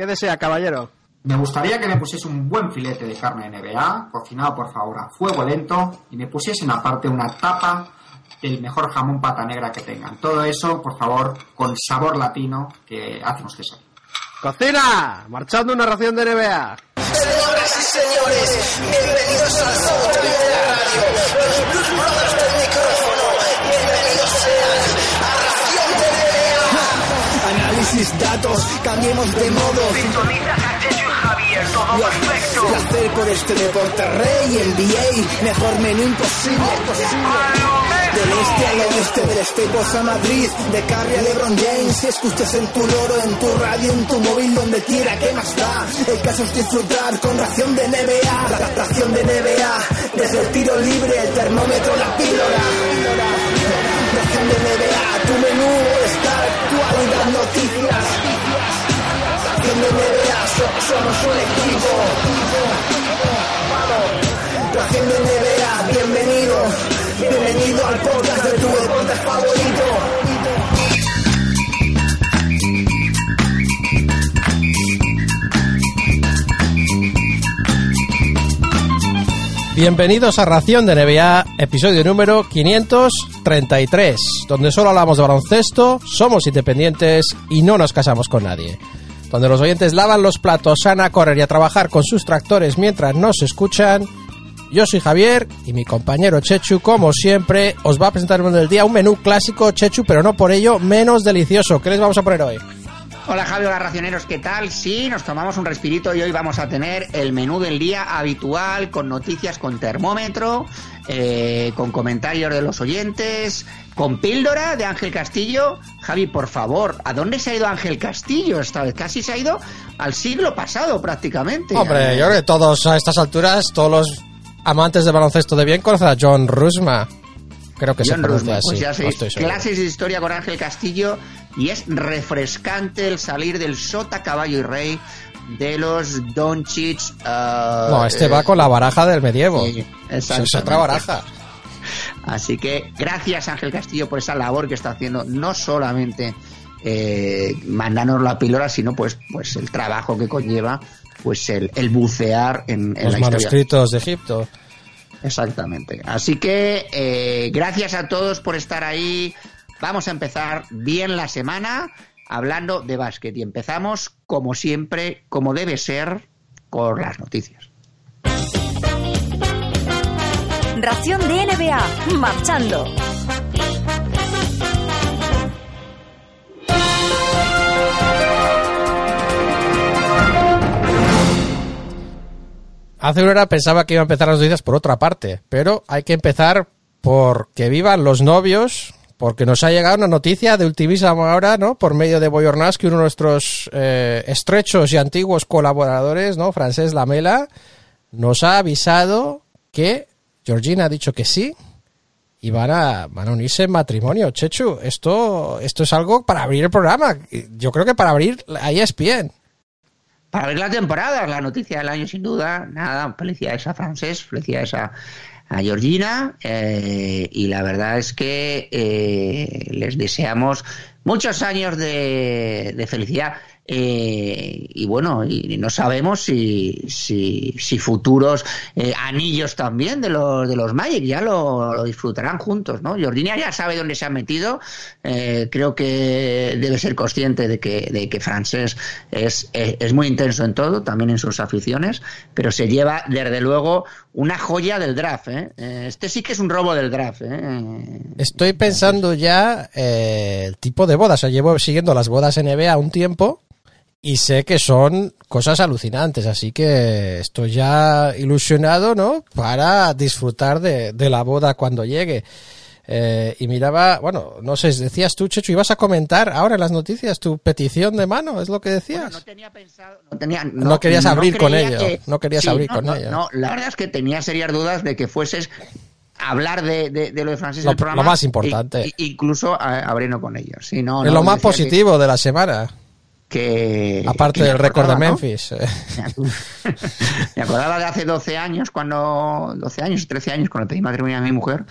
¿Qué desea, caballero? Me gustaría que me pusiese un buen filete de carne de NBA, cocinado por favor a fuego lento, y me pusiesen aparte una tapa del mejor jamón pata negra que tengan. Todo eso, por favor, con sabor latino que hacemos que sea. ¡Cocina! Marchando una ración de NBA. Señoras y señores, bienvenidos al de la radio, Análisis, datos, cambiemos de modo. Sintoniza y Javier, todo perfecto. Placer por este deporte rey, NBA, mejor menú imposible. Del este al oeste, del Staples a Madrid, de Carrie a LeBron James. Si escuchas en tu loro, en tu radio, en tu móvil, donde quiera, ¿qué más da? El caso es disfrutar con ración de NBA, la ración de NBA. Desde el tiro libre, el termómetro, la píldora. Ración de NBA, está actualidad, noticias. Ración de NBA, so- somos un equipo. Ración de NBA, bienvenido. Bienvenido al podcast de tu deporte favorito. Bienvenidos a Ración de NBA, episodio número 533, donde solo hablamos de baloncesto, somos independientes y no nos casamos con nadie. Donde los oyentes lavan los platos, van a correr y a trabajar con sus tractores mientras nos escuchan. Yo soy Javier y mi compañero Chechu, como siempre, os va a presentar el menú del día, un menú clásico Chechu, pero no por ello menos delicioso. ¿Qué les vamos a poner hoy? Hola Javi, hola racioneros, ¿qué tal? Sí, nos tomamos un respirito y hoy vamos a tener el menú del día habitual con noticias con termómetro, eh, con comentarios de los oyentes, con píldora de Ángel Castillo. Javi, por favor, ¿a dónde se ha ido Ángel Castillo esta vez? Casi se ha ido al siglo pasado prácticamente. Hombre, yo creo que todos a estas alturas, todos los amantes de baloncesto de bien conocen a John Rusma. Creo que se pronuncia así. pues ya no sabéis, estoy seguro. clases de historia con Ángel Castillo y es refrescante el salir del sota caballo y rey de los Doncic. ah, No, este eh, va con la baraja del medievo. Sí, es otra baraja. Así que gracias Ángel Castillo por esa labor que está haciendo, no solamente eh, mandarnos la píldora, sino pues, pues el trabajo que conlleva pues el, el bucear en, en Los la historia. manuscritos de Egipto. Exactamente. Así que eh, gracias a todos por estar ahí. Vamos a empezar bien la semana hablando de básquet y empezamos como siempre, como debe ser, con las noticias. Ración de NBA, marchando. Hace una hora pensaba que iba a empezar las noticias por otra parte, pero hay que empezar por que vivan los novios, porque nos ha llegado una noticia de ultimísima hora, ¿no? Por medio de Boyornas, que uno de nuestros eh, estrechos y antiguos colaboradores, ¿no? Francés Lamela, nos ha avisado que Georgina ha dicho que sí y van a, van a unirse en matrimonio. Chechu, esto, esto es algo para abrir el programa. Yo creo que para abrir a E ESPN. Para ver la temporada, la noticia del año sin duda. Nada, felicidades a Francés, felicidades a, a Georgina. eh, y la verdad es que eh, les deseamos muchos años de, de felicidad. Eh, y bueno, y no sabemos si, si, futuros eh, anillos también de los, de los Magic ya lo, disfrutarán juntos, ¿no? Georgina ya sabe dónde se ha metido. eh, creo que debe ser consciente de que, de que Francés es, es muy intenso en todo, también en sus aficiones, pero se lleva desde luego una joya del draft. ¿eh? Eh, Este sí que es un robo del draft. ¿eh? Estoy pensando ya eh, el tipo de bodas. O sea, llevo siguiendo las bodas NBA un tiempo y sé que son cosas alucinantes. Así que estoy ya ilusionado, ¿no? Para disfrutar de, de la boda cuando llegue. Eh, y miraba, bueno, no sé, decías tú, Checho, ibas a comentar ahora en las noticias tu petición de mano, es lo que decías. Bueno, no tenía pensado, no, tenía, No querías abrir con ello, no querías abrir no, con no, ello. No, la verdad es que tenía serias dudas de que fueses a hablar de, de, de lo de Francis Lo- en el programa. lo más importante. incluso abriendo con ellos. Sí, no, es no, lo más que- positivo de la semana, Que, aparte que del récord de. Memphis. Me acordaba de hace 12 años, cuando 12 años, 13 años, cuando pedí matrimonio a mi mujer,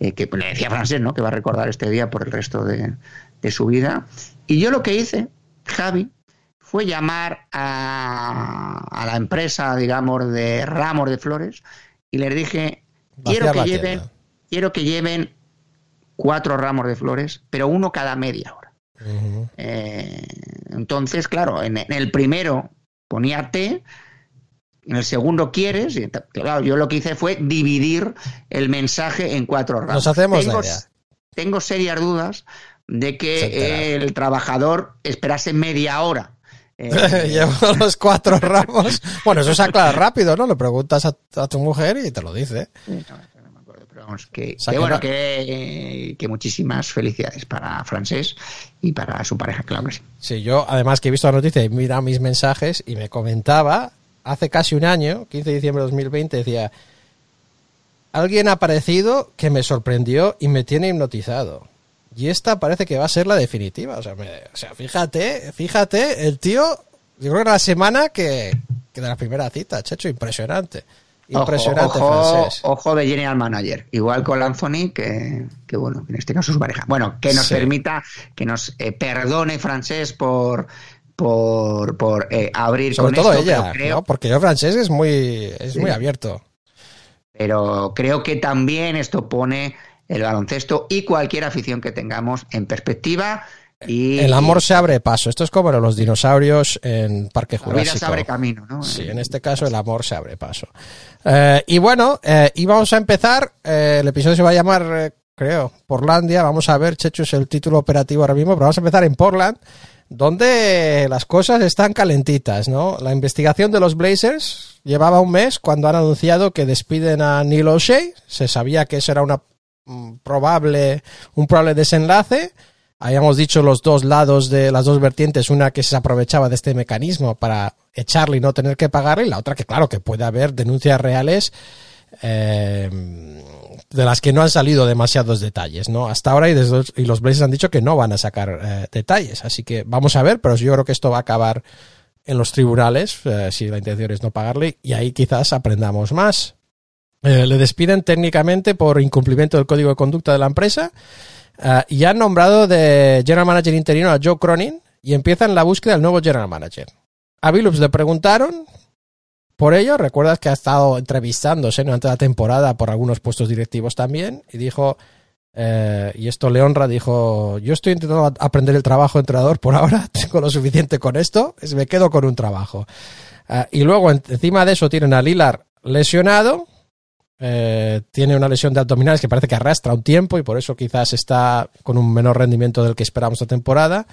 eh, que le decía francés, ¿no? Que va a recordar este día por el resto de, de su vida. Y yo lo que hice, Javi, fue llamar a, a la empresa, digamos, de ramos de flores y les dije, quiero que lleven, quiero que lleven cuatro ramos de flores, pero uno cada media hora. Eh, entonces, claro, en, en el primero ponía té, en el segundo quieres, y claro, yo lo que hice fue dividir el mensaje en cuatro ramos. Nos hacemos tengo, la idea. tengo serias dudas de que el trabajador esperase media hora. Eh, Llevo los cuatro ramos. Bueno, eso se aclara rápido, ¿no? Le preguntas a, a tu mujer y te lo dice. no, no me acuerdo, pero vamos, que, bueno, no- que, que muchísimas felicidades para Francés y para su pareja, claro que sí. Sí, yo además que he visto la noticia y mira mis mensajes y me comentaba hace casi un año, 15 de diciembre de 2020, decía, alguien ha aparecido que me sorprendió y me tiene hipnotizado. Y esta parece que va a ser la definitiva. O sea, me- o sea fíjate, fíjate, el tío, yo creo que era la semana que, que de la primera cita, Checho, impresionante. Impresionante, ojo, ojo, francés. ojo de general manager. Igual con Anthony, que, que bueno, en este caso su pareja. Bueno, que nos Sí. permita, que nos eh, perdone francés por por, por eh, abrir Sobre con todo esto, ella, creo, ¿no? porque yo francés es muy, es Sí. muy abierto. pero creo que también esto pone el baloncesto y cualquier afición que tengamos en perspectiva y El amor se abre paso. Esto es como los dinosaurios en Parque la vida se Jurásico. abre camino, ¿no? Sí, en este caso el amor se abre paso. Eh, y bueno, eh, y vamos a empezar. eh, el episodio se va a llamar, eh, creo, Portlandia. Vamos a ver, Chechu es el título operativo ahora mismo, pero vamos a empezar en Portland, donde las cosas están calentitas, ¿no? La investigación de los Blazers llevaba un mes cuando han anunciado que despiden a Neil O'Shea. Se sabía que eso era una mm, probable, un probable desenlace. Habíamos dicho los dos lados de las dos vertientes, una que se aprovechaba de este mecanismo para echarle y no tener que pagarle, y la otra que claro que puede haber denuncias reales eh, de las que no han salido demasiados detalles, ¿no? Hasta ahora y, los Blazers han dicho que no van a sacar eh, detalles, así que vamos a ver, pero yo creo que esto va a acabar en los tribunales eh, si la intención es no pagarle y ahí quizás aprendamos más. Le despiden técnicamente por incumplimiento del código de conducta de la empresa y han nombrado de General Manager interino a Joe Cronin y empiezan la búsqueda del nuevo General Manager. A Billups le preguntaron por ello, recuerdas que ha estado entrevistándose durante la temporada por algunos puestos directivos también y dijo, eh, y esto le honra, dijo, yo estoy intentando aprender el trabajo de entrenador por ahora, tengo lo suficiente con esto, es- me quedo con un trabajo. Eh, y luego en- encima de eso tienen a Lilar lesionado, eh, tiene una lesión de abdominales que parece que arrastra un tiempo y por eso quizás está con un menor rendimiento del que esperamos esta temporada.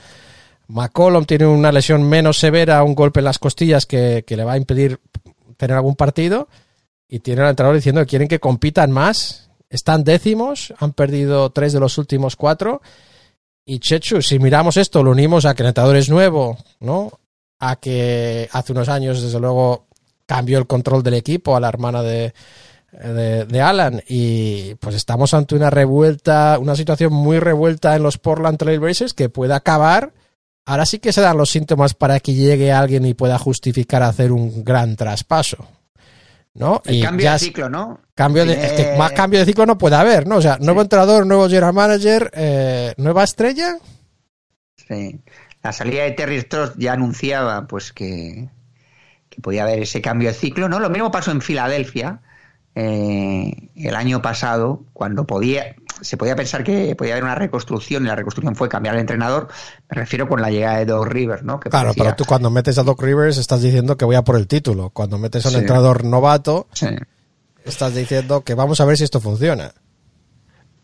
McCollum tiene una lesión menos severa, un golpe en las costillas que le va a impedir tener algún partido. Y tiene al entrenador diciendo que quieren que compitan más. Están décimos, han perdido tres de los últimos cuatro. Y Chechu, si miramos esto, lo unimos a que el entrenador es nuevo, ¿no? A que hace unos años, desde luego, cambió el control del equipo a la hermana de, de, Alan. Y pues estamos ante una revuelta, una situación muy revuelta en los Portland Trail Blazers que puede acabar Ahora sí que se dan los síntomas para que llegue alguien y pueda justificar hacer un gran traspaso. ¿No? El y cambio ya de ciclo, ¿no? cambio de, es que más cambio de ciclo no puede haber, ¿no? O sea, nuevo entrenador, nuevo general manager, eh, nueva estrella. Sí. La salida de Terry Stross ya anunciaba pues que, que podía haber ese cambio de ciclo, ¿no? Lo mismo pasó en Filadelfia eh, el año pasado, cuando podía se podía pensar que podía haber una reconstrucción y la reconstrucción fue cambiar el entrenador. Me refiero con la llegada de Doug Rivers, ¿no? Que Claro, parecía- pero tú cuando metes a Doc Rivers estás diciendo que voy a por el título. Cuando metes a un Sí. entrenador novato, Sí. estás diciendo que vamos a ver si esto funciona.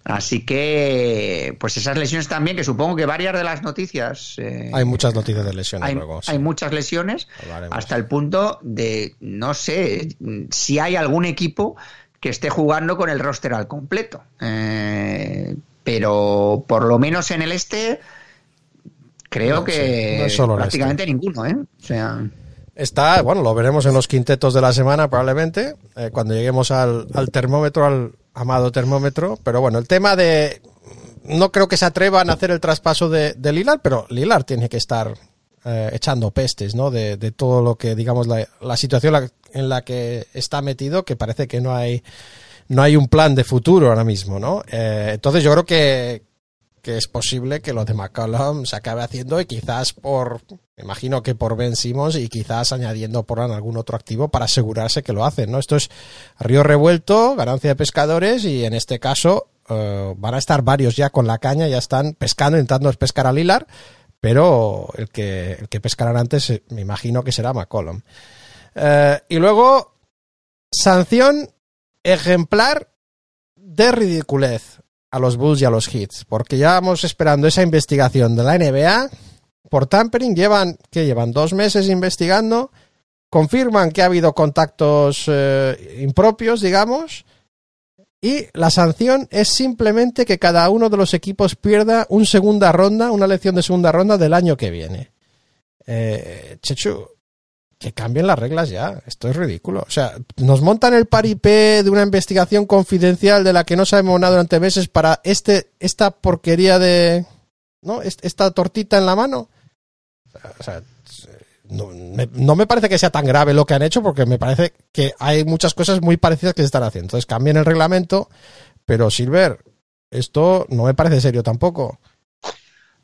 Así que, pues esas lesiones también, que supongo que varias de las noticias. eh, Hay muchas noticias de lesiones hay, luego. sí. hay muchas lesiones, hasta el punto de, no sé, si hay algún equipo que esté jugando con el roster al completo. Eh, pero por lo menos en el este, creo No, que sí, no es solo el prácticamente ninguno, ¿eh? O sea, Está, bueno, lo veremos en los quintetos de la semana probablemente, eh, cuando lleguemos al, al termómetro, al amado termómetro. Pero bueno, el tema de... No creo que se atrevan a hacer el traspaso de, de Lilar, pero Lilar tiene que estar eh, echando pestes, ¿no? De, de todo lo que, digamos, la, la situación en la que está metido, que parece que no hay, no hay un plan de futuro ahora mismo, ¿no? Eh, entonces yo creo que, que es posible que lo de McCollum se acabe haciendo y quizás por, me imagino que por Ben Simmons y quizás añadiendo por algún otro activo para asegurarse que lo hacen, ¿no? Esto es río revuelto, ganancia de pescadores y en este caso eh, van a estar varios ya con la caña, ya están pescando, intentando pescar a Lilar, pero el que, el que pescarán antes eh, me imagino que será McCollum. Eh, y luego, sanción ejemplar de ridiculez a los Bulls y a los Hits, porque ya vamos esperando esa investigación de la NBA por tampering, llevan, que llevan dos meses investigando, confirman que ha habido contactos eh, impropios, digamos, y la sanción es simplemente que cada uno de los equipos pierda una segunda ronda, una elección de segunda ronda del año que viene. Eh, Chechu, que cambien las reglas ya. Esto es ridículo. O sea, nos montan el paripé de una investigación confidencial de la que no sabemos nada durante meses para este, esta porquería de. ¿No? Esta tortita en la mano. O sea, no me, no me parece que sea tan grave lo que han hecho porque me parece que hay muchas cosas muy parecidas que se están haciendo. Entonces cambien el reglamento, pero Silver, esto no me parece serio tampoco.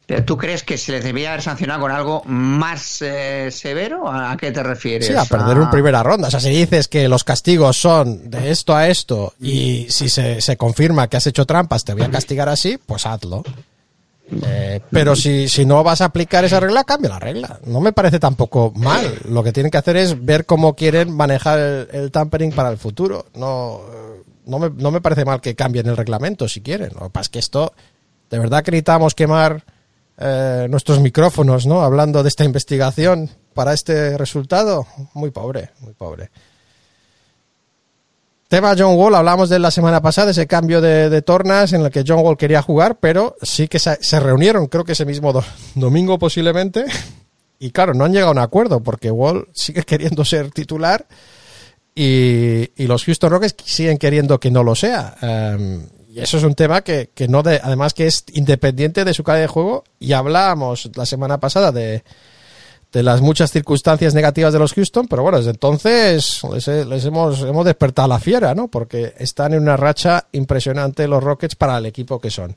¿Pero tú crees que se les debía haber sancionado con algo más eh, severo? ¿A qué te refieres? Sí, a perder en primera ronda. O sea, si dices que los castigos son de esto a esto y si se, se confirma que has hecho trampas te voy a castigar así, pues hazlo. Eh, pero si, si no vas a aplicar esa regla, cambia la regla. No me parece tampoco mal. Lo que tienen que hacer es ver cómo quieren manejar el, tampering para el futuro. No, no, me, no me parece mal que cambien el reglamento si quieren. Lo que pasa es que esto, de verdad que necesitamos quemar eh, nuestros micrófonos, ¿no? Hablando de esta investigación para este resultado. Muy pobre, muy pobre. Tema John Wall, hablamos de la semana pasada, ese cambio de, tornas en el que John Wall quería jugar, pero sí que se, reunieron, creo que ese mismo do, domingo posiblemente, y claro, no han llegado a un acuerdo porque Wall sigue queriendo ser titular y, y los Houston Rockets siguen queriendo que no lo sea. Um, y eso es un tema que, que no de, además que es independiente de su calidad de juego, y hablábamos la semana pasada de, de las muchas circunstancias negativas de los Houston, pero bueno, desde entonces les, hemos, hemos despertado la fiera, ¿no? Porque están en una racha impresionante los Rockets para el equipo que son.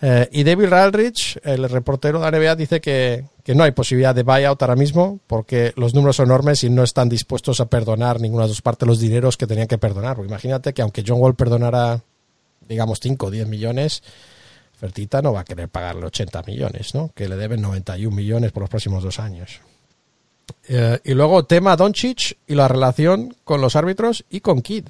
Eh, y David Ralrich, el reportero de la NBA, dice que, que, no hay posibilidad de buyout ahora mismo porque los números son enormes y no están dispuestos a perdonar ninguna de dos partes los dineros que tenían que perdonar. Imagínate que aunque John Wall perdonara, digamos, 5 o 10 millones, Fertita no va a querer pagarle 80 millones, ¿no? Que le deben 91 millones por los próximos dos años. Eh, y luego tema Doncic y la relación con los árbitros y con Kid.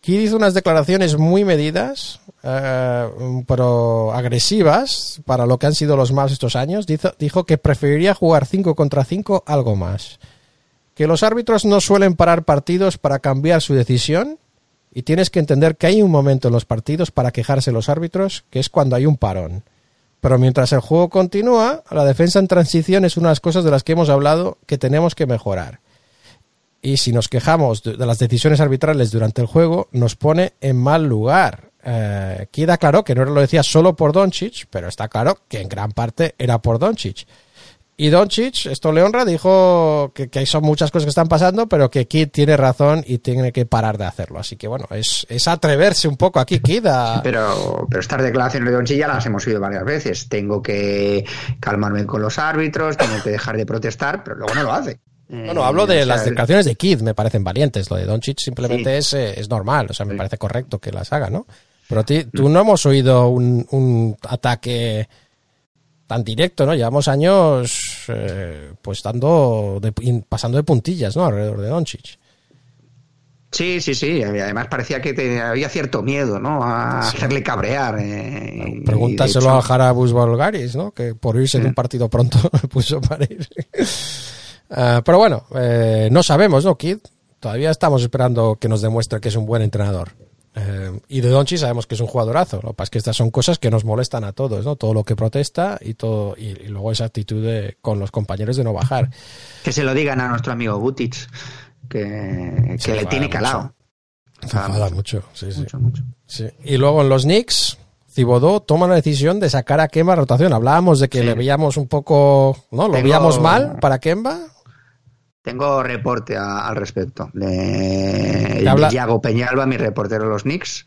Kid hizo unas declaraciones muy medidas, eh, pero agresivas para lo que han sido los más estos años. Dijo, dijo que preferiría jugar 5 contra 5 algo más. Que los árbitros no suelen parar partidos para cambiar su decisión y tienes que entender que hay un momento en los partidos para quejarse los árbitros, que es cuando hay un parón. Pero mientras el juego continúa, la defensa en transición es una de las cosas de las que hemos hablado que tenemos que mejorar. Y si nos quejamos de, las decisiones arbitrales durante el juego, nos pone en mal lugar. Eh, queda claro que no lo decía solo por Doncic, pero está claro que en gran parte era por Doncic. Y Doncic, esto le honra, dijo que, que son muchas cosas que están pasando, pero que Kid tiene razón y tiene que parar de hacerlo. Así que bueno, es, es atreverse un poco aquí, Kid. A... Pero, pero estas declaraciones de Doncic ya las hemos oído varias veces. Tengo que calmarme con los árbitros, tengo que dejar de protestar, pero luego no lo hace. Bueno, hablo de las declaraciones de Kid, me parecen valientes. Lo de Doncic simplemente sí. es, es normal, o sea, me sí. parece correcto que las haga, ¿no? Pero ti, tú no hemos oído un, un ataque tan directo, ¿no? Llevamos años eh, pues dando de, pasando de puntillas, ¿no? Alrededor de Doncic. Sí, sí, sí. Además parecía que te, había cierto miedo, ¿no? A sí. hacerle cabrear. Eh, Pregúntaselo hecho... a Jarabus Volgaris, ¿no? Que por irse sí. de un partido pronto puso para ir. uh, pero bueno, eh, no sabemos, ¿no, Kid? Todavía estamos esperando que nos demuestre que es un buen entrenador. Eh, y de Donchi sabemos que es un jugadorazo. Lo que pasa es que estas son cosas que nos molestan a todos, ¿no? Todo lo que protesta y todo y, y luego esa actitud de, con los compañeros de no bajar. Que se lo digan a nuestro amigo Butic, que, que le tiene calado. Se enfada mucho, sí, sí. Mucho, mucho. sí. Y luego en los Knicks, Cibodó toma la decisión de sacar a Kemba a rotación. Hablábamos de que sí. le veíamos un poco, ¿no? Lo Tengo... veíamos mal para Kemba. Tengo reporte a, al respecto de, Yago Peñalba, mi reportero de los Knicks,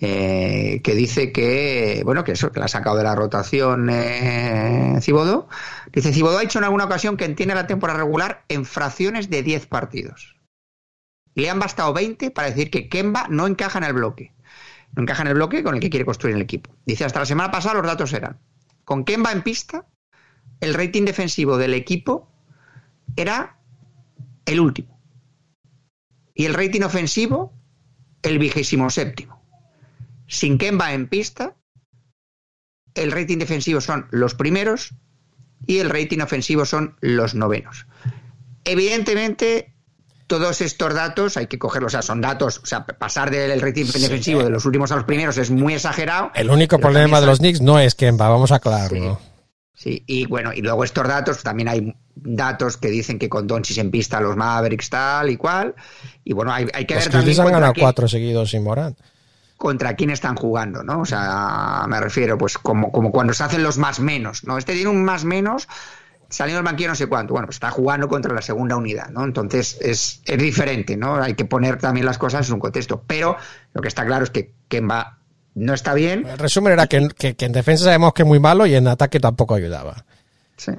eh, que dice que, bueno, que eso, que la ha sacado de la rotación eh, Cibodo. Dice, Cibodo ha dicho en alguna ocasión que entiende la temporada regular en fracciones de 10 partidos. Le han bastado 20 para decir que Kemba no encaja en el bloque. No encaja en el bloque con el que quiere construir el equipo. Dice, hasta la semana pasada los datos eran, con Kemba en pista, el rating defensivo del equipo era el último. Y el rating ofensivo, el vigésimo séptimo. Sin Kemba en pista, el rating defensivo son los primeros y el rating ofensivo son los novenos. Evidentemente, todos estos datos hay que cogerlos, o sea, son datos, o sea, pasar del rating defensivo de los últimos a los primeros es muy exagerado. El único problema de los Knicks no es Kemba, vamos a aclararlo. Sí, y bueno, y luego estos datos, también hay datos que dicen que con Doncic en pista los Mavericks tal y cual, y bueno, hay, hay que Los ver también Grizzlies han contra ganado quién, cuatro seguidos sin Morant. contra quién están jugando, ¿no? O sea, me refiero, pues como, como cuando se hacen los más menos, ¿no? Este tiene un más menos, saliendo del banquillo no sé cuánto, bueno, pues está jugando contra la segunda unidad, ¿no? Entonces es, es diferente, ¿no? Hay que poner también las cosas en un contexto, pero lo que está claro es que Kemba no está bien, El resumen era que, que- que en defensa sabemos que es muy malo y en ataque tampoco ayudaba. sí.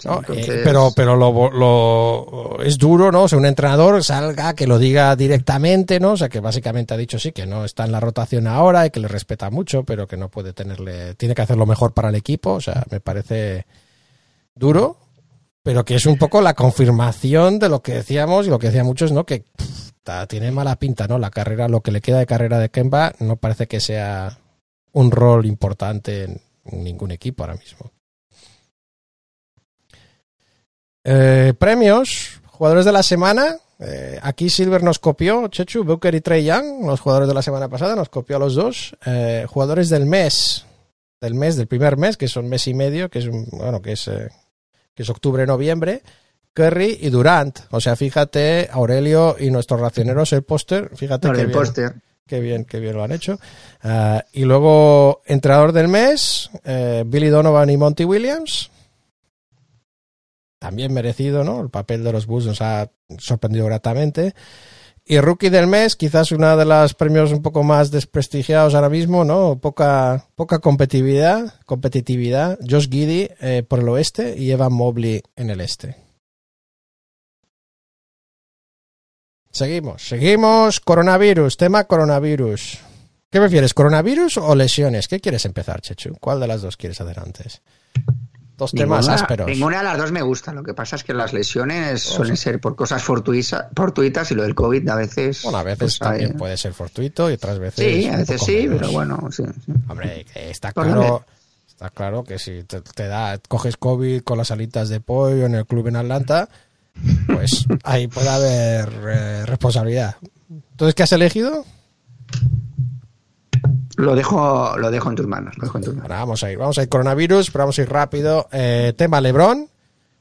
Sí, ¿no? entonces- Eh, pero pero lo, lo- es duro, ¿no? O sea, un entrenador salga, que lo diga directamente, ¿no? O sea, que básicamente ha dicho sí, que no está en la rotación ahora y que le respeta mucho, pero que no puede tenerle, tiene que hacer lo mejor para el equipo. O sea, me parece duro, pero que es un poco la confirmación de lo que decíamos y lo que decían muchos, ¿no? Que pff, tiene mala pinta, ¿no? La carrera, lo que le queda de carrera de Kemba no parece que sea un rol importante en ningún equipo ahora mismo. Eh, premios, jugadores de la semana. Eh, aquí Silver nos copió, Chechu, Booker y Trey Young, los jugadores de la semana pasada, nos copió a los dos. Eh, jugadores del mes, del mes, del primer mes, que son mes y medio, que es bueno, que es, que es octubre-noviembre. Curry y Durant. O sea, fíjate, Aurelio y nuestros racioneros, el póster, fíjate qué el póster. qué bien, qué bien lo han hecho. Ah, y luego, entrenador del mes, eh, Billy Donovan y Monty Williams. También merecido, ¿no? El papel de los Bulls nos ha sorprendido gratamente. Y rookie del mes, quizás una de los premios un poco más desprestigiados ahora mismo, ¿no? Poca, poca competitividad, competitividad. Josh Giddy eh, por el oeste y Evan Mobley en el este. Seguimos, seguimos. Coronavirus, tema coronavirus. ¿Qué prefieres, coronavirus o lesiones? ¿Qué quieres empezar, Chechu? ¿Cuál de las dos quieres hacer antes? Dos temas ásperos. ninguna de las dos me gusta. Lo que pasa es que las lesiones suelen ser por cosas fortuitas y lo del COVID a veces. Bueno, a veces pues, también puede ser fortuito y otras veces. Sí, a veces sí, menos. pero bueno, sí. sí. Hombre, está claro. Está claro que si te, te da, coges COVID con las alitas de pollo en el club en Atlanta, pues ahí puede haber eh, responsabilidad. Entonces, ¿qué has elegido? Lo dejo, lo dejo en tus manos. Lo dejo en tus manos. Ahora vamos a ir, vamos a ir coronavirus, pero vamos a ir rápido. Eh, tema Lebron.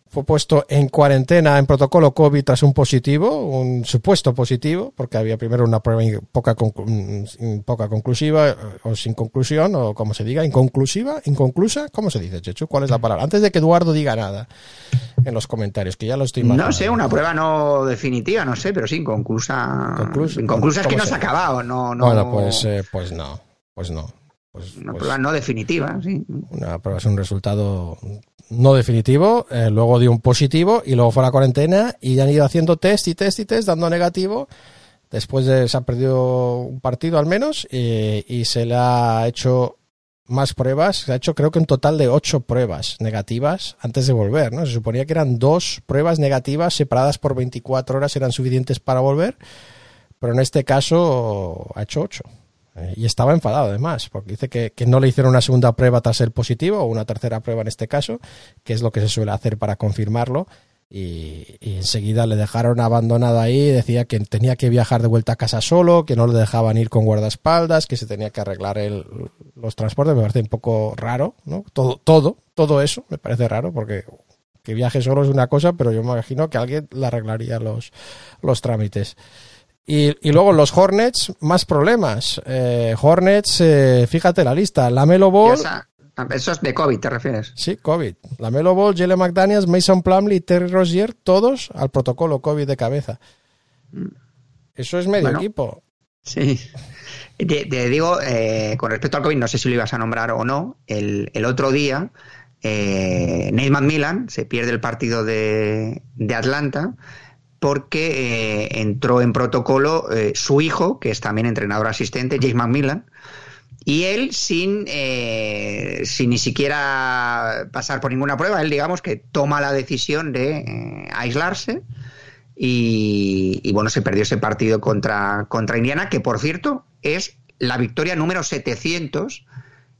Fue puesto en cuarentena en protocolo COVID tras un positivo, un supuesto positivo, porque había primero una prueba poca, conclu- mm, poca conclusiva o sin conclusión, o como se diga, inconclusiva, inconclusa. ¿Cómo se dice, Chechu? ¿Cuál es la palabra? Antes de que Eduardo diga nada en los comentarios, que ya lo estoy No imaginando. sé, una prueba no definitiva, no sé, pero sí, inconclusa. Inconclusa. Inconclusa es que ¿Cómo no se ha acabado, no, no. Bueno, pues, eh, pues no, pues no. Pues, Una pues- prueba no definitiva, sí. una prueba es un resultado no definitivo, eh, luego dio un positivo y luego fue a la cuarentena y han ido haciendo test y test y test dando negativo. Después de, se ha perdido un partido al menos y se le ha hecho más pruebas. Se ha hecho creo que un total de ocho pruebas negativas antes de volver. ¿no? Se suponía que eran dos pruebas negativas separadas por 24 horas eran suficientes para volver, pero en este caso ha hecho ocho. Y estaba enfadado además, porque dice que, que no le hicieron una segunda prueba tras el positivo, o una tercera prueba en este caso, que es lo que se suele hacer para confirmarlo. Y, y enseguida le dejaron abandonado ahí, decía que tenía que viajar de vuelta a casa solo, que no le dejaban ir con guardaespaldas, que se tenía que arreglar el, los transportes, me parece un poco raro, ¿no? Todo, todo, todo eso me parece raro, porque que viaje solo es una cosa, pero yo me imagino que alguien le arreglaría los, los trámites. Y, y luego los Hornets, más problemas. Eh, Hornets, eh, fíjate la lista. Lamelo Ball, Esa- eso es de COVID, ¿te refieres? sí, COVID. Lamelo Ball, Jalen McDaniels, Mason Plumlee, Terry Rozier, todos al protocolo COVID de cabeza. Eso es medio Bueno. equipo. Sí. Te, te digo, eh, con respecto al COVID, no sé si lo ibas a nombrar o no, el, el otro día, eh, Nate McMillan se pierde el partido de, de Atlanta porque eh, entró en protocolo eh, su hijo, que es también entrenador asistente, James McMillan, y él sin, eh, sin ni siquiera pasar por ninguna prueba, él digamos que toma la decisión de aislarse y, y, bueno, se perdió ese partido contra, contra Indiana, que por cierto es la victoria número 700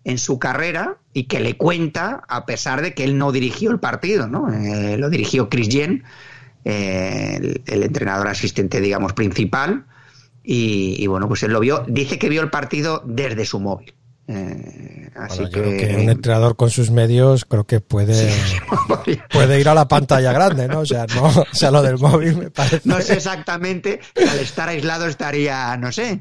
en su carrera y que le cuenta a pesar de que él no dirigió el partido, ¿no? Lo dirigió Chris Yen, eh, el, el, entrenador asistente, digamos, principal. Y, y, bueno, pues él lo vio. Dice que vio el partido desde su móvil. Eh, así bueno, que... creo que un entrenador con sus medios creo que puede puede ir a la pantalla grande, ¿no? O sea, no, o sea, lo del móvil me parece. No sé exactamente, al estar aislado estaría, no sé,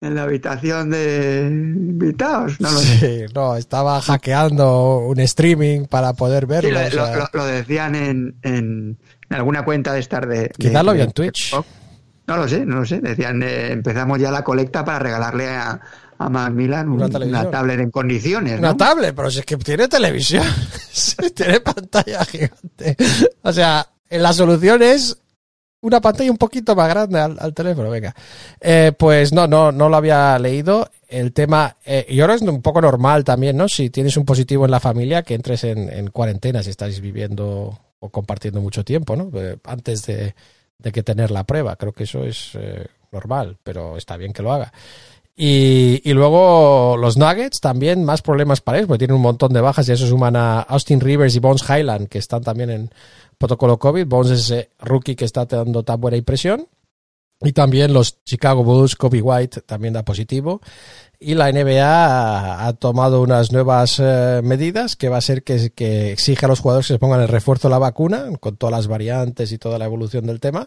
en la habitación de invitados. No lo sí, sé. no, estaba hackeando un streaming para poder verlo. Sí, lo, o sea, lo, lo, decían en, en, en, alguna cuenta de estar de. Quizás lo en Twitch. No lo sé, no lo sé. Decían, eh, empezamos ya la colecta para regalarle a, a Macmillan un, una, una, tablet en condiciones. Una ¿no? tablet, pero si es que tiene televisión, tiene pantalla gigante. O sea, la solución es una pantalla un poquito más grande al, teléfono, venga. Eh, pues no, no, no lo había leído. El tema, eh, y ahora es un poco normal también, ¿no? Si tienes un positivo en la familia, que entres en, en cuarentena si estáis viviendo o compartiendo mucho tiempo, ¿no? Eh, antes de, de, que tener la prueba. Creo que eso es eh, normal, pero está bien que lo haga. Y, y, luego los Nuggets también más problemas para ellos, porque tienen un montón de bajas y eso suman a Austin Rivers y Bones Highland, que están también en protocolo COVID. Bones es ese rookie que está dando tan buena impresión. Y también los Chicago Bulls, Kobe White también da positivo. Y la NBA ha, tomado unas nuevas eh, medidas que va a ser que, que, exige a los jugadores que se pongan el refuerzo de la vacuna, con todas las variantes y toda la evolución del tema,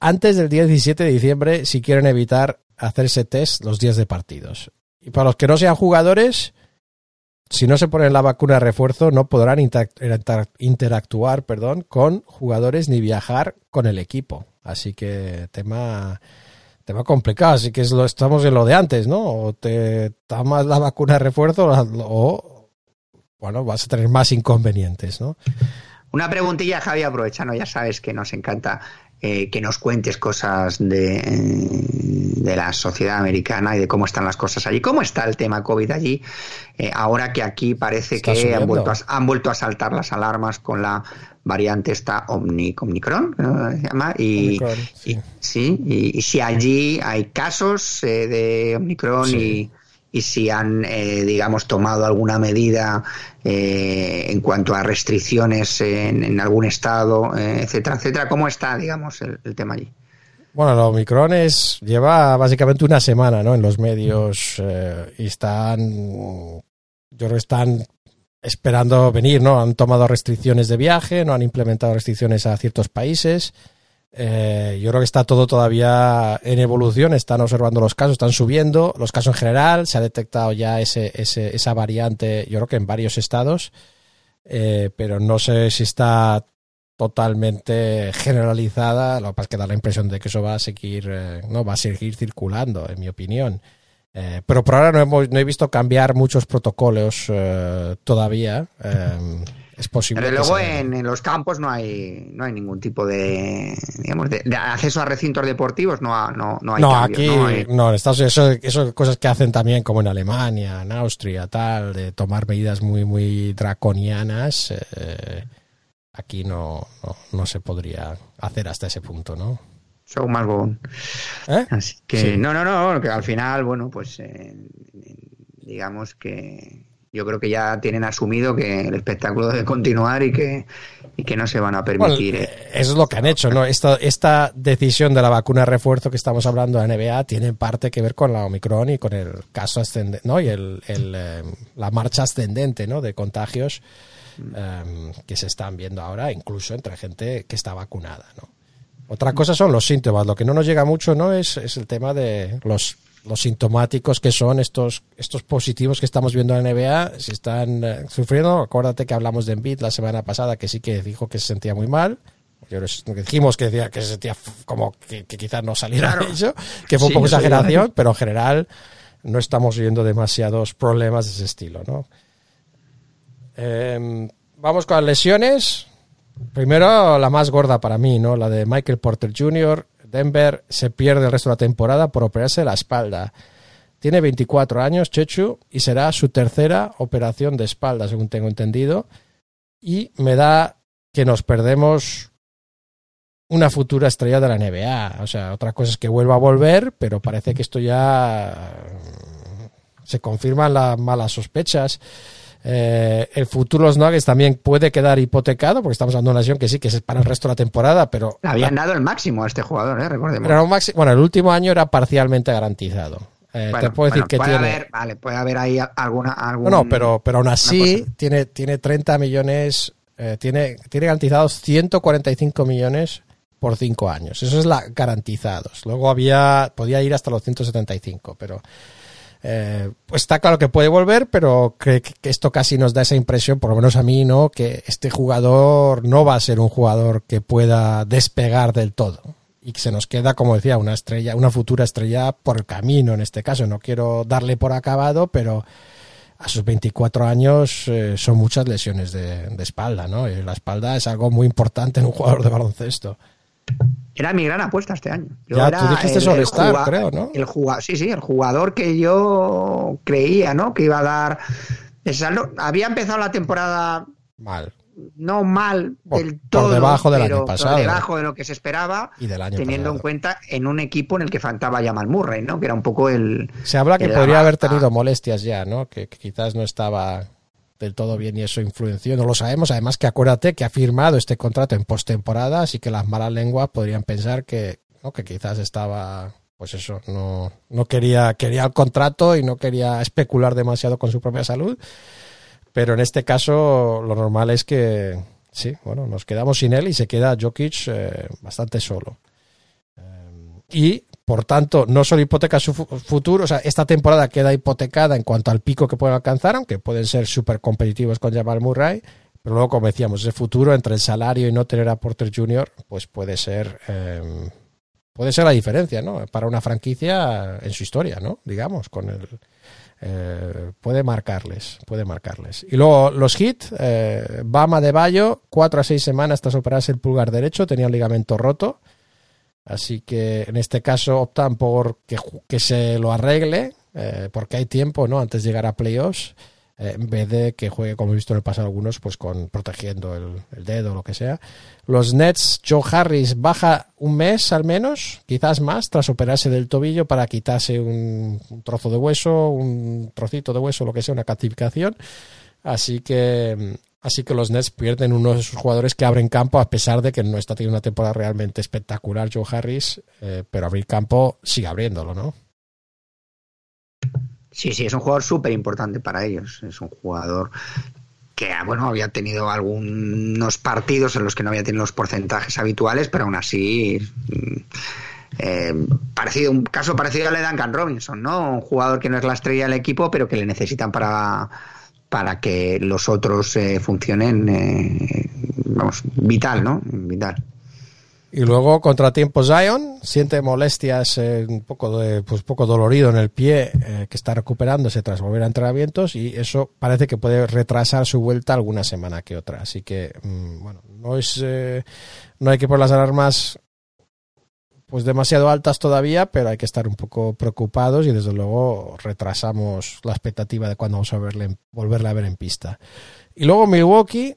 antes del día 17 de diciembre si quieren evitar hacerse test los días de partidos. Y para los que no sean jugadores, si no se ponen la vacuna de refuerzo, no podrán interactuar perdón, con jugadores ni viajar con el equipo. Así que tema, tema complicado. Así que es lo, estamos en lo de antes, ¿no? O te tomas la vacuna de refuerzo o, bueno, vas a tener más inconvenientes, ¿no? Una preguntilla, Javi, aprovechando, ya sabes que nos encanta eh, que nos cuentes cosas de, de, la sociedad americana y de cómo están las cosas allí. ¿Cómo está el tema COVID allí? Eh, ahora que aquí parece está que han vuelto, a, han vuelto, a, saltar las alarmas con la variante esta Omni, Omicron, ¿no? se llama, y, Omicron, sí. y, sí y, y, si allí hay casos eh, de Omicron sí. Si han, eh, digamos, tomado alguna medida eh, en cuanto a restricciones en, algún estado, eh, etcétera, etcétera. ¿Cómo está, digamos, el, tema allí? Bueno, el Omicron es, lleva básicamente una semana ¿no? en los medios y están, yo creo están esperando venir, ¿no? Han tomado restricciones de viaje, no han implementado restricciones a ciertos países. Eh, yo creo que está todo todavía en evolución, están observando los casos, están subiendo los casos en general, se ha detectado ya ese, ese, esa variante, yo creo que en varios estados, eh, pero no sé si está totalmente generalizada, lo que pasa es que da la impresión de que eso va a seguir, eh, no, va a seguir circulando, en mi opinión. Pero por ahora no, hemos, no, he visto cambiar muchos protocolos todavía. es posible. Pero luego en, en, los campos no hay no hay ningún tipo de digamos de, de acceso a recintos deportivos no no, no hay no cambios, aquí no, hay... no en Estados Unidos eso, eso cosas que hacen también como en Alemania en Austria tal de tomar medidas muy muy draconianas eh, aquí no, no, no se podría hacer hasta ese punto no Show más bon. ¿Eh? Así que sí. no, no, no, que al final, bueno, pues eh, digamos que yo creo que ya tienen asumido que el espectáculo debe continuar y que, y que no se van a permitir. Bueno, eso es lo que han hecho, ¿no? Esta, esta decisión de la vacuna de refuerzo que estamos hablando de la NBA tiene parte que ver con la Omicron y con el caso ascendente, ¿no? Y el, el eh, la marcha ascendente, ¿no? De contagios eh, que se están viendo ahora, incluso entre gente que está vacunada, ¿no? Otra cosa son los síntomas. Lo que no nos llega mucho no es, es el tema de los, los sintomáticos que son estos, estos positivos que estamos viendo en la NBA. Si están eh, sufriendo, acuérdate que hablamos de Embiid la semana pasada, que sí que dijo que se sentía muy mal. Yo dijimos que decía que se sentía como que, que quizás no saliera Claro. eso, que fue un Sí, poco exageración, pero en general no estamos viendo demasiados problemas de ese estilo, ¿no? Eh, vamos con las lesiones. Primero, la más gorda para mí, ¿no? La de Michael Porter Jr. Denver se pierde el resto de la temporada por operarse la espalda. Tiene 24 años, Chechu, y será su tercera operación de espalda, según tengo entendido. Y me da que nos perdemos una futura estrella de la NBA. O sea, otra cosa es que vuelva a volver, pero parece que esto ya mm, se confirman las malas sospechas. Eh, el futuro de los Nuggets también puede quedar hipotecado, porque estamos hablando de una lesión que sí que es para el resto de la temporada, pero Le habían dado el máximo a este jugador, ¿eh? recordemos. un maxi- bueno, el último año era parcialmente garantizado. Eh, Bueno, te puedo decir bueno, que puede tiene. haber, vale, puede haber ahí alguna algún, No, pero, pero aún así tiene, tiene 30 millones, eh, tiene, tiene garantizados 145 millones por 5 años. Eso es la garantizados. Luego había, podía ir hasta los 175, pero eh, pues está claro que puede volver, pero que, que esto casi nos da esa impresión, por lo menos a mí, ¿no? Que este jugador no va a ser un jugador que pueda despegar del todo. Y que se nos queda, como decía, una estrella, una futura estrella por el camino en este caso. No quiero darle por acabado, pero a sus 24 años eh, son muchas lesiones de, de espalda, ¿no? Y la espalda es algo muy importante en un jugador de baloncesto. Era mi gran apuesta este año. Ya, era tú dijiste sobre Star, creo, ¿no? El sí, sí, el jugador que yo creía, ¿no? Que iba a dar saldo. Había empezado la temporada Mal. no mal Por- del por todo, debajo del pero año por pasado. debajo de lo que se esperaba, Y del año teniendo pasado. en cuenta en un equipo en el que faltaba Jamal Murray, ¿no? Que era un poco el Se habla que el podría haber tenido molestias ya, ¿no? Que, que quizás no estaba del todo bien y eso influenció. No lo sabemos. Además que acuérdate que ha firmado este contrato en postemporada, así que las malas lenguas podrían pensar que, ¿no? que quizás estaba, pues eso, no, no quería, quería el contrato y no quería especular demasiado con su propia salud. Pero en este caso lo normal es que, sí, bueno, nos quedamos sin él y se queda Jokic eh, bastante solo. Eh, y, por tanto, no solo hipoteca su fu- futuro, o sea, esta temporada queda hipotecada en cuanto al pico que pueden alcanzar, aunque pueden ser súper competitivos con Jamal Murray, pero luego, como decíamos, ese futuro entre el salario y no tener a Porter Jr., pues puede ser, eh, puede ser la diferencia, ¿no? Para una franquicia en su historia, ¿no? Digamos, con el, eh, puede marcarles, puede marcarles. Y luego los hits, eh, Bama de Bayo, cuatro a seis semanas tras operarse el pulgar derecho, tenía un ligamento roto. Así que en este caso optan por que, que se lo arregle, eh, porque hay tiempo, ¿no? Antes de llegar a playoffs, eh, en vez de que juegue, como he visto en el pasado algunos, pues con protegiendo el, dedo o lo que sea. Los Nets, Joe Harris baja un mes al menos, quizás más, tras operarse del tobillo para quitarse un, un trozo de hueso, un trocito de hueso, lo que sea, una calcificación. Así que, así que los Nets pierden uno de sus jugadores que abren campo, a pesar de que no está teniendo una temporada realmente espectacular Joe Harris, eh, pero abrir campo sigue abriéndolo, ¿no? Sí, sí, es un jugador súper importante para ellos. Es un jugador que, ah, bueno, había tenido algunos partidos en los que no había tenido los porcentajes habituales, pero aún así. mm, eh, parecido, un caso parecido al de Duncan Robinson, ¿no? Un jugador que no es la estrella del equipo, pero que le necesitan para, para que los otros eh, funcionen, eh, vamos, vital, ¿no? Vital. Y luego contratiempo Zion, siente molestias, eh, un poco de, pues poco dolorido en el pie, eh, que está recuperándose tras volver a entrenamientos y eso parece que puede retrasar su vuelta alguna semana que otra. Así que, mm, bueno, no es, eh, no hay que poner las alarmas pues demasiado altas todavía, pero hay que estar un poco preocupados y desde luego retrasamos la expectativa de cuándo vamos a verle, volverle a ver en pista. Y luego Milwaukee,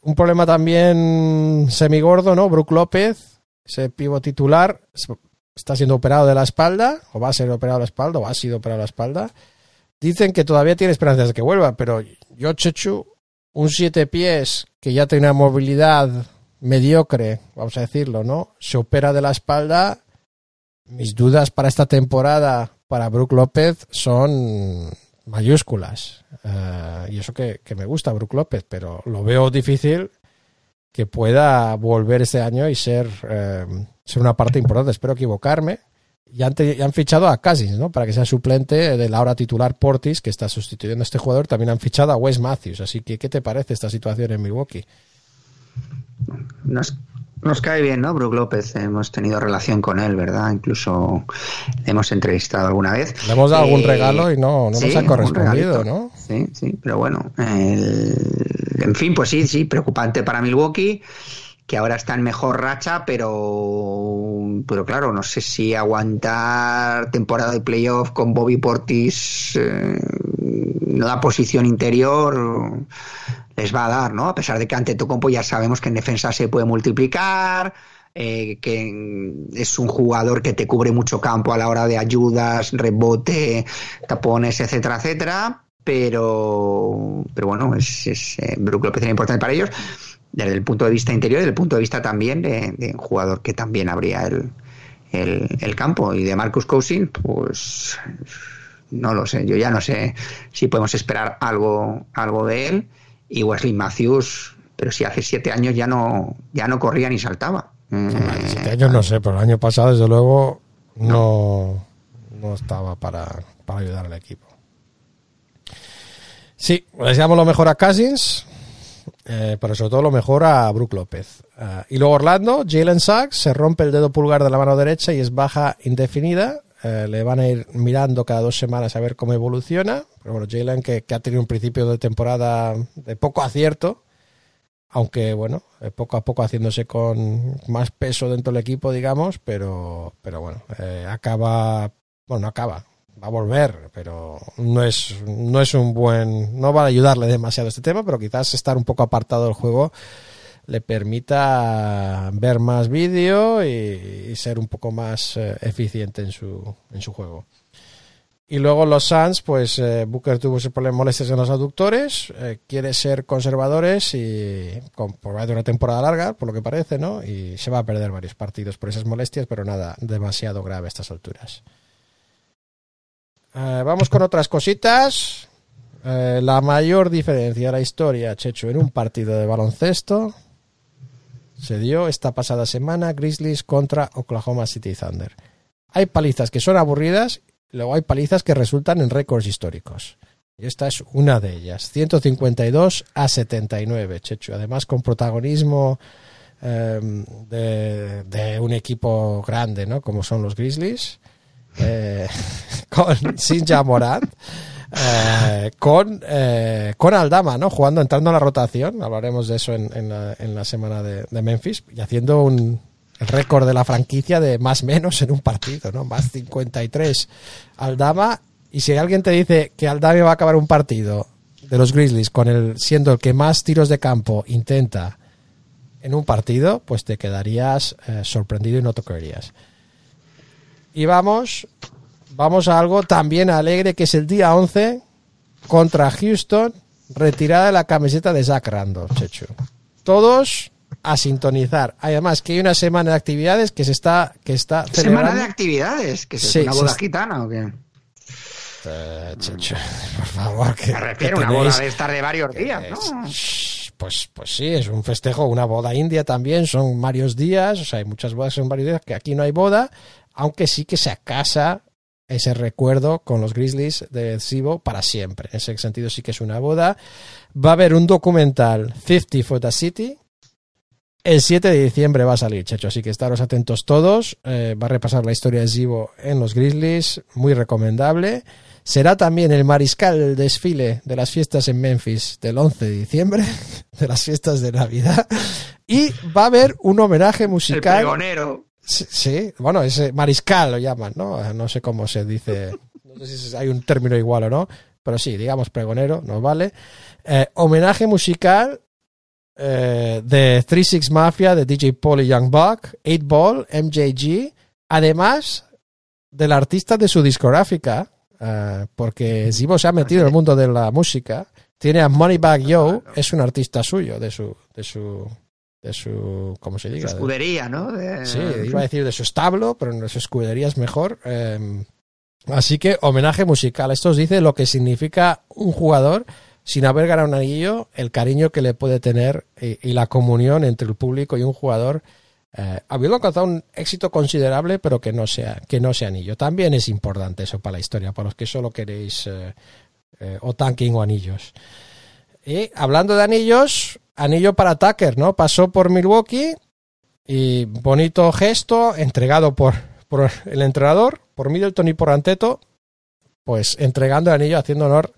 un problema también semigordo, ¿no? Brook López, ese pivo titular, está siendo operado de la espalda, o va a ser operado de la espalda, o ha sido operado de la espalda. Dicen que todavía tiene esperanzas de que vuelva, pero yo, Chechu, un siete pies que ya tiene movilidad mediocre, vamos a decirlo, ¿no? Se opera de la espalda. Mis dudas para esta temporada para Brook López son mayúsculas. Eh, y eso que, que me gusta Brook López, pero lo veo difícil que pueda volver este año y ser, eh, ser una parte importante. Espero equivocarme. Ya han, han fichado a Cousins, ¿no? Para que sea suplente de la ahora titular Portis, que está sustituyendo a este jugador. También han fichado a Wes Matthews. Así que, ¿qué te parece esta situación en Milwaukee? No es Nos cae bien, ¿no? Brook López, hemos tenido relación con él, ¿verdad? Incluso le hemos entrevistado alguna vez. Le hemos dado algún Eh, regalo y no, no sí, nos ha correspondido. ¿no? Sí, sí, pero bueno. el- En fin, pues sí, sí, preocupante para Milwaukee, que ahora está en mejor racha, pero, pero claro, no sé si aguantar temporada de playoff con Bobby Portis eh, no da posición interior les va a dar, ¿no? A pesar de que ante Tocompo ya sabemos que en defensa se puede multiplicar, eh, que es un jugador que te cubre mucho campo a la hora de ayudas, rebote, tapones, etcétera, etcétera. Pero, pero bueno, es, es eh, Brook importante para ellos desde el punto de vista interior y desde el punto de vista también de, de un jugador que también abría el, el, el campo. Y de Marcus Cousin, pues no lo sé, yo ya no sé si podemos esperar algo, algo de él. Y Wesley Matthews, pero si hace siete años ya no, ya no corría ni saltaba. Hombre, siete Eh, años no sé, pero el año pasado, desde luego, no, no estaba para, para ayudar al equipo. Sí, deseamos lo mejor a Cousins, eh, pero sobre todo lo mejor a Brook López. Ah, y luego Orlando, Jalen Sachs se rompe el dedo pulgar de la mano derecha y es baja indefinida. Eh, le van a ir mirando cada dos semanas a ver cómo evoluciona. Pero bueno, Jalen que, que ha tenido un principio de temporada de poco acierto, aunque bueno, eh, poco a poco haciéndose con más peso dentro del equipo, digamos, pero, pero bueno, eh, acaba, bueno, no acaba, va a volver, pero no es, no es un buen, no va a ayudarle demasiado este tema, pero quizás estar un poco apartado del juego le permita ver más vídeo y, ser un poco más eh, eficiente en su, en su juego. Y luego los Suns, pues eh, Booker tuvo ese problema molestias en los aductores, eh, quiere ser conservadores y con, por de una temporada larga, por lo que parece, ¿no? Y se va a perder varios partidos por esas molestias, pero nada demasiado grave a estas alturas. Vamos con otras cositas. La mayor diferencia de la historia, Checho, en un partido de baloncesto se dio esta pasada semana Grizzlies contra Oklahoma City Thunder. Hay palizas que son aburridas Luego hay palizas que resultan en récords históricos. Y esta es una de ellas. 152 a 79, Chechu. Además con protagonismo de, de, un equipo grande, ¿no? Como son los Grizzlies. Eh, con Sinja Morant. Eh, con, eh, con Aldama, ¿no? Jugando, entrando a la rotación. Hablaremos de eso en, en, la, en la, semana de, Memphis. Y haciendo un, el récord de la franquicia de más menos en un partido, ¿no? Más 53 Aldama. Y si alguien te dice que Aldama va a acabar un partido de los Grizzlies con el siendo el que más tiros de campo intenta en un partido, pues te quedarías eh, sorprendido y no te creerías. Y vamos, vamos a algo también alegre que es el día 11 contra Houston, retirada de la camiseta de Zach Randolph, Chechu. Todos a sintonizar. Además que hay una semana de actividades que se está que está celebrando. Semana de actividades, que sí, es una boda se... gitana o qué? Eh, Checho, por favor, que me refiero que a una boda de estar de varios días, ¿no? Pues, pues sí, es un festejo, una boda india también, son varios días, o sea, hay muchas bodas son varios días, que aquí no hay boda, aunque sí que se acasa ese recuerdo con los Grizzlies de Cibo para siempre. En ese sentido sí que es una boda. Va a haber un documental 50 for the City, el 7 de diciembre va a salir, Checho, así que estaros atentos todos. Eh, va a repasar la historia de Zibo en los Grizzlies, muy recomendable. Será también el mariscal del desfile de las fiestas en Memphis del 11 de diciembre, de las fiestas de Navidad. Y va a haber un homenaje musical. El pregonero. Sí, bueno, ese mariscal lo llaman, ¿no? No sé cómo se dice, no sé si hay un término igual o no, pero sí, digamos pregonero, nos vale. Eh, homenaje musical eh, de 36 Mafia, de DJ Paul y Young Buck, 8 Ball, MJG, además del artista de su discográfica, uh, porque Zibo se ha metido en el mundo de la música. Tiene a Moneybag Yo, es un artista suyo, de su, de su, de su, ¿cómo se diga? Su escudería, ¿no? De... Sí, iba a decir de su establo, pero de su escudería es mejor. Eh, así que homenaje musical. Esto os dice lo que significa un jugador sin haber ganado un anillo, el cariño que le puede tener y, y la comunión entre el público y un jugador, eh, habiendo alcanzado un éxito considerable, pero que no sea que no sea anillo. También es importante eso para la historia, para los que solo queréis eh, eh, o tanking o anillos. Y hablando de anillos, anillo para Tucker, ¿no? Pasó por Milwaukee Y bonito gesto entregado por, el entrenador, por Middleton y por Anteto, pues entregando el anillo, haciendo honor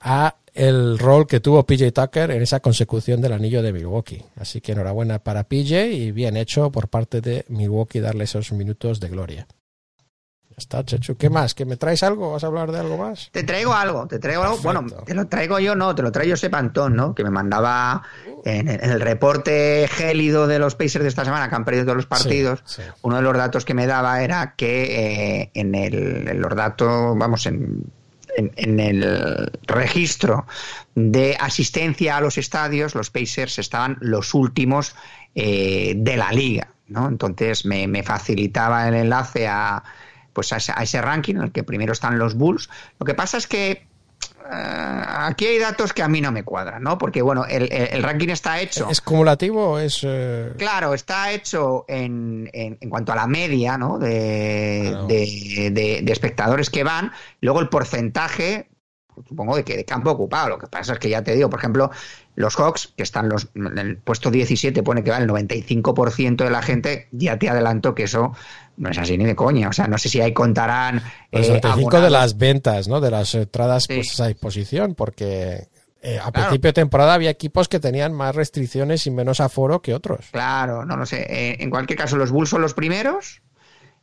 a el rol que tuvo PJ Tucker en esa consecución del anillo de Milwaukee. Así que enhorabuena para PJ y bien hecho por parte de Milwaukee darle esos minutos de gloria. Está, Chechu. ¿Qué más? ¿Que me traes algo? ¿Vas a hablar de algo más? Te traigo algo, te traigo algo. Perfecto. Bueno, te lo traigo yo, no, te lo traigo Josep Antón, ¿no? Que me mandaba en el, en el reporte gélido de los Pacers de esta semana, que han perdido todos los partidos. Sí, sí. Uno de los datos que me daba era que eh, en, el, en los datos, vamos, en, en, en el registro de asistencia a los estadios, los Pacers estaban los últimos eh, de la liga, ¿no? Entonces me, me facilitaba el enlace a pues a ese, a ese ranking en el que primero están los Bulls. Lo que pasa es que eh, aquí hay datos que a mí no me cuadran, ¿no? Porque bueno, el, el- ranking está hecho. ¿Es cumulativo es...? eh, Claro, está hecho en, en, en cuanto a la media ¿no? de, Claro. de, de- de espectadores que van, luego el porcentaje, supongo, de que de campo ocupado. Lo que pasa es que ya te digo, por ejemplo, los Hawks, que están los, en el puesto 17, pone que va el 95% de la gente, ya te adelanto que eso no es así ni de coña. O sea, no sé si ahí contarán. Los eh, 95 de las ventas, ¿no? De las entradas Sí. pues, a disposición, porque eh, a Claro. principio de temporada había equipos que tenían más restricciones y menos aforo que otros. Claro, no lo sé. Eh, en cualquier caso, los Bulls son los primeros.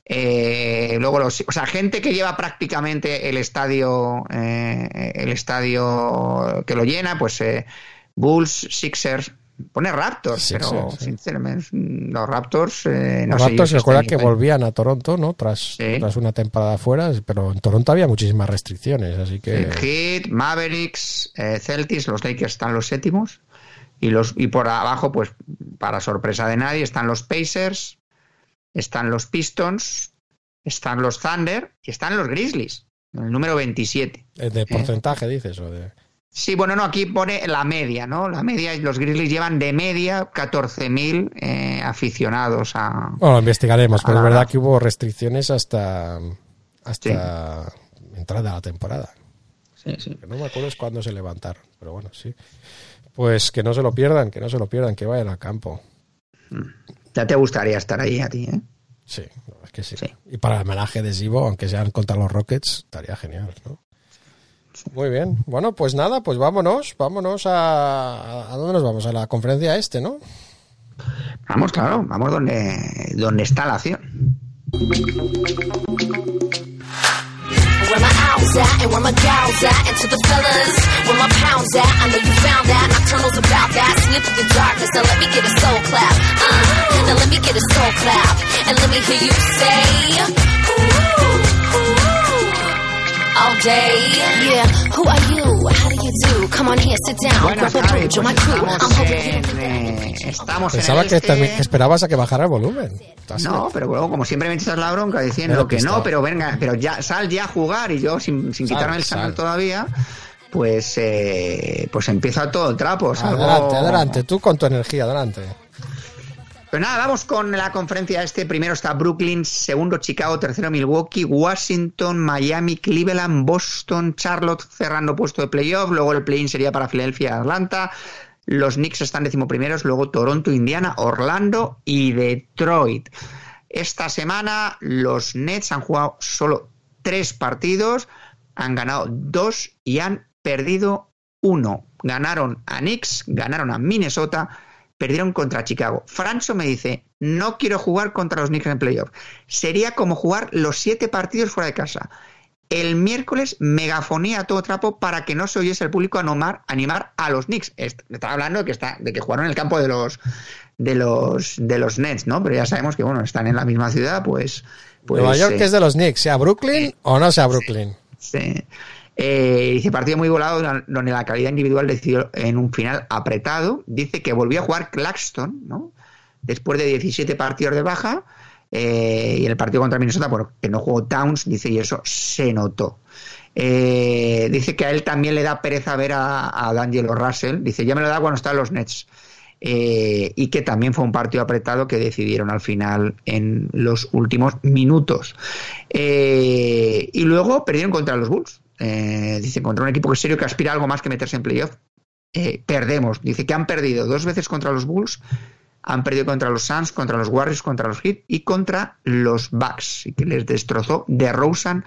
Eh, luego los, o sea, gente que lleva prácticamente el estadio, eh, el estadio que lo llena, pues eh, Bulls, Sixers, pone Raptors, Sixers, pero sí. sinceramente los Raptors, no Los sé. Raptors recuerda este que volvían a Toronto, ¿no? Tras, Sí. tras una temporada fuera, pero en Toronto había muchísimas restricciones, así que... Heat, Mavericks, Celtics, los Lakers están los séptimos. Y, los, y por abajo, pues para sorpresa de nadie, están los Pacers, están los Pistons, están los Thunder y están los Grizzlies, el número 27. eh, De porcentaje, dices, o de... Sí, bueno, no, aquí pone la media, ¿no? La media, los Grizzlies llevan de media 14.000 eh, aficionados a... Bueno, lo investigaremos, pero Ah, es verdad que hubo restricciones hasta, hasta entrada a la temporada. Sí, sí. No me acuerdo es cuándo se levantaron, pero bueno, sí. Pues que no se lo pierdan, que no se lo pierdan, que vayan al campo. Ya te gustaría estar ahí a ti, ¿eh? Sí, es que sí. Sí. Y para el homenaje adhesivo, aunque sean contra los Rockets, estaría genial, ¿no? Muy bien. Bueno, pues nada, pues vámonos, vámonos a... ¿A dónde nos vamos? A la conferencia este, ¿no? Vamos, claro, vamos donde, donde está la acción. Where my owls at and where my gals at And to the fellas, where my pounds at I know you found that, nocturnal's about that Singing through the darkness, now let me get a soul clap uh, Now let me get a soul clap And let me hear you say ooh, ooh, All day Yeah, who are you? How do you do? Come on here, sit down Buenas, Grab a Javi, brew, join my crew I'm estamos hoping en, en Pensaba el que este. esperabas a que bajara el volumen. No, pero luego, como siempre me echas la bronca diciendo que no, pero venga, pero ya sal ya a jugar y yo sin, sin Sal, quitarme el sal. todavía, pues eh, pues empieza todo el trapo. Adelante, adelante, tú con tu energía, adelante. Pues nada, vamos con la conferencia este. Primero está Brooklyn, segundo Chicago, tercero Milwaukee, Washington, Miami, Cleveland, Boston, Charlotte cerrando puesto de playoff. Luego el play-in sería para Filadelfia, Atlanta. Los Knicks están decimoprimeros, luego Toronto, Indiana, Orlando y Detroit. Esta semana los Nets han jugado solo tres partidos, han ganado dos y han perdido uno. Ganaron a Knicks, ganaron a Minnesota, perdieron contra Chicago. Francho me dice, no quiero jugar contra los Knicks en playoff. Sería como jugar los siete partidos fuera de casa. El miércoles megafonía a todo trapo para que no se oyese el público animar, animar a los Knicks. Estaba hablando de que, está, de que jugaron en el campo de los, de los de los Nets, ¿no? Pero ya sabemos que bueno, están en la misma ciudad, pues. pues Nueva York eh, es de los Knicks, sea Brooklyn o no sea Brooklyn. Sí. Eh, dice partido muy volado donde la calidad individual decidió en un final apretado. Dice que volvió a jugar Claxton, ¿no? Después de 17 partidos de baja. eh, y en el partido contra Minnesota, bueno, que no jugó Towns, dice, y eso se notó. Eh, dice que a él también le da pereza ver a, a D'Angelo Russell. Dice, ya me lo da cuando están los Nets. Y que también fue un partido apretado que decidieron al final en los últimos minutos. Y luego perdieron contra los Bulls. Eh, dice, contra un equipo que es serio que aspira a algo más que meterse en playoff. Eh, perdemos. Dice que han perdido dos veces contra los Bulls, han perdido contra los Suns, contra los Warriors, contra los Heat y contra los Bucks, y que les destrozó de Rosen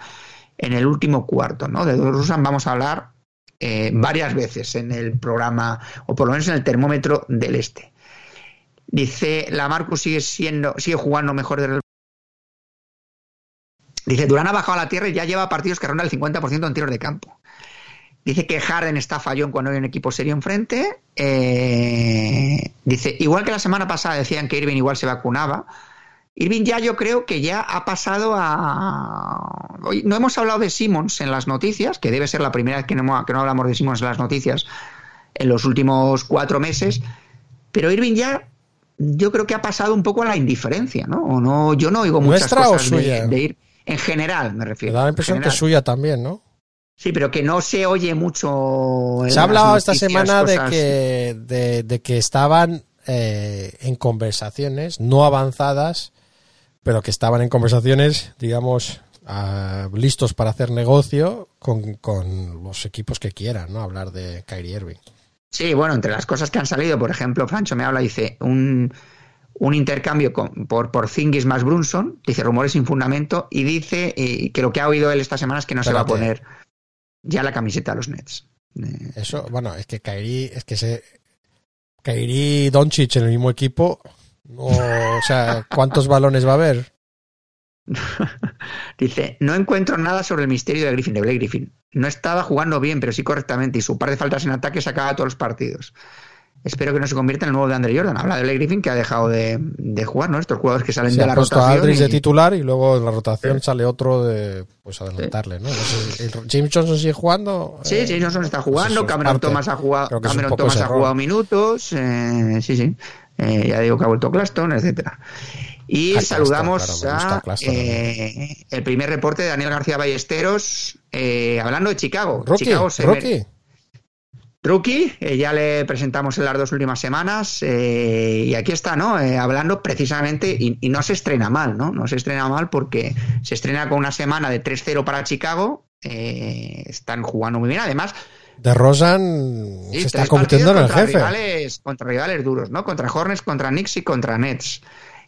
en el último cuarto, ¿no? De Rosen vamos a hablar eh, varias veces en el programa, o por lo menos en el termómetro del este. Dice, la Marcus sigue siendo, sigue jugando mejor del Dice, Durán ha bajado a la tierra y ya lleva partidos que ronda el 50% en tiros de campo. Dice que Harden está fallón cuando hay un equipo serio enfrente. Eh, dice, igual que la semana pasada decían que Irving igual se vacunaba. Irving ya yo creo que ya ha pasado a... Hoy no hemos hablado de Simmons en las noticias, que debe ser la primera vez que no, que no hablamos de Simmons en las noticias en los últimos cuatro meses, pero Irving ya yo creo que ha pasado un poco a la indiferencia, ¿no? O no yo no oigo muchas ¿Nuestra o cosas de, suya? de ir en general, me Me refiero. da la impresión que es suya también, ¿no? Sí, pero que no se oye mucho. Se ha hablado esta semana de que, de, de que estaban eh, en conversaciones, no avanzadas, pero que estaban en conversaciones, digamos, ah, listos para hacer negocio con, con los equipos que quieran, ¿no? Hablar de Kyrie Irving. Sí, bueno, entre las cosas que han salido, por ejemplo, Francho me habla, dice, un, un intercambio con- por, por Zingis más Brunson, dice rumores sin fundamento, y dice eh, que lo que ha oído él esta semana es que no se va a poner ya la camiseta a los Nets. Eh, Eso, bueno, es que Kyrie, es que se. Y Doncic en el mismo equipo, no, o sea, ¿cuántos balones va a haber? Dice, no encuentro nada sobre el misterio de Griffin, de Blake Griffin. No estaba jugando bien, pero sí correctamente, y su par de faltas en ataque sacaba todos los partidos. Espero que no se convierta en el nuevo de Andre Jordan. Habla de Blake Griffin que ha dejado de, de jugar, ¿no? Estos jugadores que salen Se de ha la puesto a rotación. Aldridge de titular y luego en la rotación sale otro de pues adelantarle, ¿no? Sé, el- James Johnson sigue jugando. Sí, Eh, sí, Johnson está pues jugando, Cameron parte. Thomas ha jugado, Cameron Thomas ha error. jugado minutos, eh, sí, sí. Eh, ya digo que ha vuelto Claston, etcétera. Y Ah, Claston, saludamos claro, gusta a Claston, eh, el primer reporte de Daniel García Ballesteros, eh, hablando de Chicago. Rookie, Chicago se rookie. Rookie, eh, ya le presentamos en las dos últimas semanas eh, y aquí está, ¿no? Eh, hablando precisamente, y, y no se estrena mal, ¿no? No se estrena mal porque se estrena con una semana de 3-0 para Chicago, están jugando muy bien, además De Rosan Sí, se está convirtiendo en el jefe. contra Rivales, contra rivales duros, ¿no? Contra Hornets, contra Knicks y contra Nets.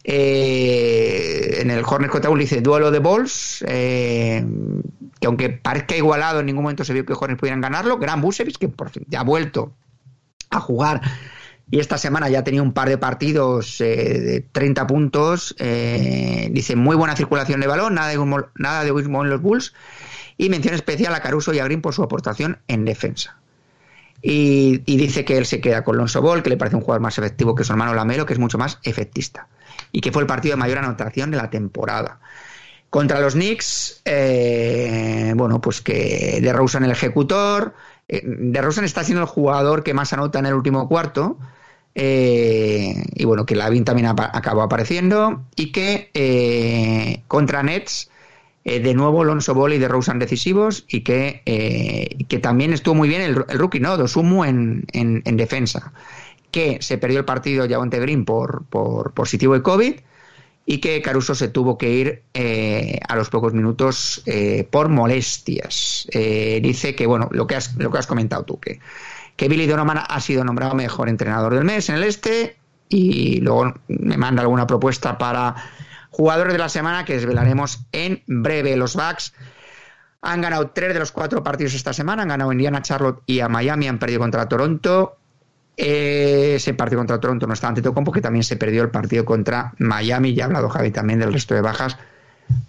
En el Hornets contra Bulls dice duelo de balls, eh, que aunque parezca igualado, en ningún momento se vio que Hornets pudieran ganarlo. Gran Busevich, que por fin ya ha vuelto a jugar y esta semana ya tenía un par de partidos eh, de 30 puntos. eh, dice muy buena circulación de balón, nada de, humo- en los Bulls. Y mención especial a Caruso y a Green por su aportación en defensa. Y, dice que él se queda con Lonzo Ball, que le parece un jugador más efectivo que su hermano Lamelo, que es mucho más efectista. Y que fue el partido de mayor anotación de la temporada. Contra los Knicks, eh, bueno, pues que DeRozan el ejecutor. Eh, DeRozan está siendo el jugador que más anota en el último cuarto. eh, y bueno, que Lavin también acabó apareciendo. Y que eh, contra Nets, eh, de nuevo Lonzo Ball y DeRozan decisivos. Y que, que también estuvo muy bien el, el rookie, ¿no? Dosumu en, en, en defensa. Que se perdió el partido Javonte Green por, por positivo de COVID y que Caruso se tuvo que ir eh, a los pocos minutos eh, por molestias. Eh, dice que, bueno, lo que has, lo que has comentado tú, que, que Billy Donovan ha sido nombrado mejor entrenador del mes en el este y luego me manda alguna propuesta para jugadores de la semana que desvelaremos en breve. Los Bucks han ganado tres de los cuatro partidos esta semana, han ganado Indiana, Charlotte y a Miami, han perdido contra Toronto. Eh, ese partido contra Toronto no estaba ante Tocompo, que también se perdió el partido contra Miami. Ya ha hablado Javi también del resto de bajas,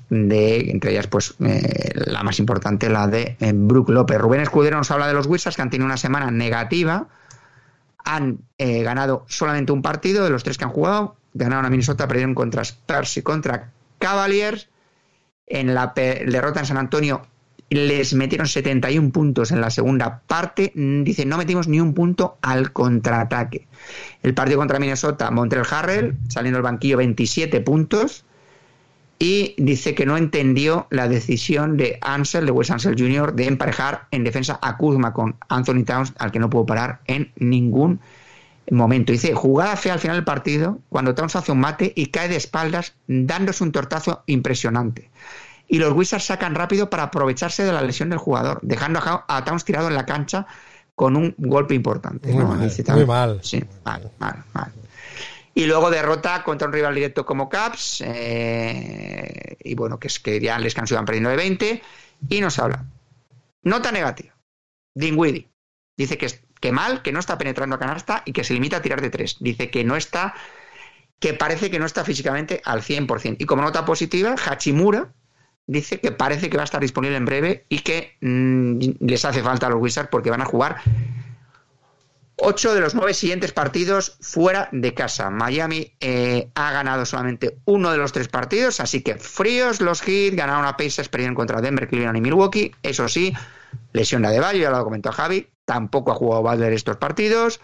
de entre ellas, pues eh, la más importante, la de eh, Brook López. Rubén Escudero nos habla de los Wizards, que han tenido una semana negativa. Han eh, ganado solamente un partido de los tres que han jugado. Ganaron a Minnesota, perdieron contra Spurs y contra Cavaliers. En la derrota en San Antonio les metieron 71 puntos en la segunda parte. Mm, Dice, no metimos ni un punto al contraataque. El partido contra Minnesota, Montreal Harrell, saliendo del banquillo 27 puntos. Y dice que no entendió la decisión de Ansel, de Wes Ansel Jr., de emparejar en defensa a Kuzma con Anthony Towns, al que no pudo parar en ningún momento. Dice, jugada fea al final del partido, cuando Towns hace un mate y cae de espaldas, dándose un tortazo impresionante y los Wizards sacan rápido para aprovecharse de la lesión del jugador, dejando a, Towns tirado en la cancha con un golpe importante. Muy ¿no? mal, muy. Sí, mal, mal, mal. Y luego derrota contra un rival directo como Caps. eh, y bueno, que es que ya les descanso iban perdiendo de 20. Y nos habla. Nota negativa. Dinwiddie. Dice que, que mal, que no está penetrando a canasta y que se limita a tirar de tres. Dice que no está, que parece que no está físicamente al 100%. Y como nota positiva, Hachimura dice que parece que va a estar disponible en breve y que mm, les hace falta a los Wizards porque van a jugar ocho de los nueve siguientes partidos fuera de casa. Miami eh, ha ganado solamente uno de los tres partidos, así que fríos los Heat, ganaron a Pacers, perdieron contra Denver, Cleveland y Milwaukee. Eso sí, lesión de Valle, ya lo comentó Javi, tampoco ha jugado Butler estos partidos.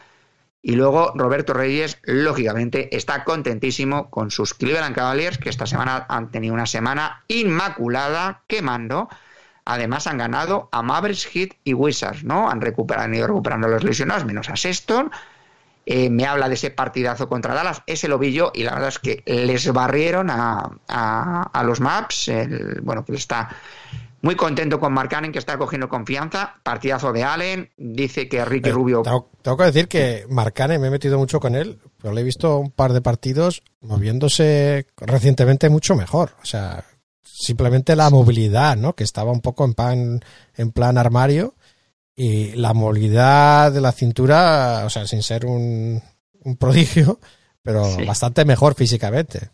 Y luego Roberto Reyes, lógicamente, está contentísimo con sus Cleveland Cavaliers, que esta semana han tenido una semana inmaculada, quemando. Además han ganado a Mavericks, Heat y Wizards, ¿no? Han, recuperado, han ido recuperando a los lesionados, menos a Sexton. Eh, me habla de ese partidazo contra Dallas, ese lo vi yo y la verdad es que les barrieron a, a- los Maps. El- bueno, pues está muy contento con Mark Cannon, que está cogiendo confianza. Partidazo de Allen, dice que Ricky Eh, Rubio Tengo, tengo que decir que Marcane, me he metido mucho con él, pero le he visto un par de partidos moviéndose recientemente mucho mejor. O sea, simplemente la movilidad, ¿no? Que estaba un poco en plan, en plan armario. Y la movilidad de la cintura, o sea, sin ser un, un prodigio, pero Sí. bastante mejor físicamente.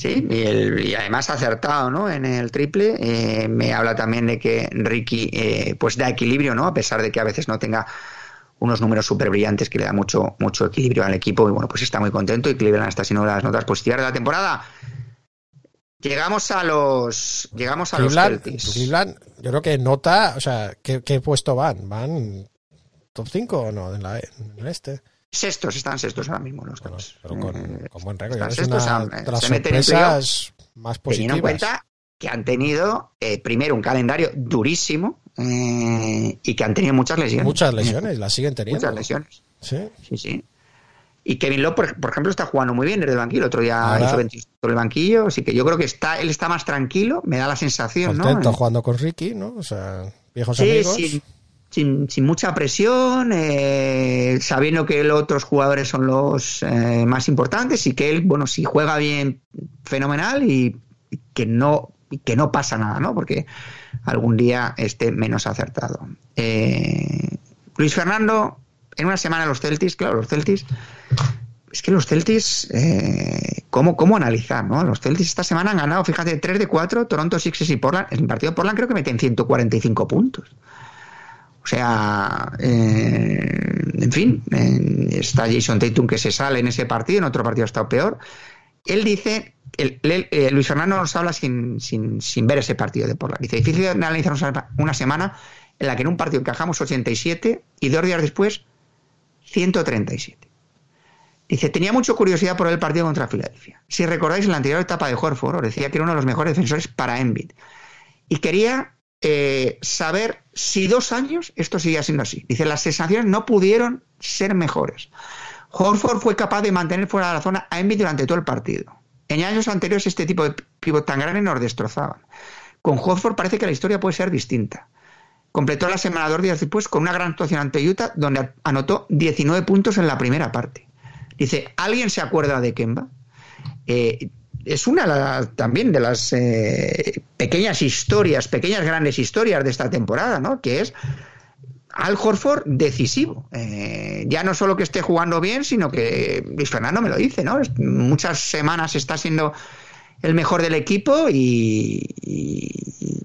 Sí, y, el- y además acertado, ¿no? En el triple. Eh, me habla también de que Ricky, eh, pues da equilibrio, ¿no? A pesar de que a veces no tenga unos números súper brillantes que le da mucho, mucho equilibrio al equipo. Y bueno, pues está muy contento y Cleveland está siendo las notas positivas de la temporada. Llegamos a los, llegamos a Cleveland, los Celtics. Cleveland, yo creo que nota, o sea, ¿qué, qué puesto van? ¿Van top 5 o no en, la, en el este? Sextos, están sextos ahora mismo los Bueno, pero con, Eh, con buen récord. están sextos, una las se meten en sorpresas más teniendo positivas. en cuenta que han tenido eh, primero un calendario durísimo eh, y que han tenido muchas lesiones. Muchas lesiones, las siguen teniendo. Muchas lesiones. Sí. Sí, sí. Y Kevin Love, por, por ejemplo, está jugando muy bien desde el banquillo. El otro día Ahora- hizo 20 por el banquillo, así que yo creo que está, él está más tranquilo, me da la sensación, Contento ¿no? jugando con Ricky, ¿no? O sea, viejos Sí, amigos. sin, sin, sin mucha presión, eh, sabiendo que los otros jugadores son los eh, más importantes y que él, bueno, si juega bien, fenomenal y, que no y que no pasa nada, ¿no? Porque algún día esté menos acertado. Eh, Luis Fernando, en una semana los Celtics, claro, los Celtics, es que los Celtics, eh, ¿cómo, ¿cómo analizar, no? Los Celtics esta semana han ganado, fíjate, 3 de 4, Toronto Sixers y Portland. En el partido de Portland creo que meten 145 puntos. O sea, eh, en fin, está Jason Tatum que se sale en ese partido, en otro partido ha estado peor. Él dice, eh, Luis Fernando nos habla sin, sin, sin ver ese partido de Portland. Dice, difícil analizar una- una semana en la que en un partido encajamos 87 y dos días después 137. Dice, tenía mucha curiosidad por el partido contra Filadelfia. Si recordáis en la anterior etapa de Horford, os decía que era uno de los mejores defensores para Embiid. Y quería eh, saber si dos años esto seguía siendo así. Dice, las sensaciones no pudieron ser mejores. Horford fue capaz de mantener fuera de la zona a Embiid durante todo el partido. En años anteriores este tipo de pivot tan grande nos destrozaban. Con Horford parece que la historia puede ser distinta. Completó la semana dos días después con una gran actuación ante Utah, donde anotó 19 puntos en la primera parte. Dice, ¿alguien se acuerda de Kemba? Eh, es una también de las eh, pequeñas historias, pequeñas grandes historias de esta temporada, ¿no? Que es Al Horford decisivo. Eh, ya no solo que esté jugando bien, sino que Luis Fernando me lo dice, ¿no? Muchas semanas está siendo el mejor del equipo y,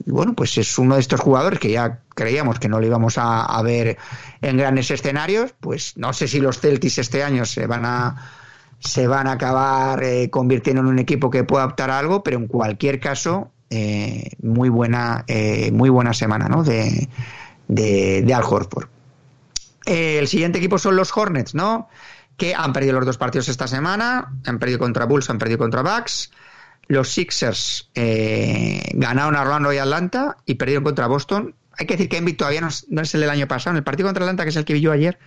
bueno, pues es uno de estos jugadores que ya creíamos que no lo íbamos a, a ver en grandes escenarios. Pues no sé si los Celtics este año se van a se van a acabar eh, convirtiendo en un equipo que pueda optar a algo, pero en cualquier caso, eh, muy buena, eh, muy buena semana, ¿no? De, de, de Al Horford. Eh, el siguiente equipo son los Hornets, ¿no? Que han perdido los dos partidos esta semana, han perdido contra Bulls, han perdido contra Bucks. Los Sixers eh, ganaron a Orlando y Atlanta y perdieron contra Boston. Hay que decir que Embiid todavía no es, no es el del año pasado. En el partido contra Atlanta, que es el que vi yo ayer,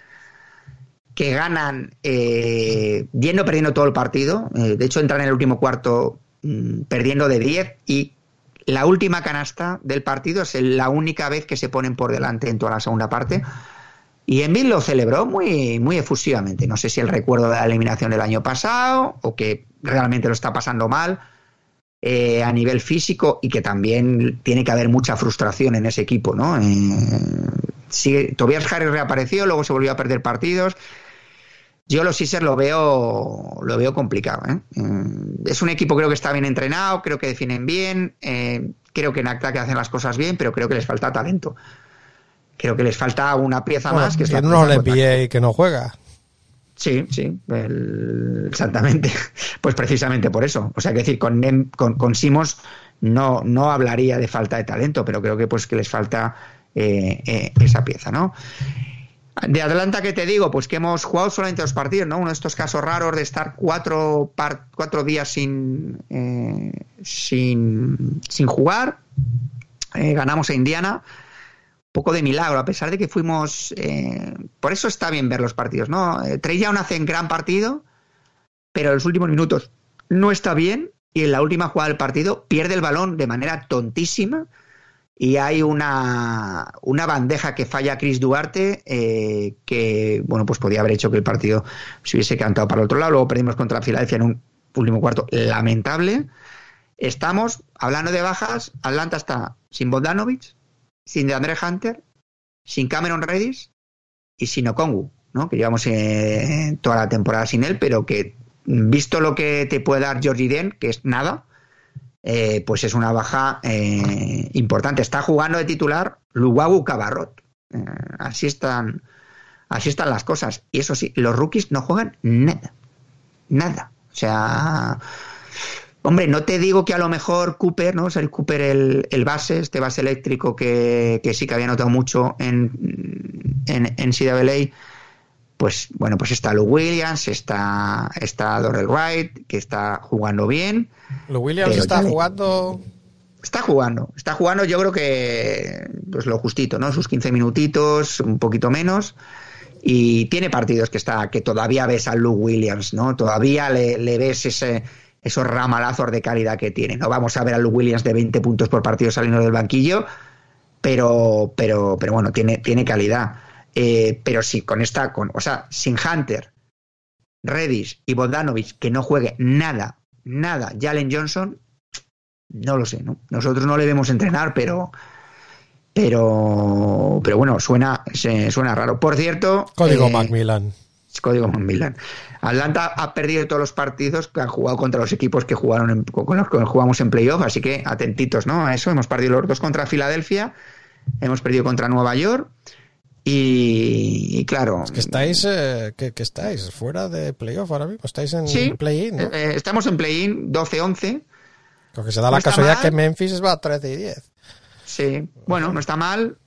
que ganan eh, yendo perdiendo todo el partido. Eh, de hecho, entran en el último cuarto mm, perdiendo de 10 y la última canasta del partido es la única vez que se ponen por delante en toda la segunda parte. Y Embiid lo celebró muy, muy efusivamente. No sé si el recuerdo de la eliminación del año pasado o que realmente lo está pasando mal eh, a nivel físico y que también tiene que haber mucha frustración en ese equipo, ¿no? Eh, Tobias Harris reapareció, luego se volvió a perder partidos. Yo los Sixers lo veo, lo veo complicado. ¿eh? Mm, Es un equipo creo que está bien entrenado, creo que definen bien, eh, creo que en ataque hacen las cosas bien, pero creo que les falta talento. Creo que les falta una pieza Bueno, más que es la pieza le. NBA que no juega. Sí, sí, el- exactamente. Pues precisamente por eso. O sea, que decir, con, Nem- con, con Simons no, no hablaría de falta de talento, pero creo que pues que les falta eh, eh, esa pieza, ¿no? De Atlanta, ¿qué te digo? Pues que hemos jugado solamente dos partidos, ¿no? Uno de estos casos raros de estar cuatro, cuatro días sin, eh, sin, jugar. Eh, ganamos a Indiana poco de milagro, a pesar de que fuimos. eh, por eso está bien ver los partidos, ¿no? Trey Young hace un gran partido, pero en los últimos minutos no está bien y en la última jugada del partido pierde el balón de manera tontísima y hay una, una bandeja que falla Chris Duarte eh, que, bueno, pues podía haber hecho que el partido se hubiese cantado para el otro lado. Luego perdimos contra Filadelfia en un último cuarto lamentable. Estamos, hablando de bajas, Atlanta está sin Bogdanovich, sin DeAndre Hunter, sin Cameron Redis y sin Okongu, ¿no? que llevamos eh, toda la temporada sin él, pero que visto lo que te puede dar Georgie Den, que es nada, eh, pues es una baja eh, importante. Está jugando de titular Luwagu Cabarrot. Eh, así están así están las cosas. Y eso sí, los rookies no juegan nada. Nada. O sea, Hombre, no te digo que a lo mejor Cooper, ¿no? Ser Cooper el, el base, este base eléctrico que, que sí que había notado mucho en, en, en CAA, pues bueno, pues está Lou Williams, está, está Dorrell Wright, que está jugando bien. Lo Williams está le- jugando. Está jugando, está jugando yo creo que pues lo justito, ¿no? Sus 15 minutitos, un poquito menos. Y tiene partidos que está, que todavía ves a Lou Williams, ¿no? Todavía le, le ves ese, esos ramalazos de calidad que tiene. No vamos a ver a Lou Williams de 20 puntos por partido saliendo del banquillo, pero, pero, pero bueno, tiene, tiene calidad. Eh, pero sí, con esta, con, o sea, sin Hunter, Redis y Bogdanovich, que no juegue nada, nada, Jalen Johnson, no lo sé, ¿no? Nosotros no le vemos entrenar, pero. Pero. Pero bueno, suena, se- suena raro. Por cierto. Código eh, Macmillan. Código Macmillan. Atlanta ha perdido todos los partidos que han jugado contra los equipos que jugaron en- con los que jugamos en playoff, así que atentitos, ¿no? A eso. Hemos perdido los dos contra Filadelfia, hemos perdido contra Nueva York. Y, y claro. Que estáis, eh, que, que estáis fuera de playoff ahora mismo. Estáis en Sí, play-in. ¿no? eh, eh, estamos en play-in 12-11. Porque se da no la casualidad mal. que Memphis va a 13 y 10. Sí, bueno, no está mal,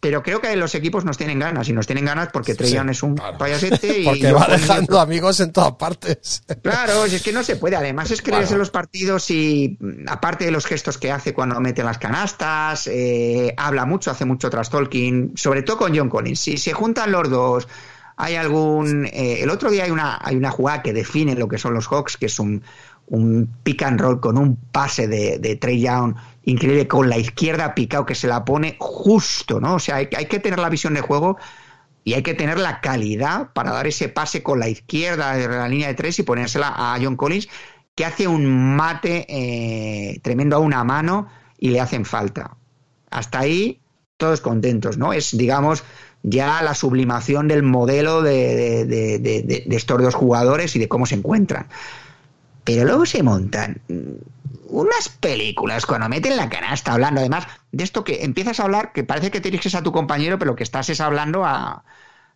pero creo que los equipos nos tienen ganas y nos tienen ganas porque Trey Sí, Young es un claro. payasete y Porque va dejando otro. amigos en todas partes. Claro, es que no se puede. Además es creerse Claro. los partidos y mm, aparte de los gestos que hace cuando mete las canastas, eh, habla mucho, hace mucho tras talking, sobre todo con John Collins. Si se juntan los dos, hay algún... eh, el otro día hay una, hay una jugada que define lo que son los Hawks, que es un, un pick and roll con un pase de, de Trey Young increíble con la izquierda picado que se la pone justo, ¿no? O sea, hay, hay que tener la visión de juego y hay que tener la calidad para dar ese pase con la izquierda de la línea de tres y ponérsela a John Collins, que hace un mate eh, tremendo a una mano y le hacen falta. Hasta ahí, todos contentos, ¿no? Es, digamos, ya la sublimación del modelo de, de- estos dos jugadores y de cómo se encuentran. Pero luego se montan unas películas cuando meten la canasta hablando además de esto que empiezas a hablar que parece que te diriges a tu compañero pero lo que estás es hablando a,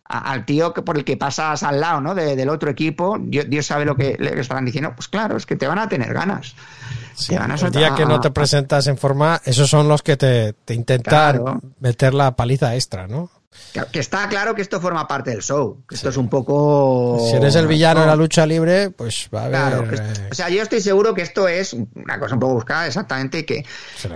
a- al tío que por el que pasas al lado ¿no? De- del otro equipo Dios, Dios sabe lo que le estarán diciendo pues claro es que te van a tener ganas Te van a El día que no te presentas en forma, esos son los que te, te intentan Claro. meter la paliza extra, ¿no? Que- está claro que esto forma parte del show que esto es un poco Si eres el villano en la lucha libre, pues va a haber. Claro, que- eh, o sea, yo estoy seguro que esto es una cosa un poco buscada exactamente y que,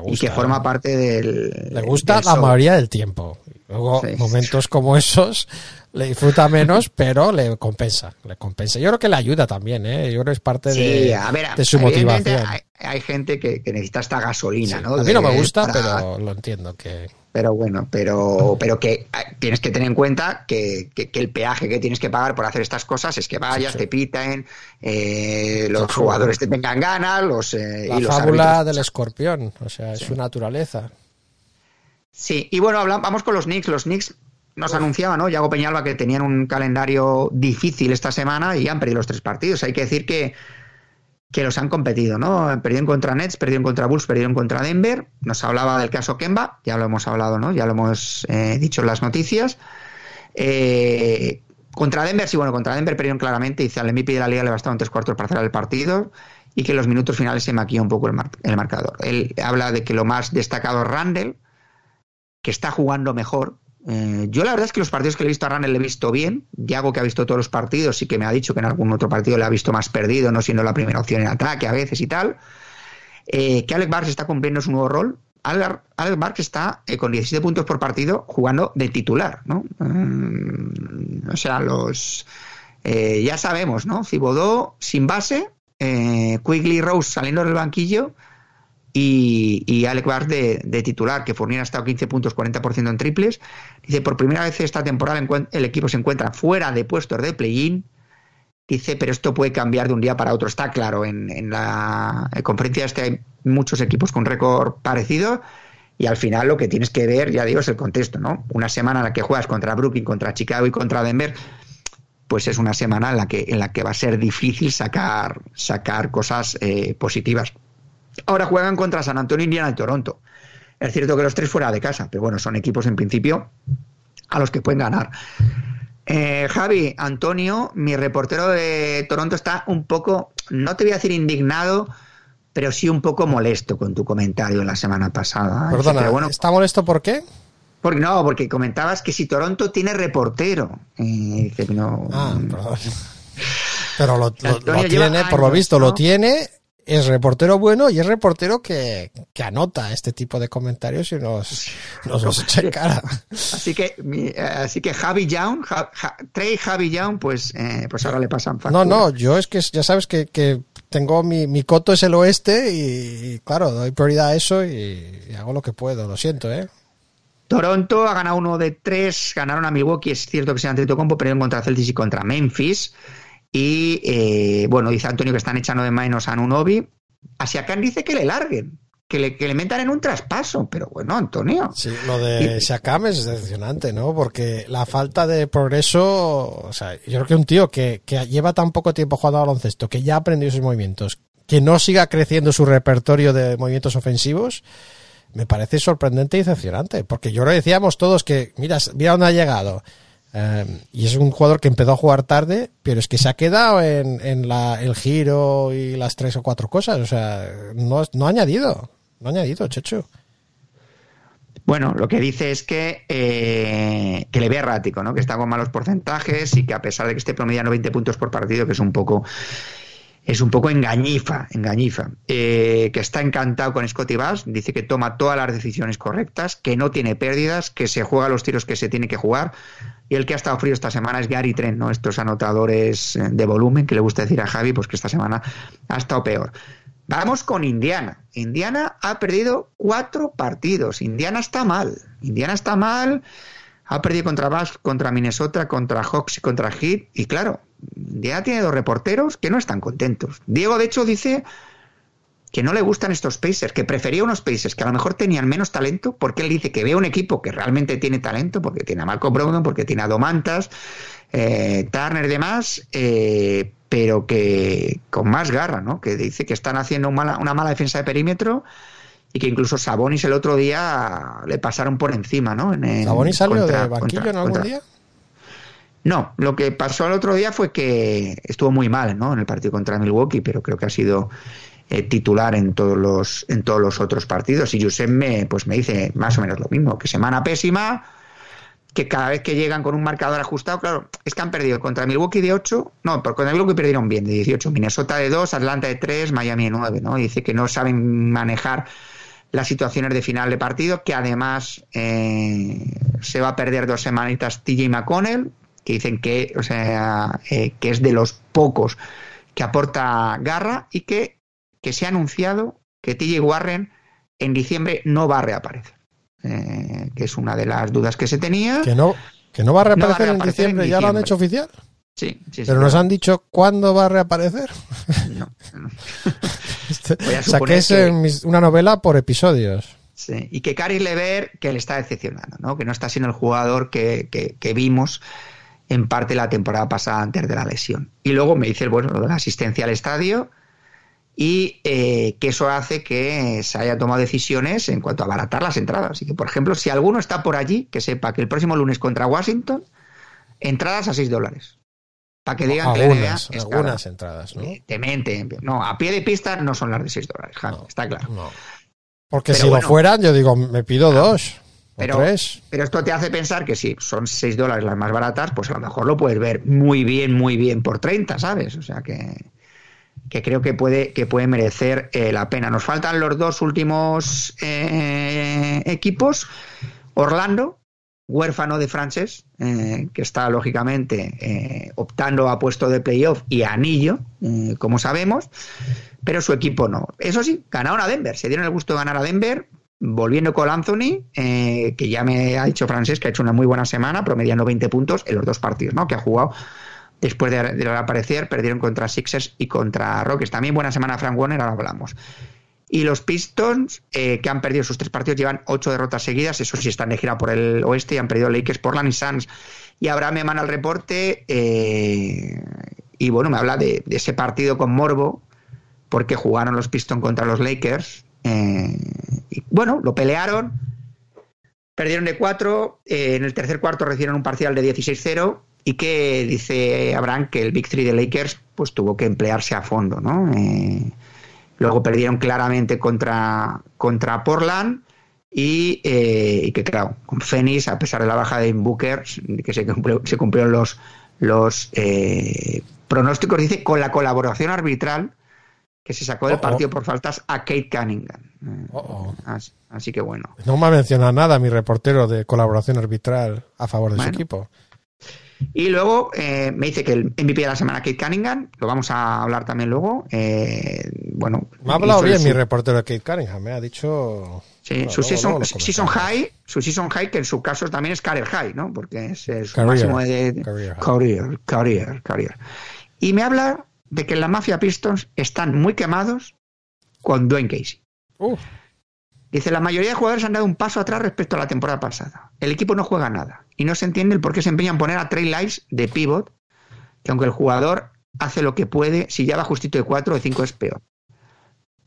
y que forma parte del. le gusta del la show. mayoría del tiempo. Luego, Sí. momentos como esos le disfruta menos, pero le compensa, le compensa. Yo creo que le ayuda también, ¿eh? Yo creo que es parte Sí, de, a ver, de su motivación. Hay, hay gente que, que necesita esta gasolina, Sí. ¿no? A mí no me gusta, para- pero lo entiendo que... Pero bueno, pero, pero que eh, tienes que tener en cuenta que, que- que el peaje que tienes que pagar por hacer estas cosas es que vayas, Sí, sí. te piten, eh, los jugadores te tengan ganas, los, eh, La y los fábula árbitros- del escorpión, o sea, es su naturaleza. Sí, y bueno, vamos con los Knicks. Los Knicks nos anunciaban, ¿no? Yago Peñalba que tenían un calendario difícil esta semana y han perdido los tres partidos. Hay que decir que, que los han competido, ¿no? Perdieron contra Nets, perdieron contra Bulls, perdieron contra Denver. Nos hablaba del caso Kemba, ya lo hemos hablado, ¿no? Ya lo hemos eh, dicho en las noticias. Eh, contra Denver, sí, bueno, contra Denver perdieron claramente. Dice al MVP de la liga le bastaron tres cuartos para cerrar el partido y que en los minutos finales se maquilla un poco el, el marcador. Él habla de que lo más destacado es Randall, que está jugando mejor. Eh, yo la verdad es que los partidos que le he visto a Randall le he visto bien. Diago, que ha visto todos los partidos y que me ha dicho que en algún otro partido le ha visto más perdido, no siendo la primera opción en ataque a veces y tal. Eh, que Alex Barks está cumpliendo su nuevo rol. Alex Barks está eh, con 17 puntos por partido jugando de titular, ¿no? Mm, o sea, los... eh, ya sabemos, ¿no? Cibodó sin base, Quigley Rose saliendo del banquillo y, y Alec Barks de, titular, que Fournier ha estado 15 puntos, 40% en triples. Dice, por primera vez esta temporada el equipo se encuentra fuera de puestos de play-in. Dice, pero esto puede cambiar de un día para otro. Está claro, en, la en conferencia este hay muchos equipos con récord parecido y al final lo que tienes que ver, ya digo, es el contexto, ¿no? Una semana en la que juegas contra Brooklyn, contra Chicago y contra Denver, pues es una semana en la que, en la que va a ser difícil sacar, sacar cosas eh, positivas. Ahora juegan contra San Antonio, Indiana y Toronto. Es cierto que los tres fuera de casa, pero bueno, son equipos en principio a los que pueden ganar. Eh, Javi, Antonio, mi reportero de Toronto está un poco, no te voy a decir indignado, pero sí un poco molesto con tu comentario la semana pasada. Perdona, Pero bueno, ¿está molesto por qué? porque no, porque comentabas que si Toronto tiene reportero. Eh, no, Ah, perdón. Pero lo, tiene, por lo visto, ¿no? lo tiene, es reportero bueno y es reportero que, que anota este tipo de comentarios y nos, nos los echa en cara. Así que, mi- eh, así que Javi Young, Ja- Ja- Trey Javi Young, pues, eh, pues ahora le pasan No, factura. no, yo es que ya sabes que, que tengo mi, mi coto es el oeste y, y, claro, doy prioridad a eso y, y hago lo que puedo, lo siento, ¿eh? Toronto ha ganado uno de tres, ganaron a Milwaukee, es cierto que se han compo, perdieron contra Celtics y contra Memphis. Y eh, bueno, dice Antonio que están echando de menos a Nunobi. A Siakam dice que le larguen, que le, que le metan en un traspaso. Pero bueno, Antonio. Sí, lo de Siakam es decepcionante, ¿no? Porque la falta de progreso, o sea, yo creo que un tío que, que lleva tan poco tiempo jugando a baloncesto, que ya ha aprendido sus movimientos, que no siga creciendo su repertorio de movimientos ofensivos, me parece sorprendente y decepcionante. Porque yo lo decíamos todos que, mira, mira dónde ha llegado. Eh, y es un jugador que empezó a jugar tarde, pero es que se ha quedado en, la, el giro y las tres o cuatro cosas. O sea, no, ha añadido. No ha añadido, Chechu. Bueno, lo que dice es que, eh, que le ve errático, ¿no? Que está con malos porcentajes y que a pesar de que esté promediando 20 puntos por partido, que es un poco es un poco engañifa, engañifa. Eh, que está encantado con Scotty Bass, dice que toma todas las decisiones correctas, que no tiene pérdidas, que se juega los tiros que se tiene que jugar. Y el que ha estado frío esta semana es Gary Trent, ¿no? Estos anotadores eh, de volumen que le gusta decir a Javi, pues que esta semana ha estado peor. Vamos con Indiana. Indiana ha perdido cuatro partidos. Indiana está mal. Indiana está mal. Ha perdido contra Bass, contra Minnesota, contra Hawks y contra Heat. Y claro, Indiana tiene dos reporteros que no están contentos. Diego, de hecho, dice que no le gustan estos Pacers, que prefería unos Pacers que a lo mejor tenían menos talento, porque él dice que ve un equipo que realmente tiene talento, porque tiene a Marco Brogdon, porque tiene a Domantas, eh, Turner y demás, eh, pero que con más garra, ¿no? Que dice que están haciendo una mala, una mala defensa de perímetro y que incluso Sabonis el otro día le pasaron por encima, ¿no? En, ¿Sabonis salió contra- de banquillo contra- en algún contra- día? no, lo que pasó el otro día fue que estuvo muy mal, ¿no? En el partido contra Milwaukee, pero creo que ha sido eh, titular en todos los en todos los otros partidos. Y Josep me pues me dice más o menos lo mismo, que semana pésima, que cada vez que llegan con un marcador ajustado, claro, es que han perdido contra Milwaukee de 8, no, contra Milwaukee perdieron bien, de 18, Minnesota de 2, Atlanta de 3, Miami de 9, ¿no? Dice que no saben manejar las situaciones de final de partido, que además eh, se va a perder dos semanitas TJ McConnell, que dicen que, o sea, eh, que es de los pocos que aporta garra y que, que se ha anunciado que TJ Warren en diciembre no va a reaparecer. Eh, que es una de las dudas que se tenía. Que no, que no va a reaparecer, en reaparecer en diciembre, ya lo han hecho oficial. Sí, sí, sí, Pero nos han dicho cuándo va a reaparecer. no, no. Este- Voy a suponer que mis- una novela por episodios. Sí, y que Caris Lever que le está decepcionando, ¿no? que no está siendo el jugador que, que- que vimos en parte la temporada pasada antes de la lesión. Y luego me dice bueno, lo de la asistencia al estadio y eh, que eso hace que se haya tomado decisiones en cuanto a abaratar las entradas. Y que, por ejemplo, si alguno está por allí, que sepa que el próximo lunes contra Washington, entradas a 6 dólares. Para que digan que la NBA Algunas, es algunas cara. entradas, ¿no? Eh, Te mente. No, a pie de pista no son las de 6 dólares, Javi, está claro. No. Porque Pero si bueno. lo fueran, yo digo, me pido dos Pero- o tres. Pero esto te hace pensar que si son 6 dólares las más baratas, pues a lo mejor lo puedes ver muy bien, muy bien por 30, ¿sabes? O sea que, que creo que puede, que puede merecer eh, la pena. Nos faltan los dos últimos eh, equipos. Orlando, huérfano de Frances, eh, que está lógicamente optando a puesto de playoff y anillo, como sabemos, pero su equipo no. Eso sí, ganaron a Denver, se dieron el gusto de ganar a Denver, volviendo con Anthony, que ya me ha dicho Francés que ha hecho una muy buena semana, promediando 20 puntos en los dos partidos ¿no? que ha jugado. Después de, aparecer, perdieron contra Sixers y contra Rockets. También buena semana Frank Warner, ahora hablamos. Y los Pistons, eh, que han perdido sus tres partidos, llevan ocho derrotas seguidas. Eso sí, están de gira por el oeste y han perdido Lakers, Portland y Suns. Y Abraham me manda el reporte. eh, y bueno, me habla de, ese partido con Morbo, porque jugaron los Pistons contra los Lakers. eh, y bueno, lo pelearon. Perdieron de cuatro. en el tercer cuarto recibieron un parcial de 16-0. Y que dice Abraham que el Big Three de Lakers pues tuvo que emplearse a fondo, ¿no? Eh, Luego perdieron claramente contra, contra Portland y, eh, y que, claro, con Phoenix, a pesar de la baja de Booker, que se, cumplió- se cumplieron los, los eh, pronósticos, dice, con la colaboración arbitral que se sacó del Oh, oh. partido por faltas a Kate Cunningham. Eh, oh. Así, así que bueno. No me ha mencionado nada mi reportero de colaboración arbitral a favor de Bueno. su equipo. Y luego eh, me dice que el MVP de la semana, Kate Cunningham, lo vamos a hablar también luego. eh, bueno, Me ha hablado bien mi reportero de Kate Cunningham, me ha dicho... Sí, Bueno, su luego- season, luego high, su season high, que en su caso también es career high, ¿no? Porque es, es su Career, máximo de, de- career career, career, career. Y me habla de que en la mafia Pistons están muy quemados con Dwayne Casey. Uf, Dice, la mayoría de jugadores han dado un paso atrás respecto a la temporada pasada. El equipo no juega nada. Y no se entiende el por qué se empeñan en poner a Trey Lyles de pivot, que aunque el jugador hace lo que puede, si ya va justito de 4 o de 5 es peor.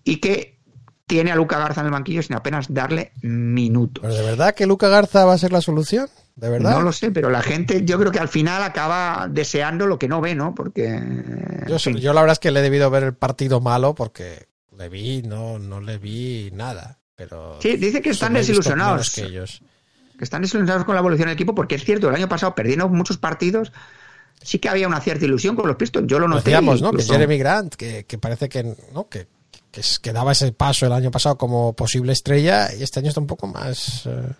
Y que tiene a Luca Garza en el banquillo sin apenas darle minutos. ¿Pero de verdad que Luca Garza va a ser la solución? ¿De verdad? No lo sé, pero la gente yo creo que al final acaba deseando lo que no ve, ¿no? Porque... Yo, yo la verdad es que le he debido ver el partido malo porque le vi, no, no le vi nada. Pero Sí, dice que están desilusionados. que ellos. que están desilusionados con la evolución del equipo, porque es cierto, el año pasado perdiendo muchos partidos, sí que había una cierta ilusión con los Pistons. Yo lo noté. Decíamos, ¿no? Que Jeremy Grant, que, que parece que, ¿no? que, que, que daba ese paso el año pasado como posible estrella y este año está un poco más. eh,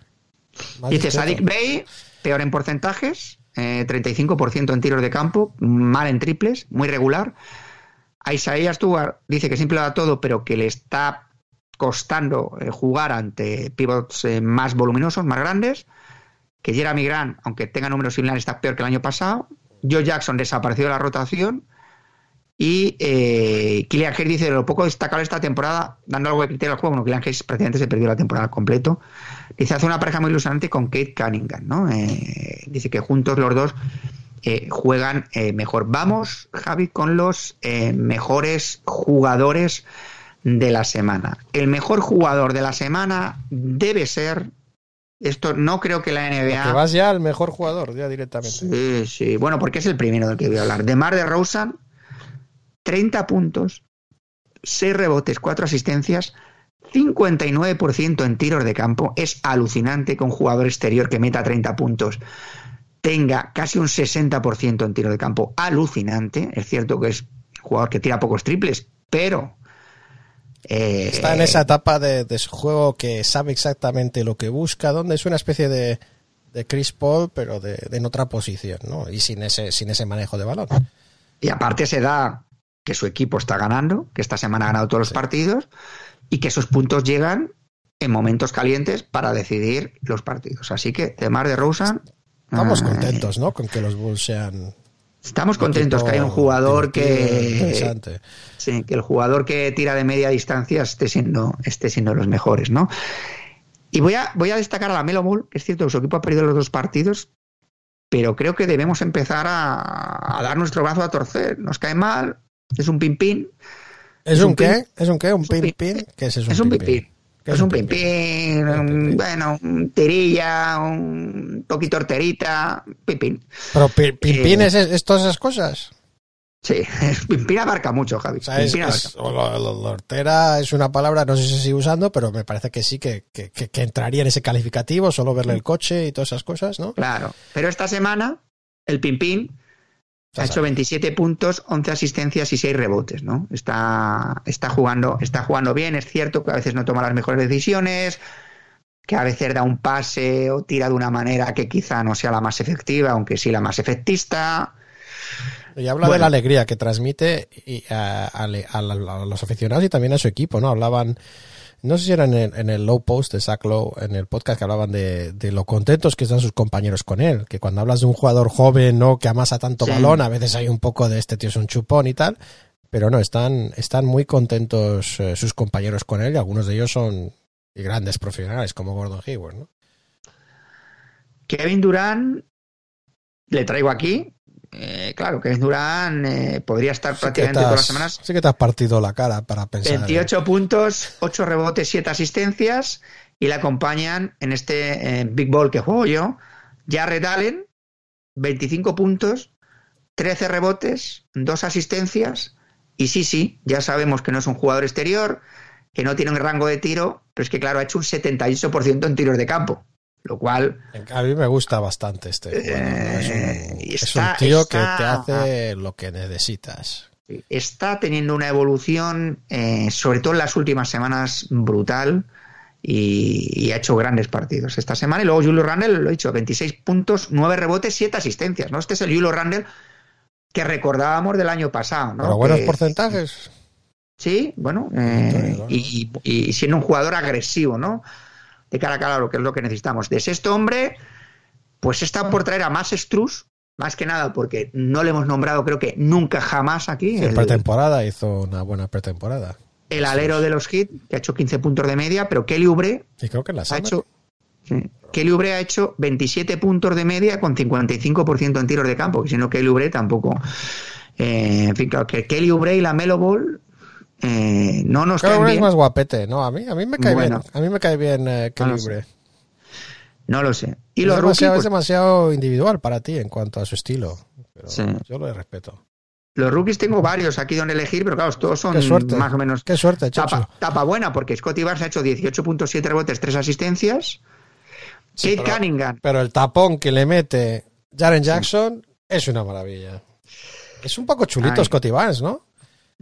más Dice. Sadik Bey, peor en porcentajes, eh, 35% en tiros de campo, mal en triples, muy regular. A Isaiah Stewart dice que siempre lo da todo, pero que le está costando eh, jugar ante pivots eh, más voluminosos, más grandes. Que Jeremy Grant, aunque tenga números similares, está peor que el año pasado. Joe Jackson desapareció de la rotación. Y eh, Kylian Hayes dice lo poco destacable esta temporada, dando algo de criterio al juego. Bueno, Kylian Hayes prácticamente se perdió la temporada completo. Dice, hace una pareja muy ilusionante con Kate Cunningham, ¿no? Eh, dice que juntos los dos juegan mejor. Vamos, Javi, con los mejores jugadores de la semana. El mejor jugador de la semana debe ser. Esto no creo que la NBA. Que vas ya al mejor jugador, ya directamente. Sí, sí. Bueno, porque es el primero del que voy a hablar. De Mar de Rosen, 30 puntos, 6 rebotes, 4 asistencias, 59% en tiros de campo. Es alucinante que un jugador exterior que meta 30 puntos tenga casi un 60% en tiro de campo. Alucinante. Es cierto que es un jugador que tira pocos triples, pero Eh, Está en esa etapa de, de su juego que sabe exactamente lo que busca, donde es una especie de, de Chris Paul, pero de, de en otra posición, ¿no? Y sin ese, sin ese manejo de balón. Y aparte se da que su equipo está ganando, que esta semana ha ganado todos los partidos y que esos puntos llegan en momentos calientes para decidir los partidos. Así que, de Mar de Rosen. Estamos eh, contentos, ¿no? Con que los Bulls sean. Estamos contentos que hay un jugador que. Interesante. Sí, que el jugador que tira de media distancia esté siendo, esté siendo los mejores, ¿no? Y voy a, voy a destacar a la Melo Ball, que es cierto que su equipo ha perdido los dos partidos, pero creo que debemos empezar a, a dar nuestro brazo a torcer. Nos cae mal, es un pin-pin. ¿Es, Es un un qué? pin- ¿Es un qué? ¿Un es un pin pin- pin? ¿Qué es eso? Es un pin-pin. ¿Qué Es un pin-pin, pin-pin? un- pin-pin? bueno, un tirilla, un poquito horterita, pin-pin. Pero pi- pin pin Eh, es, es todas esas cosas. Sí, pin-pin abarca mucho, Javi. O sea, es, Pin-pin es- una palabra, no sé si se sigue usando, pero me parece que sí, que, que- entraría en ese calificativo, solo verle el coche y todas esas cosas, ¿no? Claro. Pero esta semana, el pin-pin Ya ha hecho sabes. 27 puntos, 11 asistencias y 6 rebotes, ¿no? Está, está, jugando, está jugando bien, es cierto que a veces no toma las mejores decisiones, que a veces da un pase o tira de una manera que quizá no sea la más efectiva, aunque sí la más efectista. Y habla de la alegría que transmite a, a- a la- a los aficionados y también a su equipo, ¿no? Hablaban, no sé si era en el, en el low post de Zach Lowe, en el podcast que hablaban de, de lo contentos que están sus compañeros con él, que cuando hablas de un jugador joven, ¿no? Que amasa tanto Sí. balón, a veces hay un poco de este tío es un chupón y tal, pero no, están, están muy contentos eh, sus compañeros con él y algunos de ellos son grandes profesionales como Gordon Hayward, ¿no? Kevin Durant, le traigo aquí. Eh, claro, Kevin Durant eh, podría estar Sí que, prácticamente te todas las semanas sí que te has partido la cara para pensar. 28 puntos, 8 rebotes, 7 asistencias y le acompañan en este eh, Big Ball que juego yo, Jarrett Allen, 25 puntos, 13 rebotes, 2 asistencias y sí, sí, ya sabemos que no es un jugador exterior, que no tiene un rango de tiro, pero es que claro, ha hecho un 78% en tiros de campo, lo cual A mí me gusta bastante este es, Eh, un, es un tío está- que te hace lo que necesitas. está teniendo una evolución, eh, sobre todo en las últimas semanas, brutal y, y ha hecho grandes partidos esta semana. Y luego Julio Randle, lo he dicho, 26 puntos, 9 rebotes, 7 asistencias. ¿no? Este es el Julio Randle que recordábamos del año pasado. ¿no? Pero buenos Que- porcentajes. Sí, bueno, eh, y siendo un jugador agresivo, ¿no? De cara a cara lo que es lo que necesitamos. De sexto hombre, pues está por traer a más Struz, más que nada porque no le hemos nombrado, creo que nunca jamás aquí. En el- pretemporada hizo una buena pretemporada. el alero de los hits, que ha hecho 15 puntos de media, pero Kelly Oubre Y creo que en la ha hecho. sí, Kelly Oubre ha hecho 27 puntos de media con 55% en tiros de campo, que si no Kelly Oubre tampoco. eh, en fin, claro, que Kelly Oubre y la Melo Ball eh, no nos que es bien. más guapete, ¿no? A mí, a mí me cae Bueno. bien. A mí me cae bien eh, Kelly No lo sé. No lo sé. Y es, los demasiado, pues, es demasiado individual para ti en cuanto a su estilo. Pero Sí. yo lo respeto. los rookies tengo varios aquí donde elegir, pero claro, todos son suerte. más o menos Qué suerte, tapa, tapa buena, porque Scotty Barnes ha hecho 18.7 rebotes, 3 asistencias. Sí, Kate pero- Cunningham, Pero el tapón que le mete Jaren Jackson es una maravilla. Es un poco chulito Ay. Scotty Barnes, ¿no?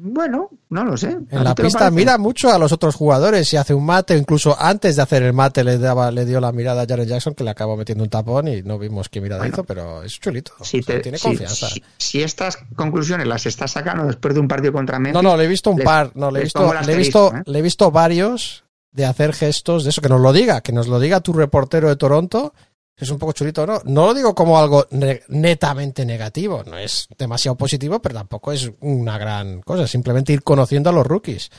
Bueno, no lo sé. ¿A En la pista mira mucho a los otros jugadores y hace un mate, incluso antes de hacer el mate le daba, le dio la mirada a Jaren Jackson que le acabó metiendo un tapón y no vimos qué mirada Bueno. hizo, pero es chulito. Si, O sea, te- tiene si- confianza. si- si estas conclusiones las estás sacando después de un partido contra Memphis, No, no, le he visto un les- par, no, le he visto, le he visto, ¿eh? le he visto varios de hacer gestos de eso, que nos lo diga, que nos lo diga tu reportero de Toronto, es un poco chulito, ¿no? No lo digo como algo ne- netamente negativo, no es demasiado positivo, pero tampoco es una gran cosa, simplemente ir conociendo a los rookies.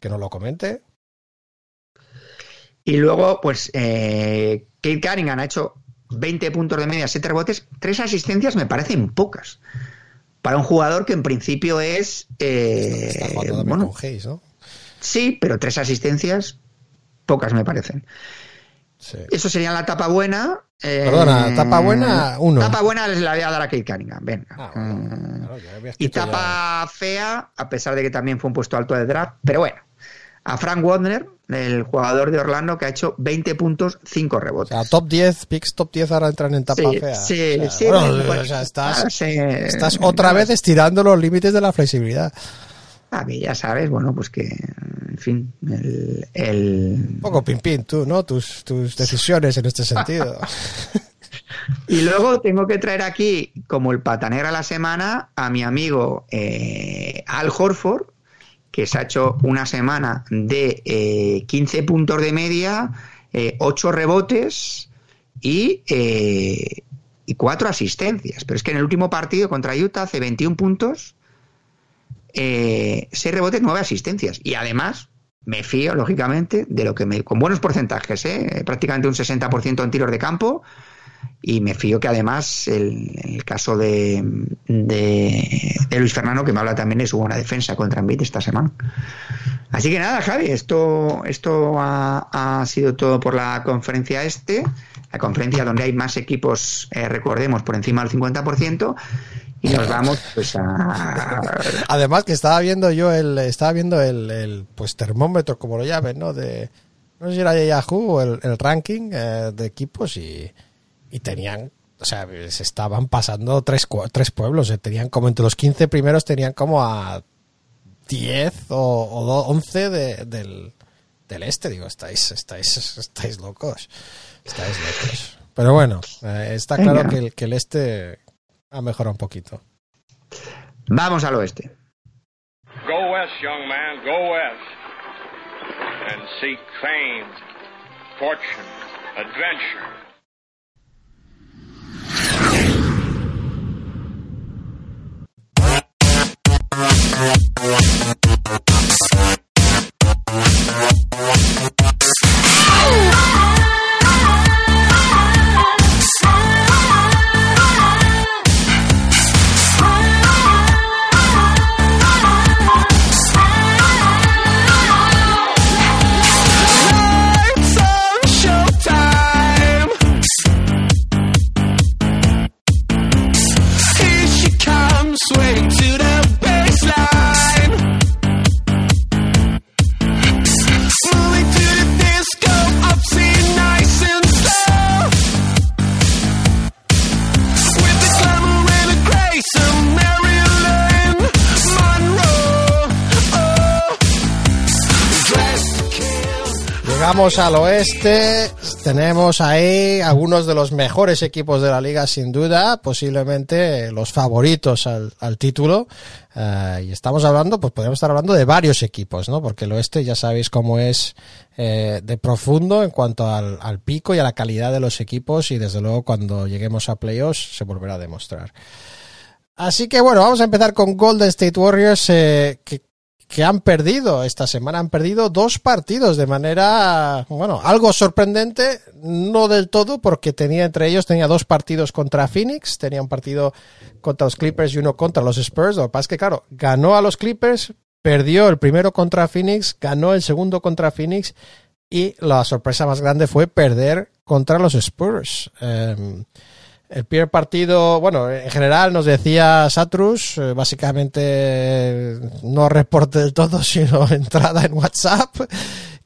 Que nos lo comente. Y luego, pues, eh, Kate Cunningham ha hecho 20 puntos de media, 7 rebotes, 3 asistencias me parecen pocas. Para un jugador que en principio es. eh, Está también bueno, Hayes, ¿no? sí, pero 3 asistencias, pocas me parecen. Sí. Eso sería la tapa buena. eh, Perdona, tapa buena, uno. Tapa buena les la voy a dar a Kate Cunningham, venga. Ah, bueno, Mm. claro, Y escrito ya- tapa fea, a pesar de que también fue un puesto alto de draft, pero bueno. A Frank Wagner, el jugador de Orlando, que ha hecho 20 puntos, 5 O rebotes. sea, top 10, picks top 10 ahora entran en tapa Sí, fea. sí, O sea, sí, bueno, bueno, o sea, estás, ah, sí. estás otra vez estirando los límites de la flexibilidad. A mí ya sabes, bueno, pues que, en fin, el... el- Un poco pin tú, ¿no? Tus, tus decisiones en este sentido. Y luego tengo que traer aquí, como el patanegra de la semana, a mi amigo eh, Al Horford, que se ha hecho una semana de eh, 15 puntos de media, eh, 8 rebotes y, eh, y 4 asistencias. Pero es que en el último partido contra Utah hace 21 puntos, eh, 6 rebotes, 9 asistencias. Y además, me fío, lógicamente, de lo que me. con buenos porcentajes, ¿eh? prácticamente un 60% en tiros de campo. Y me fío que además el, el caso de, de, Luis Fernando, que me habla también de su buena defensa contra Embiid esta semana. Así que nada, Javi, esto, esto ha, ha sido todo por la conferencia este, la conferencia donde hay más equipos, eh, recordemos, por encima del 50%, y nos vamos pues a... Además que estaba viendo yo el, estaba viendo el, el, pues termómetro, como lo llamen, ¿no? De, no sé si era de Yahoo o el, el ranking eh, de equipos y, y tenían, o sea, se estaban pasando tres, tres pueblos, eh, tenían como entre los 15 primeros tenían como a 10 o, o do- 11 de- del, del este, digo, estáis, estáis, estáis locos, estáis locos. Pero bueno, eh, está claro que el, que el este ha mejorado un poquito. Vamos al oeste. Go west, young man, go west. And seek fame, fortune, adventure. Llegamos al oeste, tenemos ahí algunos de los mejores equipos de la liga sin duda, posiblemente los favoritos al, título. Eh, y estamos hablando, pues podríamos estar hablando de varios equipos, ¿no? Porque el oeste ya sabéis cómo es eh, de profundo en cuanto al, al pico y a la calidad de los equipos y desde luego cuando lleguemos a playoffs se volverá a demostrar. Así que bueno, vamos a empezar con Golden State Warriors, eh, que, que han perdido esta semana, han perdido dos partidos de manera, bueno, algo sorprendente, no del todo, porque tenía entre ellos, tenía dos partidos contra Phoenix, tenía un partido contra los Clippers y uno contra los Spurs. Lo que pasa es que, claro, ganó a los Clippers, perdió el primero contra Phoenix, ganó el segundo contra Phoenix y la sorpresa más grande fue perder contra los Spurs. Eh, el primer partido, bueno, en general nos decía Satrus, eh, básicamente no reporte del todo, sino entrada en WhatsApp,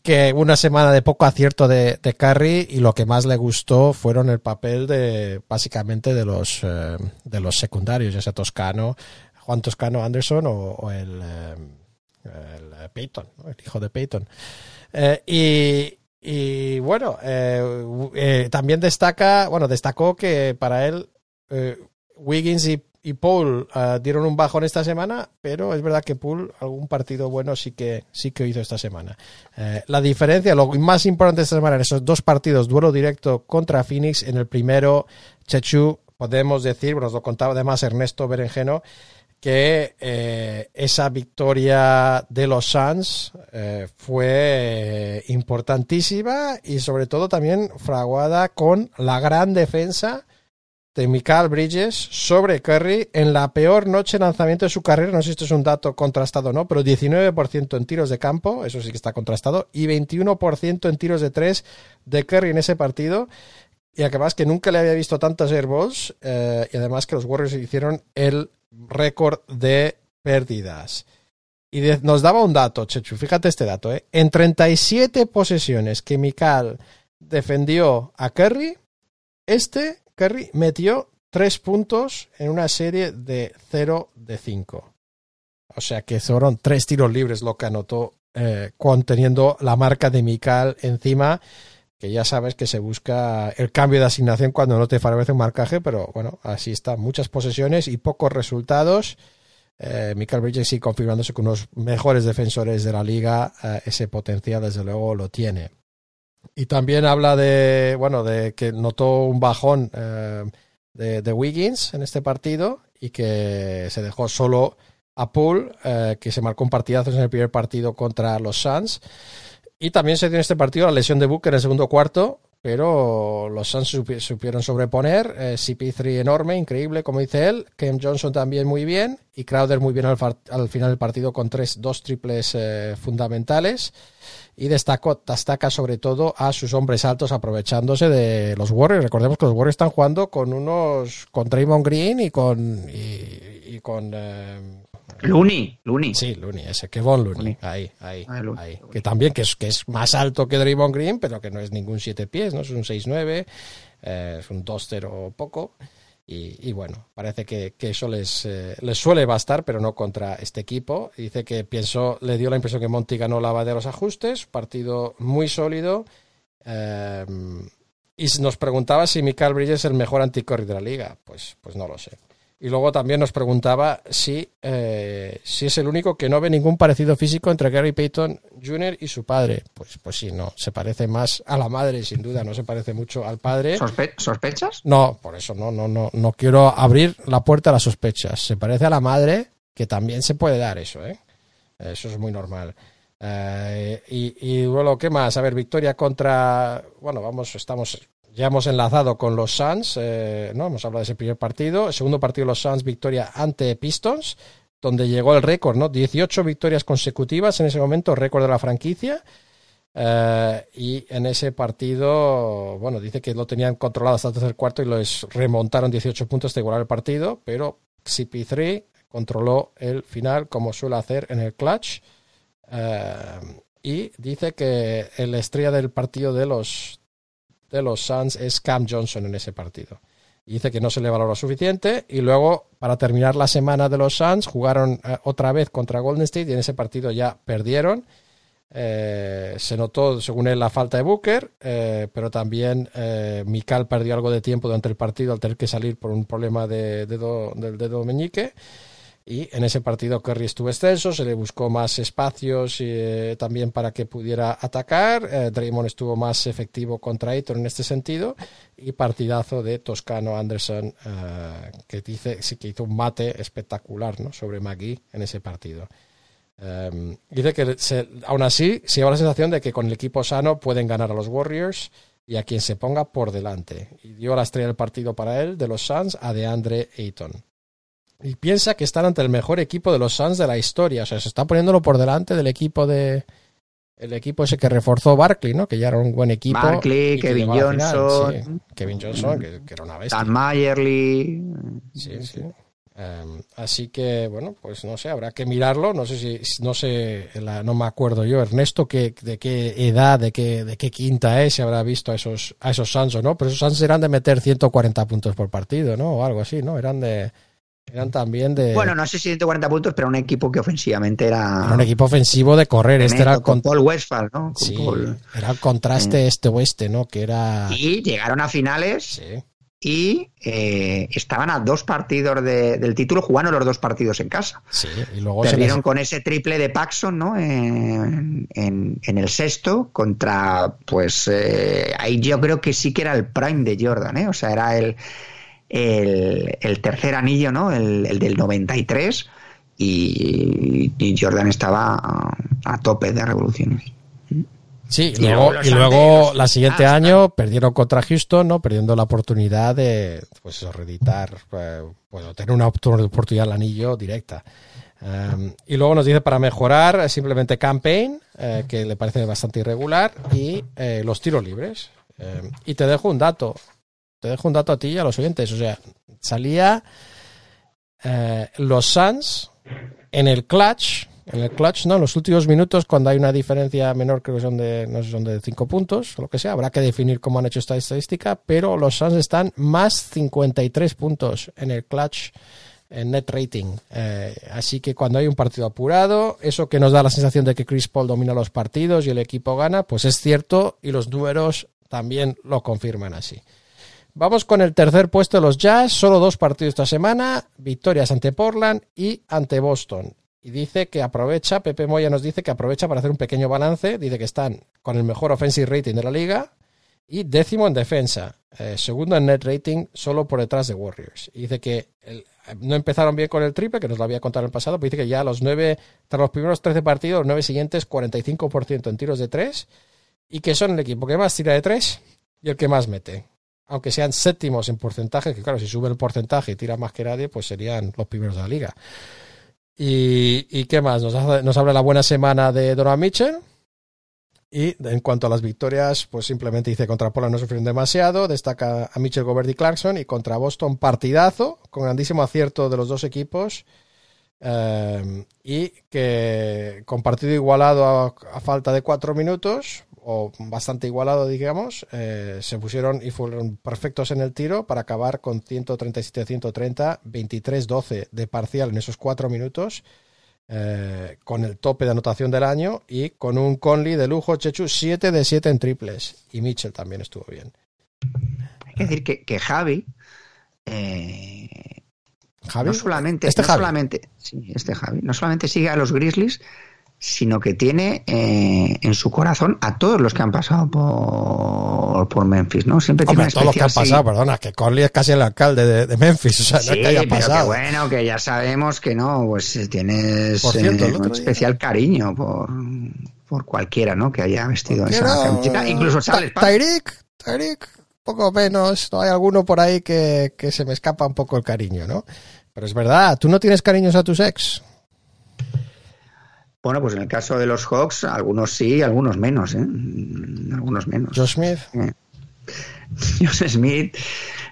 que una semana de poco acierto de, de y lo que más le gustó fueron el papel de, básicamente, de los, eh, de los secundarios, ya sea Toscano, Juan Toscano Anderson o, el, eh, el Peyton, el hijo de Peyton. Y, y bueno, eh, eh, también destaca, bueno, destacó que para él eh, Wiggins y, Paul dieron un bajón esta semana, pero es verdad que Paul algún partido bueno sí que sí que hizo esta semana. Eh, la diferencia, lo más importante esta semana en esos dos partidos, duelo directo contra Phoenix, en el primero Chechu, podemos decir, nos lo contaba además Ernesto Berenjeno, que eh, esa victoria de los Suns eh, fue eh, importantísima y sobre todo también fraguada con la gran defensa de Michael Bridges sobre Curry en la peor noche de lanzamiento de su carrera. No sé si esto es un dato contrastado o no, pero 19% en tiros de campo, eso sí que está contrastado, y 21% en tiros de tres de Curry en ese partido. Y además que nunca le había visto tantos airballs y además que los Warriors hicieron el récord de pérdidas. Y nos daba un dato, Chechu, fíjate este dato, ¿eh? En 37 posesiones que Mikal defendió a Curry, este Curry metió 3 puntos en una serie de 0 de 5. o sea que fueron tres tiros libres lo que anotó, eh, conteniendo la marca de Mikal encima, que ya sabes que se busca el cambio de asignación cuando no te favorece un marcaje, pero bueno, así está, muchas posesiones y pocos resultados. Eh, Michael Bridges sí confirmándose con unos mejores defensores de la liga, eh, ese potencial desde luego lo tiene. Y también habla de, bueno, de que notó un bajón eh, de, de Wiggins en este partido y que se dejó solo a Poole, que se marcó un partidazo en el primer partido contra los Suns. Y también se dio en este partido la lesión de Booker en el segundo cuarto, pero los Suns supi- supieron sobreponer. Eh, CP3 enorme, increíble, como dice él. Kem Johnson también muy bien. Y Crowder muy bien al, final del partido con tres, dos triples eh, fundamentales. Y destacó, destaca sobre todo a sus hombres altos aprovechándose de los Warriors. Recordemos que los Warriors están jugando con unos, con Draymond Green y con, y, y con, eh, Looney, Looney. Sí, Looney, ese, Kevon Looney. Looney. Ahí, ahí, Ah, Looney. ahí. Que también, que es, que es más alto que Draymond Green, pero que no es ningún siete pies, ¿no? Es un 6'9", eh, es un 2-0 poco. Y, y bueno, parece que, que eso les, eh, les suele bastar, pero no contra este equipo. Dice que pienso, le dio la impresión que Monty ganó la de los ajustes, partido muy sólido. eh, y nos preguntaba si Michael Bridges es el mejor anticorri de la liga. Pues, pues no lo sé. Y luego también nos preguntaba si, eh, si es el único que no ve ningún parecido físico entre Gary Payton Jr. y su padre. Pues, pues sí, no. Se parece más a la madre, sin duda. No se parece mucho al padre. Sospe- ¿Sospechas? No, por eso no, no, no, no quiero abrir la puerta a las sospechas. Se parece a la madre, que también se puede dar eso, ¿eh? Eso es muy normal. Eh, y, y bueno, ¿qué más? A ver, victoria contra. Bueno, vamos, estamos. Ya hemos enlazado con los Suns, eh, ¿no? Hemos hablado de ese primer partido. El segundo partido los Suns, victoria ante Pistons, donde llegó el récord, ¿no? 18 victorias consecutivas en ese momento, récord de la franquicia. Eh, y en ese partido, bueno, dice que lo tenían controlado hasta el tercer cuarto y les remontaron 18 puntos de igualar el partido, pero CP3 controló el final como suele hacer en el clutch. Eh, y dice que el estrella del partido de los, de los Suns es Cam Johnson en ese partido. Y dice que no se le valoró suficiente. Y luego, para terminar la semana de los Suns, jugaron eh, otra vez contra Golden State y en ese partido ya perdieron. Eh, se notó, según él, la falta de Booker, eh, pero también eh, Mikal perdió algo de tiempo durante el partido al tener que salir por un problema de dedo, del dedo meñique. Y en ese partido Curry estuvo extenso, se le buscó más espacios eh, también para que pudiera atacar. Eh, Draymond estuvo más efectivo contra Ayton en este sentido. Y partidazo de Toscano Anderson, eh, que dice sí que hizo un mate espectacular ¿no? sobre McGee en ese partido. Um, dice que se, aún así se lleva la sensación de que con el equipo sano pueden ganar a los Warriors y a quien se ponga por delante. Y dio la estrella del partido para él, de los Suns, a DeAndre Ayton. Y piensa que están ante el mejor equipo de los Suns de la historia. O sea, se está poniéndolo por delante del equipo de. El equipo ese que reforzó Barkley, ¿no? Que ya era un buen equipo. Barkley, que Kevin. Johnson. Kevin Johnson, que, que era una bestia. Dan Mayerly. Sí, sí. Um, así que, bueno, pues no sé, habrá que mirarlo. No sé si, no sé, la- no me acuerdo yo, Ernesto, que, de qué edad, de qué, de qué quinta es, si habrá visto a esos, a esos Suns o no. Pero esos Suns eran de meter 140 puntos por partido, ¿no? O algo así, ¿no? Eran de, eran también de. Bueno, no sé si 140 puntos, pero un equipo que ofensivamente era. era un equipo ofensivo de correr. Este era el, con con- Paul Westphal, ¿no? Con sí, Paul. era el contraste este-oeste, ¿no? Que era. Y llegaron a finales Sí. y eh, estaban a dos partidos de- del título, jugando los dos partidos en casa. Sí, y luego se Perdieron les- con ese triple de Paxson, ¿no? En, en- en el sexto contra, pues, eh, ahí yo creo que sí que era el prime de Jordan, ¿eh? O sea, era el, el, el tercer anillo, ¿no? El, el del 93 y, y Jordan estaba a, a tope de revoluciones. Sí, y luego, y luego la siguiente Ah, año perdieron contra Houston, ¿no? Perdiendo la oportunidad de, pues reeditar, eh, bueno, tener una oportunidad al anillo directa. Um, y luego nos dice para mejorar eh, simplemente campaign, eh, que le parece bastante irregular, y eh, los tiros libres. Eh, y te dejo un dato, te dejo un dato a ti y a los oyentes. O sea, salía eh, los Suns en el clutch, en el clutch, ¿no? En los últimos minutos, cuando hay una diferencia menor, creo que son de, no sé, son de 5 puntos, o lo que sea, habrá que definir cómo han hecho esta estadística, pero los Suns están más 53 puntos en el clutch en net rating. Eh, así que cuando hay un partido apurado, eso que nos da la sensación de que Chris Paul domina los partidos y el equipo gana, pues es cierto y los números también lo confirman así. Vamos con el tercer puesto de los Jazz, solo dos partidos esta semana, victorias ante Portland y ante Boston. Y dice que aprovecha, Pepe Moya nos dice que aprovecha para hacer un pequeño balance, dice que están con el mejor offensive rating de la liga y décimo en defensa, eh, segundo en net rating, solo por detrás de Warriors. Y dice que no empezaron bien con el triple, que nos lo había contado en el pasado, pero dice que ya los nueve, tras los primeros 13 partidos, los nueve siguientes, 45% en tiros de tres, y que son el equipo que más tira de tres y el que más mete. Aunque sean séptimos en porcentaje, que claro, si sube el porcentaje y tira más que nadie, pues serían los primeros de la liga. ¿Y, qué más? Nos, habla la buena semana de Donovan Mitchell. Y en cuanto a las victorias, pues simplemente dice contra Pola no sufrieron demasiado. Destaca a Mitchell Gobert y Clarkson. Y contra Boston, partidazo, con grandísimo acierto de los dos equipos. Eh, y que con partido igualado a falta de cuatro minutos, o bastante igualado, digamos, eh, se pusieron y fueron perfectos en el tiro para acabar con 137-130, 23-12 de parcial en esos cuatro minutos. eh, con el tope de anotación del año y con un Conley de lujo, Chechu, 7 de 7 en triples. Y Mitchell también estuvo bien. Hay que decir que, que Javi, eh, Javi, no solamente, este no Javi. solamente, sí, este Javi, no solamente sigue a los Grizzlies, sino que tiene eh, en su corazón a todos los que han pasado por, por Memphis, ¿no? Siempre tiene Hombre, todos los que han sí. pasado, perdona, que Conley es casi el alcalde de, de Memphis, o sea, no Sí, es que haya pero que pasado. bueno, que ya sabemos que no, pues eh, tienes Por cierto, eh, un día- especial cariño por, por cualquiera, ¿no? Que haya vestido esa Quiero- camiseta, incluso Charles Park. Tyreek, Tyreek, poco menos. No hay alguno por ahí que, que se me escapa un poco el cariño, ¿no? Pero es verdad, tú no tienes cariños a tus ex. Bueno, pues en el caso de los Hawks, algunos sí, algunos menos, ¿eh? Algunos menos. Joe Smith, Josh Smith,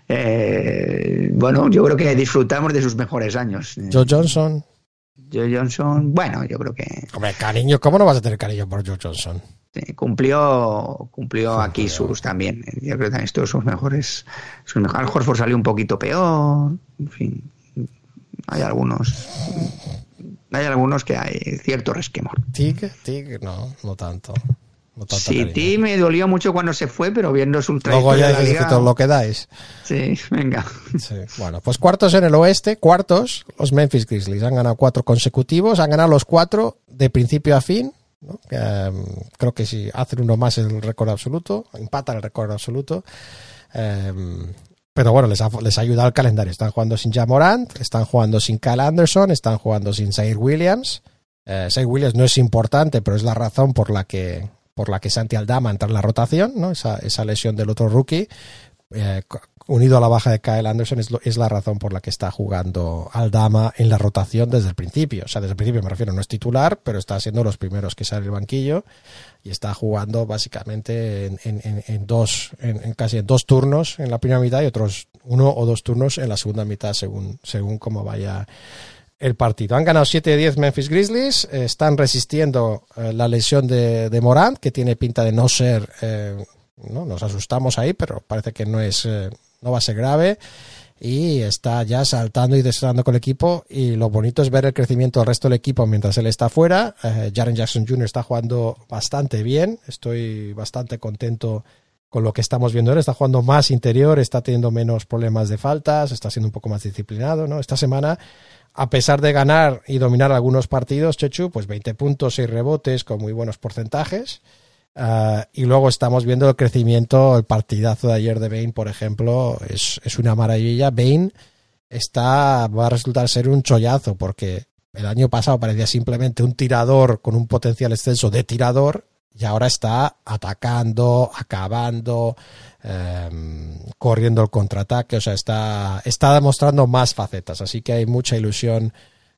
eh, bueno, yo creo que disfrutamos de sus mejores años. Eh, Joe Johnson. Joe Johnson, bueno, yo creo que Hombre, cariño, ¿cómo no vas a tener cariño por Joe Johnson? cumplió cumplió aquí sus también. eh, Yo creo que también estuvo sus mejores. Sus mejores. Al Horford salió un poquito peor. En fin, hay algunos. Hay algunos que hay cierto resquemor. Tig, Tig, no, no tanto. No tanto Sí, cariño. ti me dolió mucho cuando se fue, pero viendo su Luego ya la que lo que dais. Sí, venga. Sí. Bueno, pues cuartos en el oeste, cuartos, los Memphis Grizzlies han ganado cuatro consecutivos, han ganado los cuatro de principio a fin. em, creo que si hacen uno más el récord absoluto, empatan el récord absoluto. Em, pero bueno, les ha, les ayudado el calendario. Están jugando sin Jamorant, están jugando sin Kyle Anderson, están jugando sin Zaire Williams. Eh, Williams no es importante, pero es la razón por la que por la que Santi Aldama entra en la rotación, ¿no? Esa, esa lesión del otro rookie. eh, unido a la baja de Kyle Anderson es, la razón por la que está jugando Aldama en la rotación desde el principio. O sea, desde el principio me refiero, no es titular, pero está siendo los primeros que sale del banquillo y está jugando básicamente en, dos, en, casi en dos turnos en la primera mitad y otros uno o dos turnos en la segunda mitad según, según cómo vaya el partido. Han ganado 7 de 10 Memphis Grizzlies, eh, están resistiendo eh, la lesión de, Morant, que tiene pinta de no ser, eh, no nos asustamos ahí, pero parece que no es, no va a ser grave y está ya saltando y destrozando con el equipo y lo bonito es ver el crecimiento del resto del equipo mientras él está fuera. Eh, Jaren Jackson Jr. está jugando bastante bien, estoy bastante contento con lo que estamos viendo él, está jugando más interior, está teniendo menos problemas de faltas, está siendo un poco más disciplinado, ¿no? Esta semana a pesar de ganar y dominar algunos partidos, Chechu, pues 20 puntos, 6 rebotes con muy buenos porcentajes. Ah, y luego estamos viendo el crecimiento, el partidazo de ayer de Bain, por ejemplo, es, es una maravilla. Bain está, va a resultar ser un chollazo porque el año pasado parecía simplemente un tirador con un potencial exceso de tirador y ahora está atacando, acabando, eh, corriendo el contraataque, o sea, está, está demostrando más facetas, así que hay mucha ilusión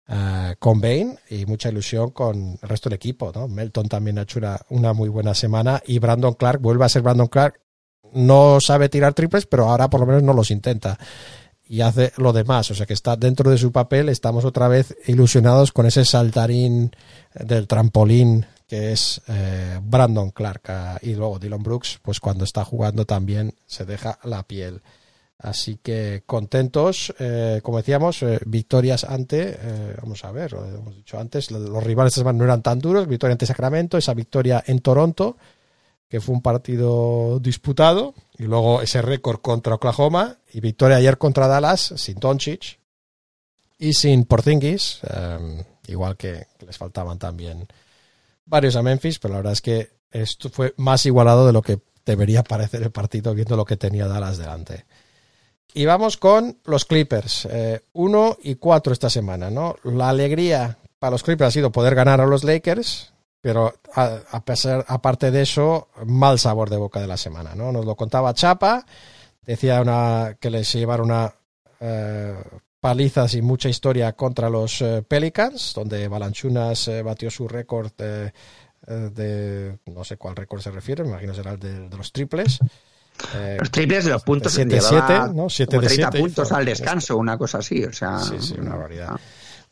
eh, con Bain y mucha ilusión con el resto del equipo, ¿no? Melton también ha hecho una, una muy buena semana y Brandon Clark vuelve a ser Brandon Clark, no sabe tirar triples, pero ahora por lo menos no los intenta y hace lo demás, o sea que está dentro de su papel, estamos otra vez ilusionados con ese saltarín del trampolín que es eh, Brandon Clark ah, y luego Dylan Brooks, pues cuando está jugando también se deja la piel. Así que contentos, eh, como decíamos, eh, victorias ante, eh, vamos a ver, lo hemos dicho antes, lo- los rivales no eran tan duros, victoria ante Sacramento, esa victoria en Toronto, que fue un partido disputado, y luego ese récord contra Oklahoma, y victoria ayer contra Dallas, sin Doncic y sin Porzingis, eh, igual que les faltaban también varios a Memphis, pero la verdad es que esto fue más igualado de lo que debería parecer el partido viendo lo que tenía Dallas delante. Y vamos con los Clippers. 1 y 4 esta semana, ¿no? La alegría para los Clippers ha sido poder ganar a los Lakers, pero a, a pesar, aparte de eso, mal sabor de boca de la semana, ¿no? Nos lo contaba Chapa, decía una, que les llevaron una eh, paliza sin mucha historia contra los eh, Pelicans, donde Balanchunas eh, batió su récord eh, eh, de, no sé cuál récord se refiere, me imagino será el de los triples. Eh, Los triples de los puntos de que 7-7, llevaba ¿no? 7 como de 30 7 puntos hizo. al descanso, una cosa así. O sea, Sí, sí, una barbaridad.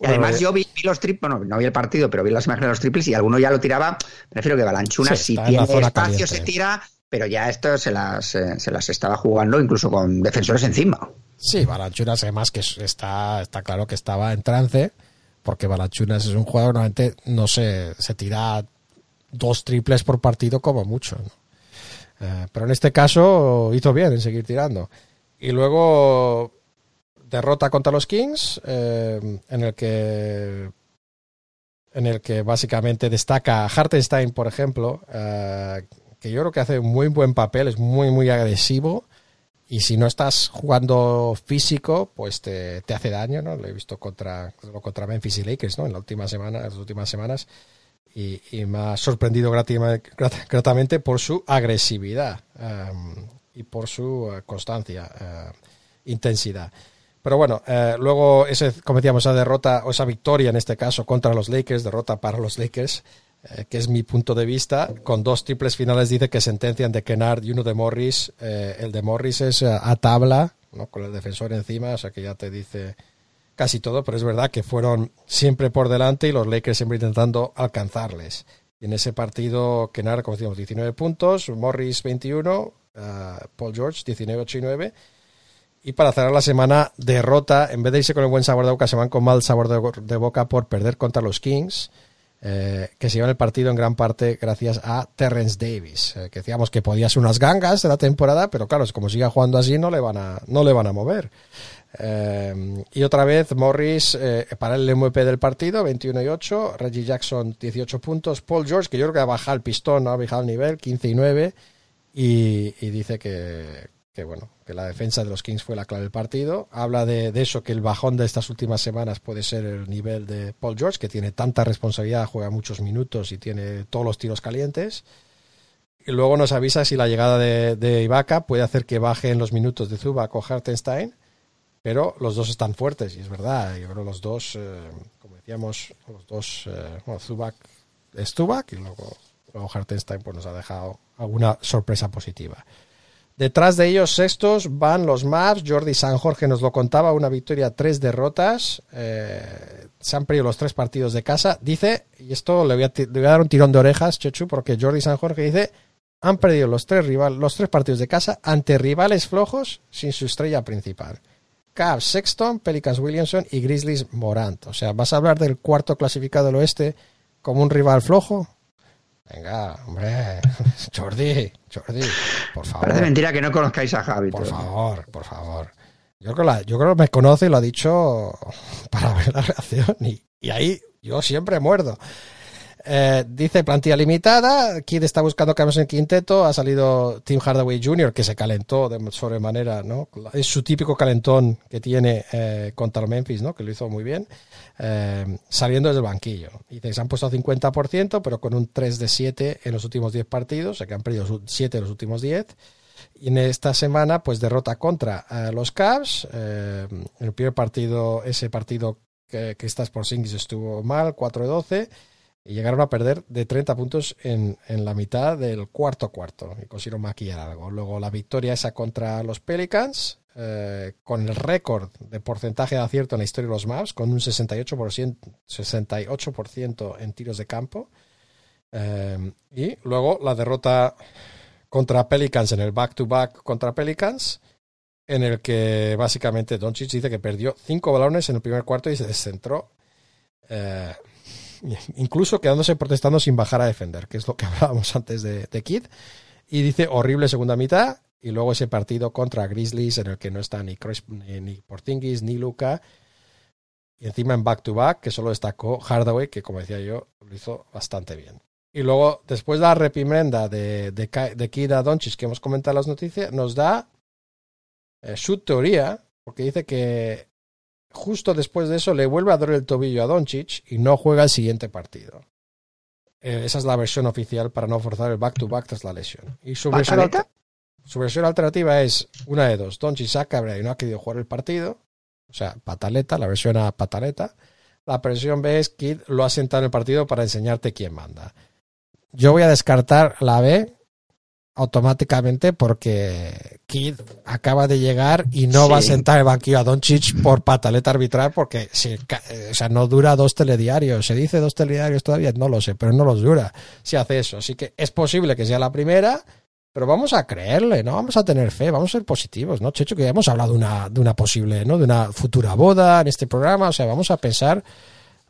Y además yo vi, vi los triples, bueno, no vi el partido, pero vi las imágenes de los triples y alguno ya lo tiraba. Prefiero que Balanchunas, Sí, si tiene espacio, caliente. se tira, pero ya esto se las, eh, se las estaba jugando incluso con defensores encima. Sí, Balanchunas además que es- está, está claro que estaba en trance, porque Balanchunas es un jugador normalmente no se, se tira dos triples por partido como mucho. ¿no? Eh, pero en este caso hizo bien en seguir tirando. Y luego derrota contra los Kings, eh, en el que en el que básicamente destaca Hartenstein, por ejemplo, eh, que yo creo que hace muy buen papel, es muy, muy agresivo. Y si no estás jugando físico, pues te, te hace daño, ¿no? Lo he visto contra, contra Memphis y Lakers, ¿no? En la última semana, las últimas semanas. Y, y me ha sorprendido gratamente por su agresividad um, y por su eh, constancia, eh, intensidad. Pero bueno, eh, luego, ese, como decíamos, esa derrota, o esa victoria en este caso contra los Lakers, derrota para los Lakers, eh, que es mi punto de vista, con dos triples finales dice que sentencian de Kennard y uno de Morris. Eh, el de Morris es a tabla, ¿no? con el defensor encima, o sea que ya te dice casi todo, pero es verdad que fueron siempre por delante y los Lakers siempre intentando alcanzarles. En ese partido, Kennard, como decíamos, 19 puntos, Morris 21, eh, Paul George 19, 8 y 9. Y para cerrar la semana, derrota, en vez de irse con el buen sabor de boca, se van con mal sabor de, boca por perder contra los Kings, eh, que se llevan el partido en gran parte gracias a Terrence Davis, eh, que decíamos que podía ser unas gangas de la temporada, pero claro, como siga jugando así, no le van a, no le van a mover. Eh, y otra vez Morris eh, para el MVP del partido, 21 y 8, Reggie Jackson 18 puntos, Paul George, que yo creo que ha bajado el pistón, ha bajado el nivel, 15 y 9, y, dice que, que bueno, que la defensa de los Kings fue la clave del partido. Habla de, eso, que el bajón de estas últimas semanas puede ser el nivel de Paul George, que tiene tanta responsabilidad, juega muchos minutos y tiene todos los tiros calientes. Y luego nos avisa si la llegada de, de Ibaka puede hacer que bajen los minutos de Zubac o Hartenstein, pero los dos están fuertes, y es verdad, yo creo los dos, eh, como decíamos, los dos, eh, bueno, Zubac es Zubac y luego, Hartenstein pues nos ha dejado alguna sorpresa positiva. Detrás de ellos, sextos, van los Mavs. Jordi San Jorge nos lo contaba, una victoria, tres derrotas. Eh, se han perdido los tres partidos de casa. Dice, y esto le voy, a, dar un tirón de orejas, Chechu, porque Jordi San Jorge dice, han perdido los tres, los tres partidos de casa ante rivales flojos sin su estrella principal. Cavs, Sexton, Pelicans Williamson y Grizzlies Morant. O sea, ¿vas a hablar del cuarto clasificado del oeste como un rival flojo? Venga, hombre, Jordi, Jordi, por favor. Parece mentira que no conozcáis a Javi. Por favor, por favor. Yo creo, que la, yo creo que me conoce y lo ha dicho para ver la reacción y, y ahí yo siempre muerdo. Eh, dice plantilla limitada, Kid está buscando cambios en quinteto, ha salido Tim Hardaway Jr. que se calentó de sobremanera, ¿no? Es su típico calentón que tiene eh, contra Memphis, ¿no? Que lo hizo muy bien, eh, saliendo desde el banquillo. Dice que se han puesto a 50%, pero con un 3 de 7 en los últimos 10 partidos, o sea que han perdido 7 de los últimos 10. Y en esta semana, pues derrota contra uh, los Cavs. Eh, el primer partido, ese partido que, que estás por Singis estuvo mal, 4 de 12 y llegaron a perder de 30 puntos en, en la mitad del cuarto cuarto y consiguieron maquillar algo. Luego la victoria esa contra los Pelicans, eh, con el récord de porcentaje de acierto en la historia de los Mavs, con un 68%, 68 en tiros de campo. Eh, y luego la derrota contra Pelicans en el back-to-back -back contra Pelicans en el que básicamente Doncic dice que perdió cinco balones en el primer cuarto y se descentró, eh, incluso quedándose protestando sin bajar a defender, que es lo que hablábamos antes de, de Kid. Y dice horrible segunda mitad, y luego ese partido contra Grizzlies en el que no está ni, Chris- ni, Porzingis ni Luca. Y encima en back-to-back, que solo destacó Hardaway, que como decía yo, lo hizo bastante bien. Y luego, después de la reprimenda de, de, de Doncic que hemos comentado en las noticias, nos da eh, su teoría, porque dice que justo después de eso le vuelve a doler el tobillo a Doncic y no juega el siguiente partido. Eh, esa es la versión oficial para no forzar el back-to-back tras la lesión. Y su versión, su versión alternativa es una de dos. Doncic se ha cabreado y no ha querido jugar el partido. O sea, pataleta, la versión A pataleta. La versión B es Kid lo ha sentado en el partido para enseñarte quién manda. Yo voy a descartar la B automáticamente porque Kid acaba de llegar y no Sí. va a sentar el banquillo a Doncic por pataleta arbitral porque si, eh, o sea, no dura dos telediarios. Se dice dos telediarios todavía, no lo sé, pero no los dura si hace eso. Así que es posible que sea la primera, pero vamos a creerle, ¿no? Vamos a tener fe, vamos a ser positivos, ¿no? Checho, que ya hemos hablado de una, de una posible, ¿no? De una futura boda en este programa, o sea, vamos a pensar,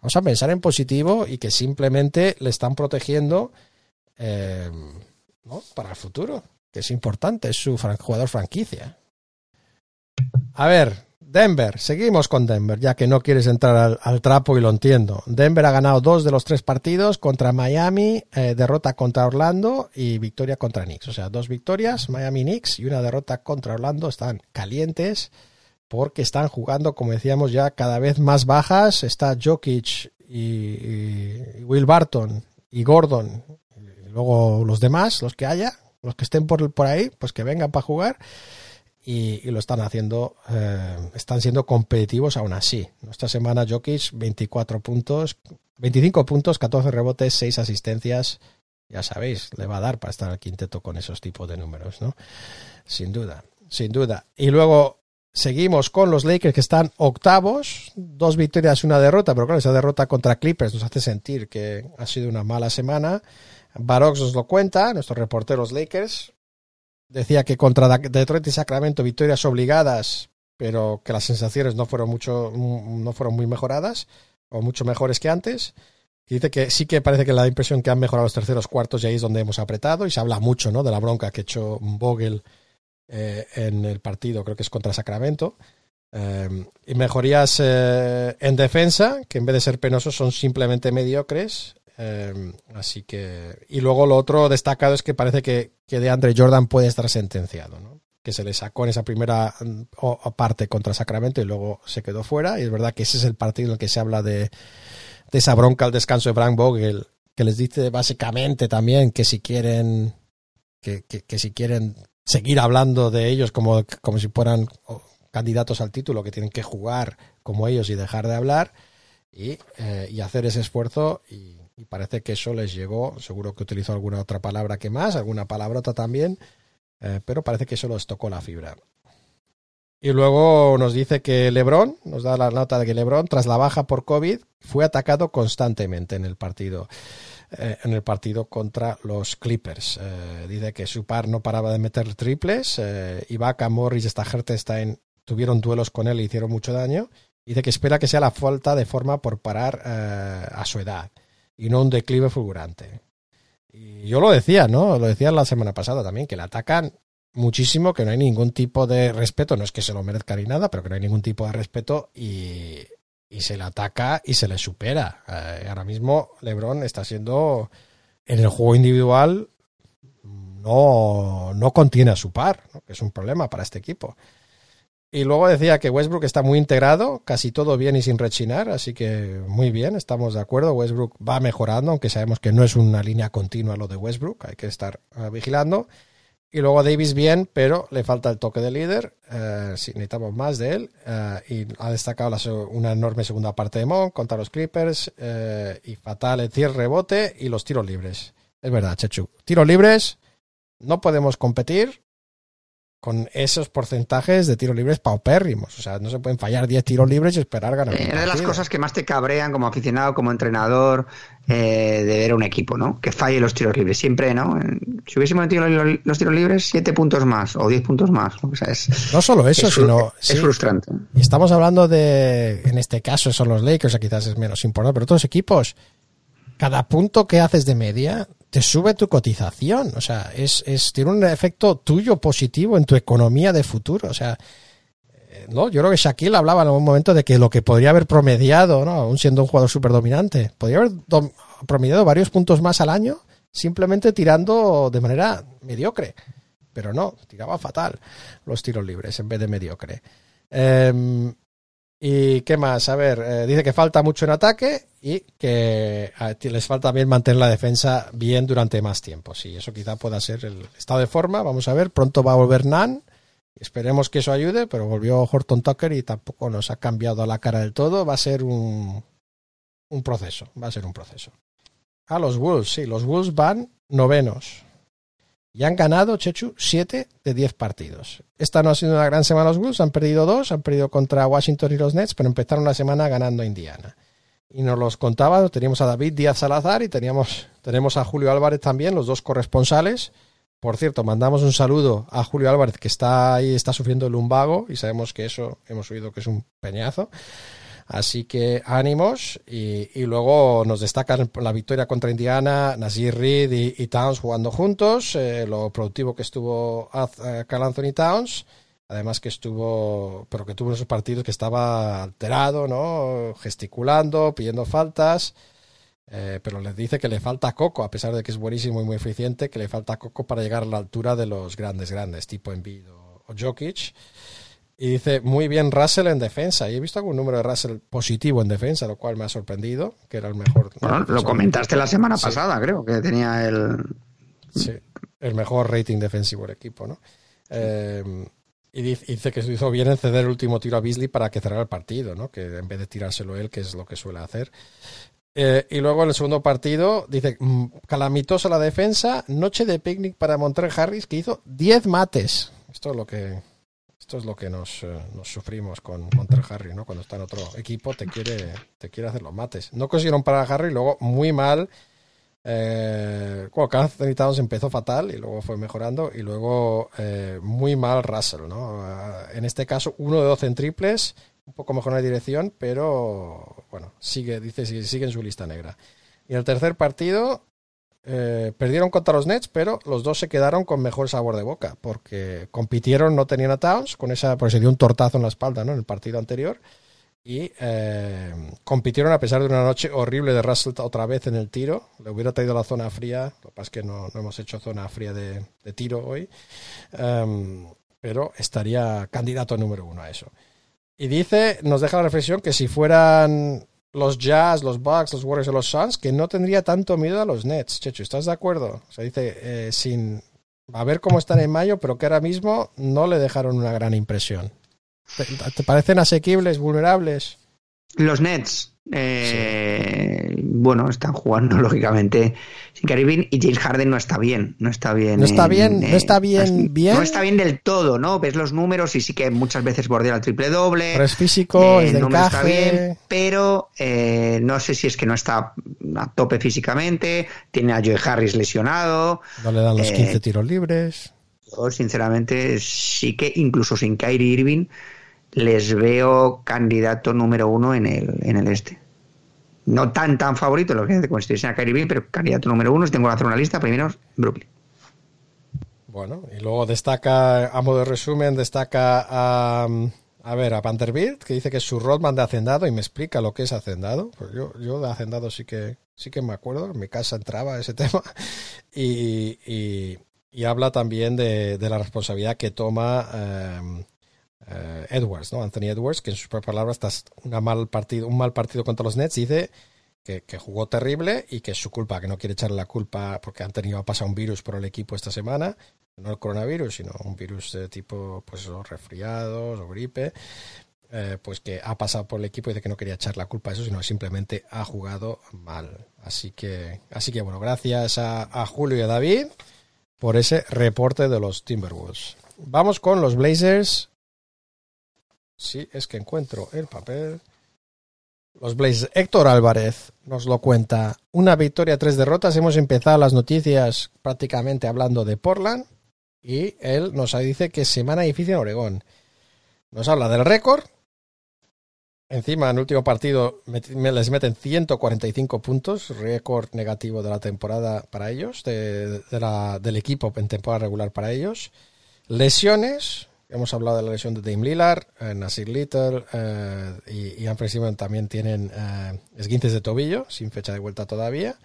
vamos a pensar en positivo y que simplemente le están protegiendo eh, ¿no? para el futuro, que es importante, es su jugador franquicia. A ver, Denver, seguimos con Denver, ya que no quieres entrar al, trapo y lo entiendo. Denver ha ganado dos de los tres partidos contra Miami, eh, derrota contra Orlando y victoria contra Knicks. O sea, dos victorias, Miami Knicks y una derrota contra Orlando. Están calientes porque están jugando, como decíamos ya, cada vez más bajas. Está Jokic y Will Barton y Gordon. Y luego los demás, los que haya, los que estén por, por ahí, pues que vengan para jugar y, y lo están haciendo, eh, están siendo competitivos aún así. Esta semana Jokic 24 puntos, 25 puntos, 14 rebotes, 6 asistencias. Ya sabéis, le va a dar para estar al quinteto con esos tipos de números, ¿no? Sin duda, sin duda. Y luego seguimos con los Lakers que están octavos, dos victorias, una derrota, pero claro, esa derrota contra Clippers nos hace sentir que ha sido una mala semana. Barox nos lo cuenta, nuestro reportero los Lakers, decía que contra Detroit y Sacramento victorias obligadas, pero que las sensaciones no fueron mucho no fueron muy mejoradas o mucho mejores que antes. Y dice que sí que parece que la impresión que han mejorado los terceros cuartos y ahí es donde hemos apretado y se habla mucho ¿no? de la bronca que hecho Vogel eh, en el partido, creo que es contra Sacramento. Eh, y mejorías eh, en defensa, que en vez de ser penosos son simplemente mediocres. Eh, así que. Y luego lo otro destacado es que parece que, que de Andre Jordan puede estar sentenciado, ¿no? Que se le sacó en esa primera mm, parte contra Sacramento y luego se quedó fuera. Y es verdad que ese es el partido en el que se habla de, de esa bronca al descanso de Frank Vogel, que les dice básicamente también que si quieren. Que, que, si quieren seguir hablando de ellos como, como si fueran candidatos al título, que tienen que jugar como ellos y dejar de hablar y, eh, y hacer ese esfuerzo y, y parece que eso les llegó, seguro que utilizó alguna otra palabra que más, alguna palabrota también, eh, pero parece que eso les tocó la fibra. Y luego nos dice que Lebron, nos da la nota de que Lebron, tras la baja por COVID, fue atacado constantemente en el partido, eh, en el partido contra los Clippers. Eh, dice que su par no paraba de meter triples, Ibaka, Morris, Stajertestein tuvieron duelos con él y hicieron mucho daño. Dice que espera que sea la falta de forma por parar a su edad y no un declive fulgurante. Y yo lo decía, ¿no? Lo decía la semana pasada también, que le atacan muchísimo, que no hay ningún tipo de respeto, no es que se lo merezca ni nada, pero que no hay ningún tipo de respeto y, y se le ataca y se le supera. Eh, ahora mismo Lebron está siendo en el juego individual no, no contiene a su par, que es un problema para este equipo. Y luego decía que Westbrook está muy integrado, casi todo bien y sin rechinar, así que muy bien, estamos de acuerdo. Westbrook va mejorando, aunque sabemos que no es una línea continua lo de Westbrook, hay que estar uh, vigilando. Y luego Davis bien, pero le falta el toque de líder, sí, necesitamos más de él. Uh, y ha destacado una enorme segunda parte de Mon contra los Clippers eh, y fatal el cierre rebote y los tiros libres. Es verdad, Chechu. Tiros libres, no podemos competir con esos porcentajes de tiros libres paupérrimos. O sea, no se pueden fallar 10 tiros libres y esperar ganar. un Es de las cosas que más te cabrean como aficionado, como entrenador, eh, de ver a un equipo, ¿no? Que falle los tiros libres. Siempre, ¿no? Eh, Si hubiésemos metido los, los tiros libres, siete puntos más o 10 puntos más. O sea, es, No solo eso, es sino. es sí, frustrante. Y estamos hablando de, en este caso son los Lakers, o quizás es menos importante, pero otros equipos, cada punto que haces de media te sube tu cotización. O sea, es, es, tiene un efecto tuyo positivo en tu economía de futuro. O sea, eh, no, yo creo que Shaquille hablaba en algún momento de que lo que podría haber promediado, ¿no? aún siendo un jugador súper dominante, podría haber promediado varios puntos más al año simplemente tirando de manera mediocre. Pero no, tiraba fatal los tiros libres en vez de mediocre. Em, ¿Y qué más? A ver, eh, dice que falta mucho en ataque y que a ti les falta bien mantener la defensa bien durante más tiempo. Sí, eso quizá pueda ser el estado de forma. Vamos a ver, pronto va a volver Nan. Esperemos que eso ayude, pero volvió Horton Tucker y tampoco nos ha cambiado la cara del todo. Va a ser un, un proceso, va a ser un proceso. Ah, los Wolves, sí, los Wolves van novenos. Y han ganado, Chechu, 7 de 10 partidos. Esta no ha sido una gran semana los Wolves, han perdido dos, han perdido contra Washington y los Nets, pero empezaron la semana ganando a Indiana. Y nos los contaba, teníamos a David Díaz Salazar y teníamos, tenemos a Julio Álvarez también, los dos corresponsales. Por cierto, mandamos un saludo a Julio Álvarez, que está ahí, está sufriendo el lumbago, y sabemos que eso, hemos oído que es un peñazo. Así que ánimos y, luego nos destacan la victoria contra Indiana, Nasir Reed y, Towns jugando juntos, eh, lo productivo que estuvo eh, Carl Anthony Towns, además que estuvo, pero que tuvo en esos partidos que estaba alterado, ¿no? gesticulando, pidiendo faltas, eh, pero les dice que le falta coco, a pesar de que es buenísimo y muy eficiente, que le falta coco para llegar a la altura de los grandes, grandes, tipo Embiid o, o Jokic. Y dice, muy bien Russell en defensa. Y he visto algún número de Russell positivo en defensa, lo cual me ha sorprendido, que era el mejor. Bueno, lo comentaste la semana Sí. pasada, creo, que tenía el... Sí, el mejor rating defensivo del equipo, ¿no? Eh, y dice, que hizo bien en ceder el último tiro a Beasley para que cerrara el partido, ¿no? Que en vez de tirárselo él, que es lo que suele hacer. Eh, y luego en el segundo partido dice, mm, calamitosa la defensa, noche de picnic para Montreal Harris, que hizo 10 mates. Esto es lo que es lo que nos, eh, sufrimos con Montreal Harry, ¿no? Cuando está en otro equipo te quiere, te quiere hacer los mates. No consiguieron parar a Harry, luego muy mal. Eh, bueno, Carl Towns empezó fatal y luego fue mejorando y luego eh, muy mal Russell, ¿no? Ah, En este caso, uno de 12 en triples, un poco mejor en la dirección, pero bueno, sigue, dice, sigue en su lista negra. Y el tercer partido, eh, perdieron contra los Nets, pero los dos se quedaron con mejor sabor de boca, porque compitieron, no tenían a Towns, con esa, porque se dio un tortazo en la espalda, ¿no? En el partido anterior. Y eh, compitieron a pesar de una noche horrible de Russell otra vez en el tiro. Le hubiera traído la zona fría. Lo que pasa es que no, hemos hecho zona fría de, tiro hoy. Um, pero estaría candidato número uno a eso. Y dice, nos deja la reflexión que si fueran los Jazz, los Bucks, los Warriors o los Suns, que no tendría tanto miedo a los Nets. Checho, ¿estás de acuerdo? O sea, dice, eh, sin a ver cómo están en mayo, pero que ahora mismo no le dejaron una gran impresión. ¿Te, te parecen asequibles, vulnerables? Los Nets, eh, bueno, están jugando lógicamente sin Caribbean y James Harden no está bien, no está bien. No está en, bien, eh, no está bien, no, bien. No está bien del todo, ¿no? Ves los números y sí que muchas veces bordea el triple doble. Pero es físico, eh, es de no me está bien, pero eh, no sé si es que no está a tope físicamente, tiene a Joe Harris lesionado. No le dan los Eh, 15 tiros libres. Yo, sinceramente, sí que incluso sin Kyrie Irving les veo candidato número uno en el, en el este. No tan tan favorito lo que constituyen a Kyrie Irving, pero candidato número uno. Tengo que hacer una lista, primero Brooklyn. Bueno, y luego destaca, a modo de resumen, destaca a, a ver, a Vanderbilt, que dice que es su roadman de hacendado y me explica lo que es hacendado. Pues yo, yo de hacendado sí que, sí que me acuerdo, en mi casa entraba ese tema. Y, y, y habla también de, de, la responsabilidad que toma eh, eh, Edwards, ¿no? Anthony Edwards, que en sus propias palabras está una mal partido, un mal partido contra los Nets, dice que, jugó terrible y que es su culpa, que no quiere echarle la culpa porque han tenido un virus por el equipo esta semana, no el coronavirus, sino un virus de tipo, pues, resfriados o gripe, eh, pues que ha pasado por el equipo y de que no quería echar la culpa a eso, sino simplemente ha jugado mal. Así que, así que bueno, gracias a, a Julio y a David por ese reporte de los Timberwolves. Vamos con los Blazers. Sí, es que encuentro el papel. Los Blazers. Héctor Álvarez nos lo cuenta. Una victoria, tres derrotas. Hemos empezado las noticias prácticamente hablando de Portland. Y él nos dice que semana difícil en Oregón. Nos habla del récord. Encima, en el último partido les meten 145 puntos, récord negativo de la temporada para ellos, de la- del equipo en temporada regular para ellos. Lesiones, hemos hablado de la lesión de Dame Lillard, eh, Nasir Little eh, y, y Anthony Simon también tienen eh, esguinces de tobillo, sin fecha de vuelta todavía.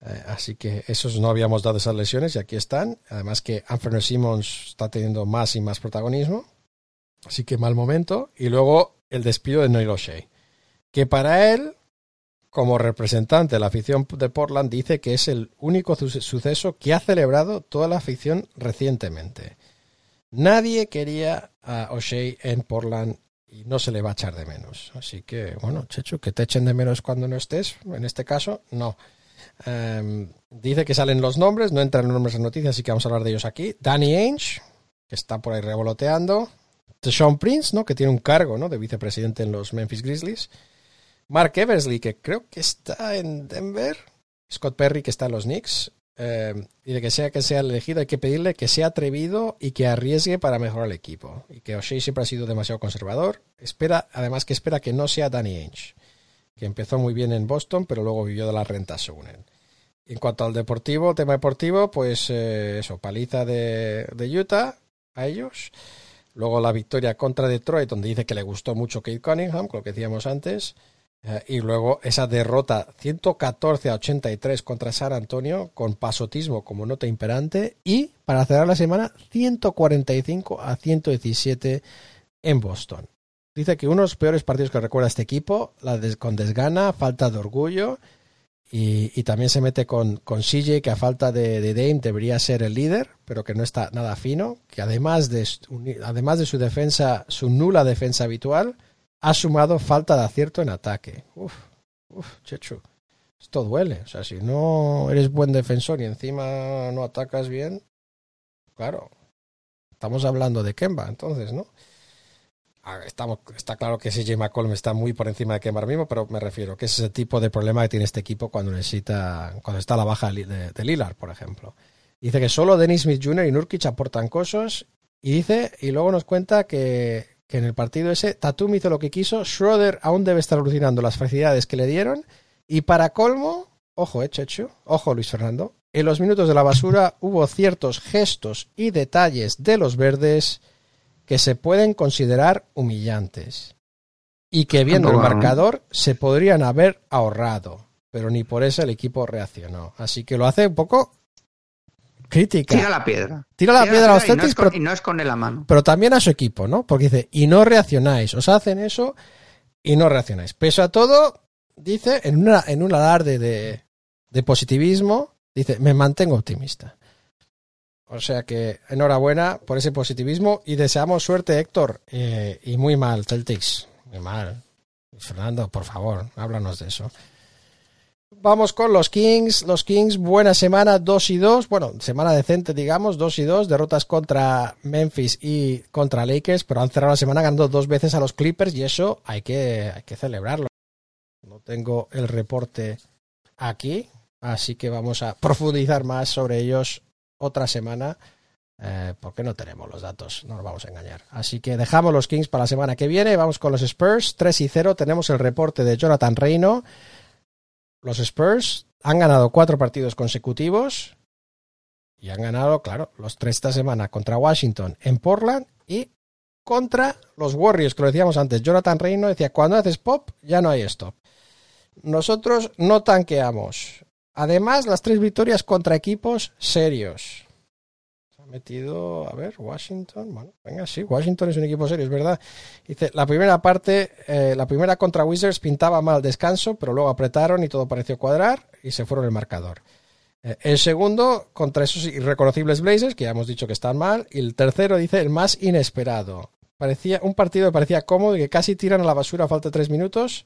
Eh, así que esos no habíamos dado esas lesiones y aquí están. Además que Anthony Simmons está teniendo más y más protagonismo. Así que mal momento. Y luego el despido de Neil O'Shea. Que para él, como representante de la afición de Portland, dice que es el único su- suceso que ha celebrado toda la afición recientemente. Nadie quería a O'Shea en Portland y no se le va a echar de menos. Así que, bueno, Chechu, que te echen de menos cuando no estés. En este caso, no. Em, dice que salen los nombres, no entran los nombres en noticias, así que vamos a hablar de ellos aquí. Danny Ainge, que está por ahí revoloteando. Sean Prince, ¿no? que tiene un cargo ¿no? de vicepresidente en los Memphis Grizzlies. Mark Eversley, que creo que está en Denver. Scott Perry, que está en los Knicks. Eh, y de que sea que sea elegido, hay que pedirle que sea atrevido y que arriesgue para mejorar el equipo. Y que O'Shea siempre ha sido demasiado conservador. Espera, además que espera que no sea Danny Ainge, que empezó muy bien en Boston, pero luego vivió de las rentas, según él. En cuanto al deportivo, tema deportivo, pues eh, eso, paliza de, de Utah a ellos. Luego la victoria contra Detroit, donde dice que le gustó mucho Kate Cunningham, con lo que decíamos antes. Eh, y luego esa derrota 114 a 83 contra San Antonio, con pasotismo como nota imperante. Y para cerrar la semana, 145 a 117 en Boston. Dice que uno de los peores partidos que recuerda este equipo, la con desgana, falta de orgullo. Y, también se mete con, con CJ, que a falta de, de Dame debería ser el líder, pero que no está nada fino. Que además de, además de su defensa, su nula defensa habitual, ha sumado falta de acierto en ataque. Uf, uf, Chechu. Esto duele. O sea, si no eres buen defensor y encima no atacas bien, claro. Estamos hablando de Kemba, entonces, ¿no? Está claro que CJ McCollum está muy por encima de Kemba mismo, pero me refiero que ese es el tipo de problema que tiene este equipo cuando necesita, cuando está a la baja de, de, de Lillard, por ejemplo. Dice que solo Dennis Smith Jr. y Nurkic aportan cosas y dice, y luego nos cuenta que, que en el partido ese Tatum hizo lo que quiso, Schroeder aún debe estar alucinando las facilidades que le dieron y para colmo, ojo, eh, Chechu, ojo Luis Fernando, en los minutos de la basura hubo ciertos gestos y detalles de los verdes que se pueden considerar humillantes y que viendo el marcador se podrían haber ahorrado, pero ni por eso el equipo reaccionó. Así que lo hace un poco crítica. Tira la piedra. Tira la piedra a los y no, es Celtics, con, pero- y no esconde la mano. pero también a su equipo, ¿no? Porque dice, y no reaccionáis, os hacen eso y no reaccionáis. Pese a todo, dice, en, una, en un alarde de, de positivismo, dice, me mantengo optimista. O sea que enhorabuena por ese positivismo y deseamos suerte, Héctor. Eh, y muy mal, Celtics. Muy mal. Fernando, por favor, háblanos de eso. Vamos con los Kings. Los Kings, buena semana, 2 y 2. Bueno, semana decente, digamos, 2 y 2. Derrotas contra Memphis y contra Lakers, pero han cerrado la semana ganando dos veces a los Clippers y eso hay que, hay que celebrarlo. No tengo el reporte aquí, así que vamos a profundizar más sobre ellos otra semana. Eh, porque no tenemos los datos, no nos vamos a engañar. Así que dejamos los Kings para la semana que viene. Vamos con los Spurs, 3 y 0. Tenemos el reporte de Jonathan Reino. Los Spurs han ganado cuatro partidos consecutivos y han ganado, claro, los tres esta semana contra Washington en Portland y contra los Warriors, que lo decíamos antes. Jonathan Reino decía, cuando haces pop, ya no hay stop. Nosotros no tanqueamos. Además, las tres victorias contra equipos serios. Metido, a ver, Washington. Bueno, venga, sí, Washington es un equipo serio, es verdad. Dice, la primera parte, eh, la primera contra Wizards pintaba mal descanso, pero luego apretaron y todo pareció cuadrar y se fueron el marcador. Eh, el segundo, contra esos irreconocibles Blazers, que ya hemos dicho que están mal. Y el tercero, dice, el más inesperado. Parecía un partido que parecía cómodo y que casi tiran a la basura a falta de tres minutos.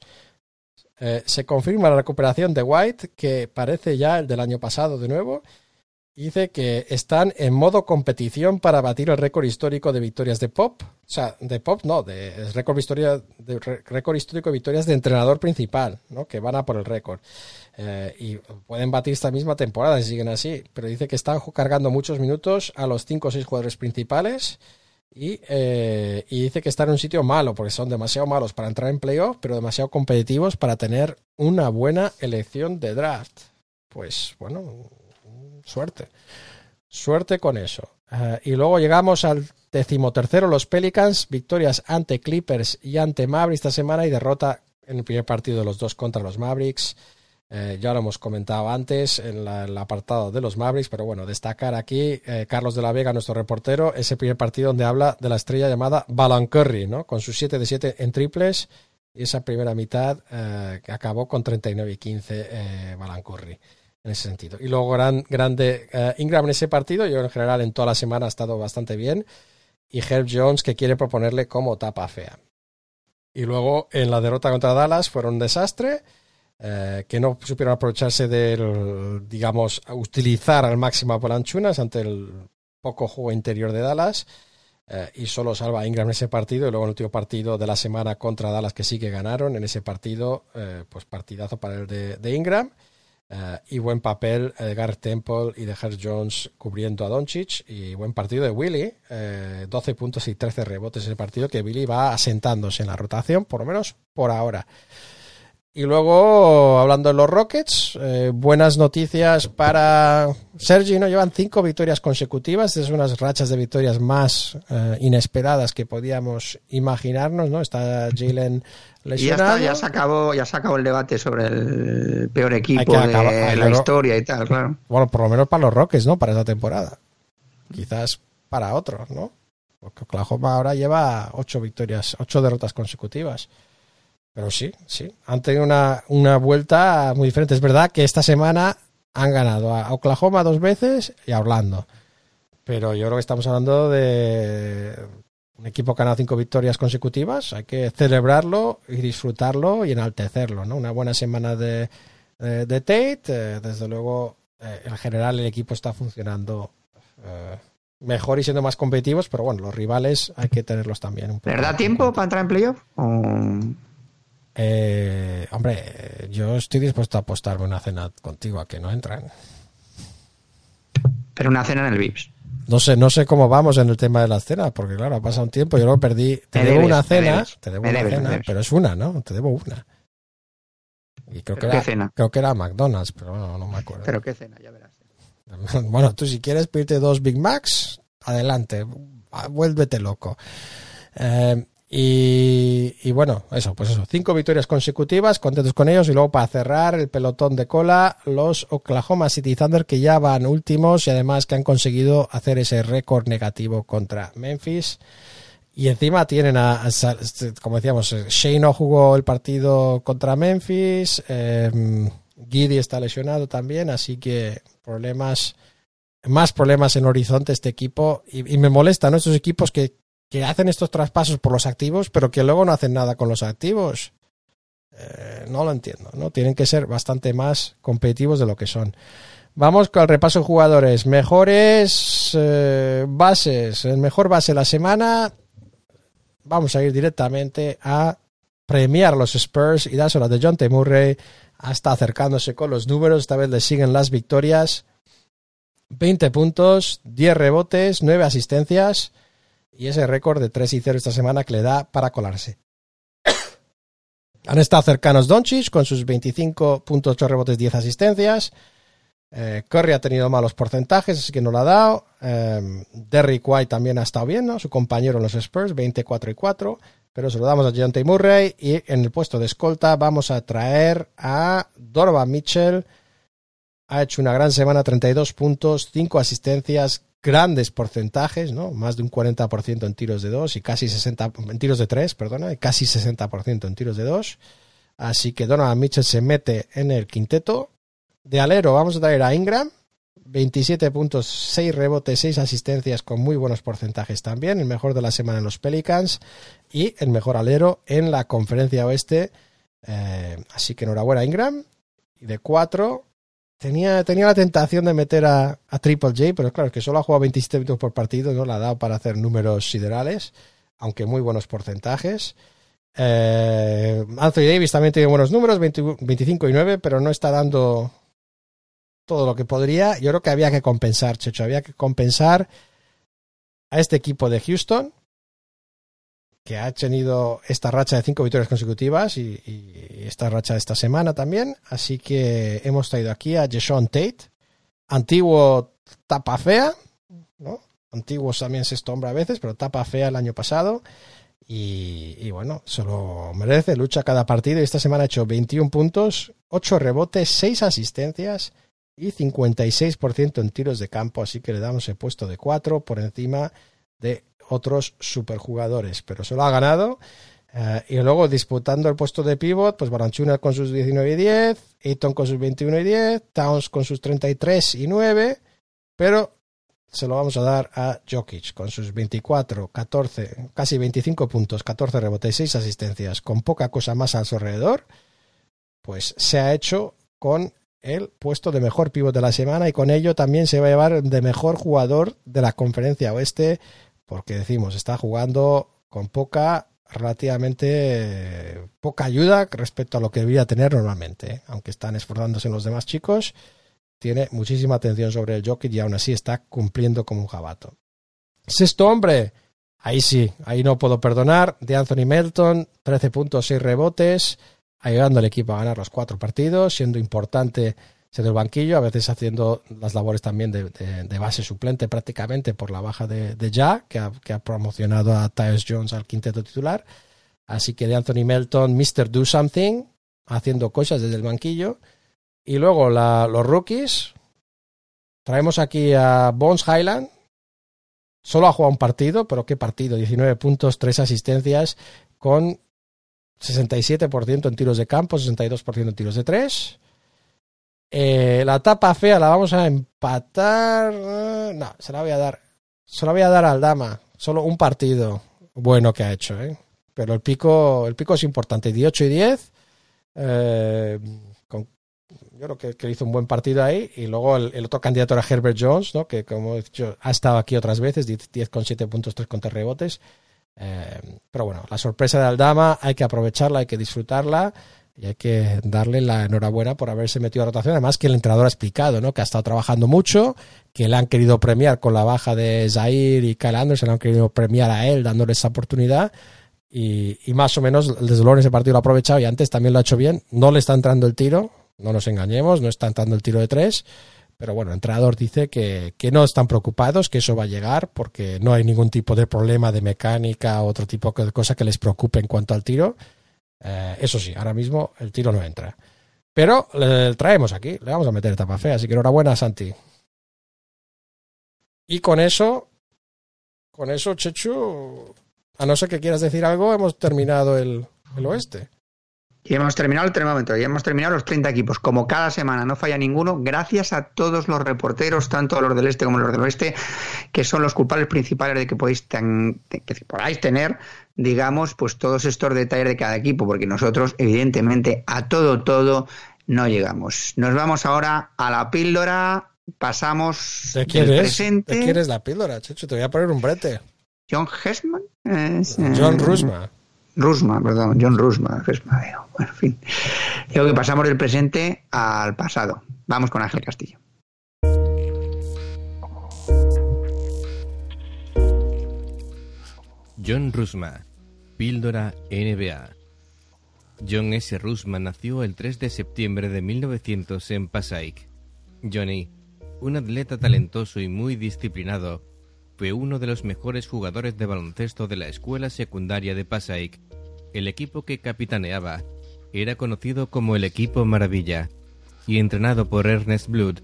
Eh, se confirma la recuperación de White, que parece ya el del año pasado de nuevo. Dice que están en modo competición para batir el récord histórico de victorias de Pop. O sea, de Pop no, de récord, historia, récord histórico de victorias de entrenador principal, ¿no? Que van a por el récord. Eh, y pueden batir esta misma temporada si siguen así. Pero dice que están cargando muchos minutos a los 5 o 6 jugadores principales. Y, eh, y dice que están en un sitio malo, porque son demasiado malos para entrar en playoff, pero demasiado competitivos para tener una buena elección de draft. Pues bueno, suerte. Suerte con eso. Eh, y luego llegamos al decimotercero, los Pelicans, victorias ante Clippers y ante Mavericks esta semana y derrota en el primer partido de los dos contra los Mavericks. Eh, ya lo hemos comentado antes en el apartado de los Mavericks, pero bueno, destacar aquí eh, Carlos de la Vega, nuestro reportero, ese primer partido donde habla de la estrella llamada Balan Curry, ¿no? Con sus 7 de 7 en triples y esa primera mitad eh, acabó con 39 y 15 eh, Balan Curry en ese sentido. Y luego gran, grande eh, Ingram en ese partido, yo en general en toda la semana ha estado bastante bien, y Herb Jones que quiere proponerle como tapa fea. Y luego en la derrota contra Dallas fueron un desastre, eh, que no supieron aprovecharse del, digamos, utilizar al máximo a Polanchunas ante el poco juego interior de Dallas. eh, y solo salva a Ingram en ese partido y luego en el último partido de la semana contra Dallas que sí que ganaron en ese partido pues partidazo para el de Ingram eh, y buen papel eh, de Garrett Temple y de Herb Jones cubriendo a Doncic y buen partido de Willy eh, 12 puntos y 13 rebotes en el partido que Willy va asentándose en la rotación por lo menos por ahora y luego, hablando de los Rockets, eh, buenas noticias para Sergi, ¿no? Llevan cinco victorias consecutivas, es unas rachas de victorias más eh, inesperadas que podíamos imaginarnos, ¿no? Está Jalen Y ya está, ya se acabó, ya se acabó el debate sobre el peor equipo de acabar- hay la historia y tal, claro. Bueno, por lo menos para los Rockets, ¿no? Para esa temporada. Quizás para otros, ¿no? Porque Oklahoma ahora lleva ocho victorias, ocho derrotas consecutivas. Pero sí, sí, han tenido una, una vuelta muy diferente. Es verdad que esta semana han ganado a Oklahoma dos veces y a Orlando. Pero yo creo que estamos hablando de un equipo que ha ganado cinco victorias consecutivas. Hay que celebrarlo y disfrutarlo y enaltecerlo, ¿no? Una buena semana de, de, de Tate. eh, desde luego, eh, en general el equipo está funcionando eh, mejor y siendo más competitivos, pero bueno, los rivales hay que tenerlos también. Un poco ¿Les da tiempo para entrar en playoff? O- Eh, hombre, yo estoy dispuesto a apostarme una cena contigo a que no entran. Pero una cena en el VIPS. No sé, no sé cómo vamos en el tema de las cenas, porque claro, ha pasado un tiempo, yo lo perdí. Te Me debo debes, una cena, debes, te debo una debes, cena, pero es una, ¿no? Te debo una. Y creo que ¿Pero qué era, cena? creo que era McDonald's, pero bueno, no me acuerdo. Pero qué cena, ya verás. Bueno, tú si quieres pedirte dos Big Macs, adelante, vuélvete loco. Eh, y, bueno, eso, pues eso, cinco victorias consecutivas, contentos con ellos. Y luego para cerrar el pelotón de cola, los Oklahoma City Thunder que ya van últimos y además que han conseguido hacer ese récord negativo contra Memphis. Y encima tienen a, este, como decíamos, eh, Shea no jugó el partido contra Memphis, eh, Giddy está lesionado también, así que problemas, más problemas en horizonte este equipo. Y, y me molesta, ¿no? Estos equipos que, que hacen estos traspasos por los activos, pero que luego no hacen nada con los activos. Eh, no lo entiendo, ¿no? Tienen que ser bastante más competitivos de lo que son. Vamos con el repaso de jugadores. Mejores eh, bases. El mejor base de la semana. Vamos a ir directamente a premiar los Spurs y dárselo a de John T. Murray. Hasta acercándose con los números. Esta vez le siguen las victorias. 20 puntos, 10 rebotes, 9 asistencias. Y ese récord de 3 y 0 esta semana que le da para colarse. Han estado cercanos Doncic con sus 25 puntos, 8 rebotes, 10 asistencias. Eh, Curry ha tenido malos porcentajes, así que no lo ha dado. Eh, Derrick White también ha estado bien, ¿no? Su compañero en los Spurs, 24 y 4. Pero se lo damos a T. Murray. Y en el puesto de escolta vamos a traer a Donovan Mitchell. Ha hecho una gran semana, 32 puntos, 5 asistencias, grandes porcentajes, ¿no? Más de un 40% en tiros de 2 y casi 60 en tiros de 3, perdona, y casi 60% en tiros de 2. Así que Donovan Mitchell se mete en el quinteto. De alero vamos a traer a Ingram, 27 puntos, 6 rebotes, 6 asistencias con muy buenos porcentajes también, el mejor de la semana en los Pelicans y el mejor alero en la conferencia oeste. Eh, así que enhorabuena Ingram. Y de 4 tenía, tenía la tentación de meter a, Triple J, pero claro, es que solo ha jugado 27 minutos por partido, no la ha dado para hacer números siderales, aunque muy buenos porcentajes. Eh, Anthony Davis también tiene buenos números, 20 25 y 9, pero no está dando todo lo que podría. Yo creo que había que compensar, Checho, había que compensar a este equipo de Houston, que ha tenido esta racha de cinco victorias consecutivas y, esta racha de esta semana también. Así que hemos traído aquí a Jason Tate, antiguo tapa fea, ¿no? Antiguos también sexto hombre a veces, pero tapa fea el año pasado. Y, bueno, se lo merece, lucha cada partido y esta semana ha hecho 21 puntos, 8 rebotes, 6 asistencias y 56% en tiros de campo, así que le damos el puesto de 4 por encima de otros superjugadores, pero se lo ha ganado. Uh, y luego disputando el puesto de pivot, pues Baranchuna con sus 19 y 10, Eaton con sus 21 y 10, Towns con sus 33 y 9, pero se lo vamos a dar a Jokic con sus 24, 14, casi 25 puntos, 14 rebotes, 6 asistencias, con poca cosa más a su alrededor, pues se ha hecho con el puesto de mejor pivot de la semana y con ello también se va a llevar de mejor jugador de la conferencia oeste, porque decimos, está jugando con poca, relativamente poca ayuda respecto a lo que debería tener normalmente, aunque están esforzándose los demás chicos tiene muchísima atención sobre el Jokic y aún así está cumpliendo como un jabato. Sexto hombre, ahí sí, ahí no puedo perdonar, de Anthony Melton, 13 puntos, 6 rebotes, ayudando al equipo a ganar los cuatro partidos, siendo importante ser del banquillo, a veces haciendo las labores también de, base suplente prácticamente por la baja de, de Ja, que ha, promocionado a Tyus Jones al quinteto titular. Así que de Anthony Melton, Mr. Do Something, haciendo cosas desde el banquillo. Y luego los rookies. Traemos aquí a Bones Highland. Solo ha jugado un partido, pero ¿qué partido? 19 puntos, 3 asistencias, con 67% en tiros de campo, 62% en tiros de 3. Eh, la tapa fea la vamos a empatar. No, se la voy a dar. Se la voy a dar al Dama. Solo un partido bueno que ha hecho, ¿eh? Pero el pico, el pico es importante. 18 y 10. Eh, yo creo que, que, hizo un buen partido ahí. Y luego el, otro candidato era Herbert Jones, ¿no? que como he dicho, ha estado aquí otras veces, 10, 10 con 7 puntos, 3 contra rebotes. Eh, pero bueno, la sorpresa de Aldama hay que aprovecharla, hay que disfrutarla y hay que darle la enhorabuena por haberse metido a rotación. Además que el entrenador ha explicado ¿no? que ha estado trabajando mucho, que le han querido premiar con la baja de Zaire y Kyle Anderson, le han querido premiar a él dándole esa oportunidad. Y, más o menos, desde luego en ese partido lo ha aprovechado y antes también lo ha hecho bien. No le está entrando el tiro, no nos engañemos, no está entrando el tiro de tres, pero bueno, el entrenador dice que, que, no están preocupados, que eso va a llegar, porque no hay ningún tipo de problema de mecánica o otro tipo de cosa que les preocupe en cuanto al tiro. Eh, eso sí, ahora mismo el tiro no entra. Pero le traemos aquí, le vamos a meter tapa fea, así que enhorabuena, Santi. Y con eso, con eso, Chechu, a no ser que quieras decir algo, hemos terminado el, el oeste. Y hemos terminado el termómetro, ya hemos terminado los 30 equipos. Como cada semana no falla ninguno, gracias a todos los reporteros, tanto los del este como los del oeste, que son los culpables principales de que podéis ten, que podáis tener, digamos, pues todos estos detalles de cada equipo, porque nosotros, evidentemente, a todo, todo no llegamos. Nos vamos ahora a la píldora, pasamos ¿Te quieres, del presente. ¿Te quieres la píldora, Checho? Te voy a poner un brete. John Hesman. Es, John Rusma. Rusma, perdón, John Rusma, Rusma, bueno, en fin. Digo que pasamos del presente al pasado. Vamos con Ángel Castillo. John Rusma, píldora NBA. John S. Rusma nació el 3 de septiembre de 1900 en Passaic. Johnny, un atleta talentoso y muy disciplinado, fue uno de los mejores jugadores de baloncesto de la escuela secundaria de Passaic. El equipo que capitaneaba era conocido como el equipo Maravilla y entrenado por Ernest Blood,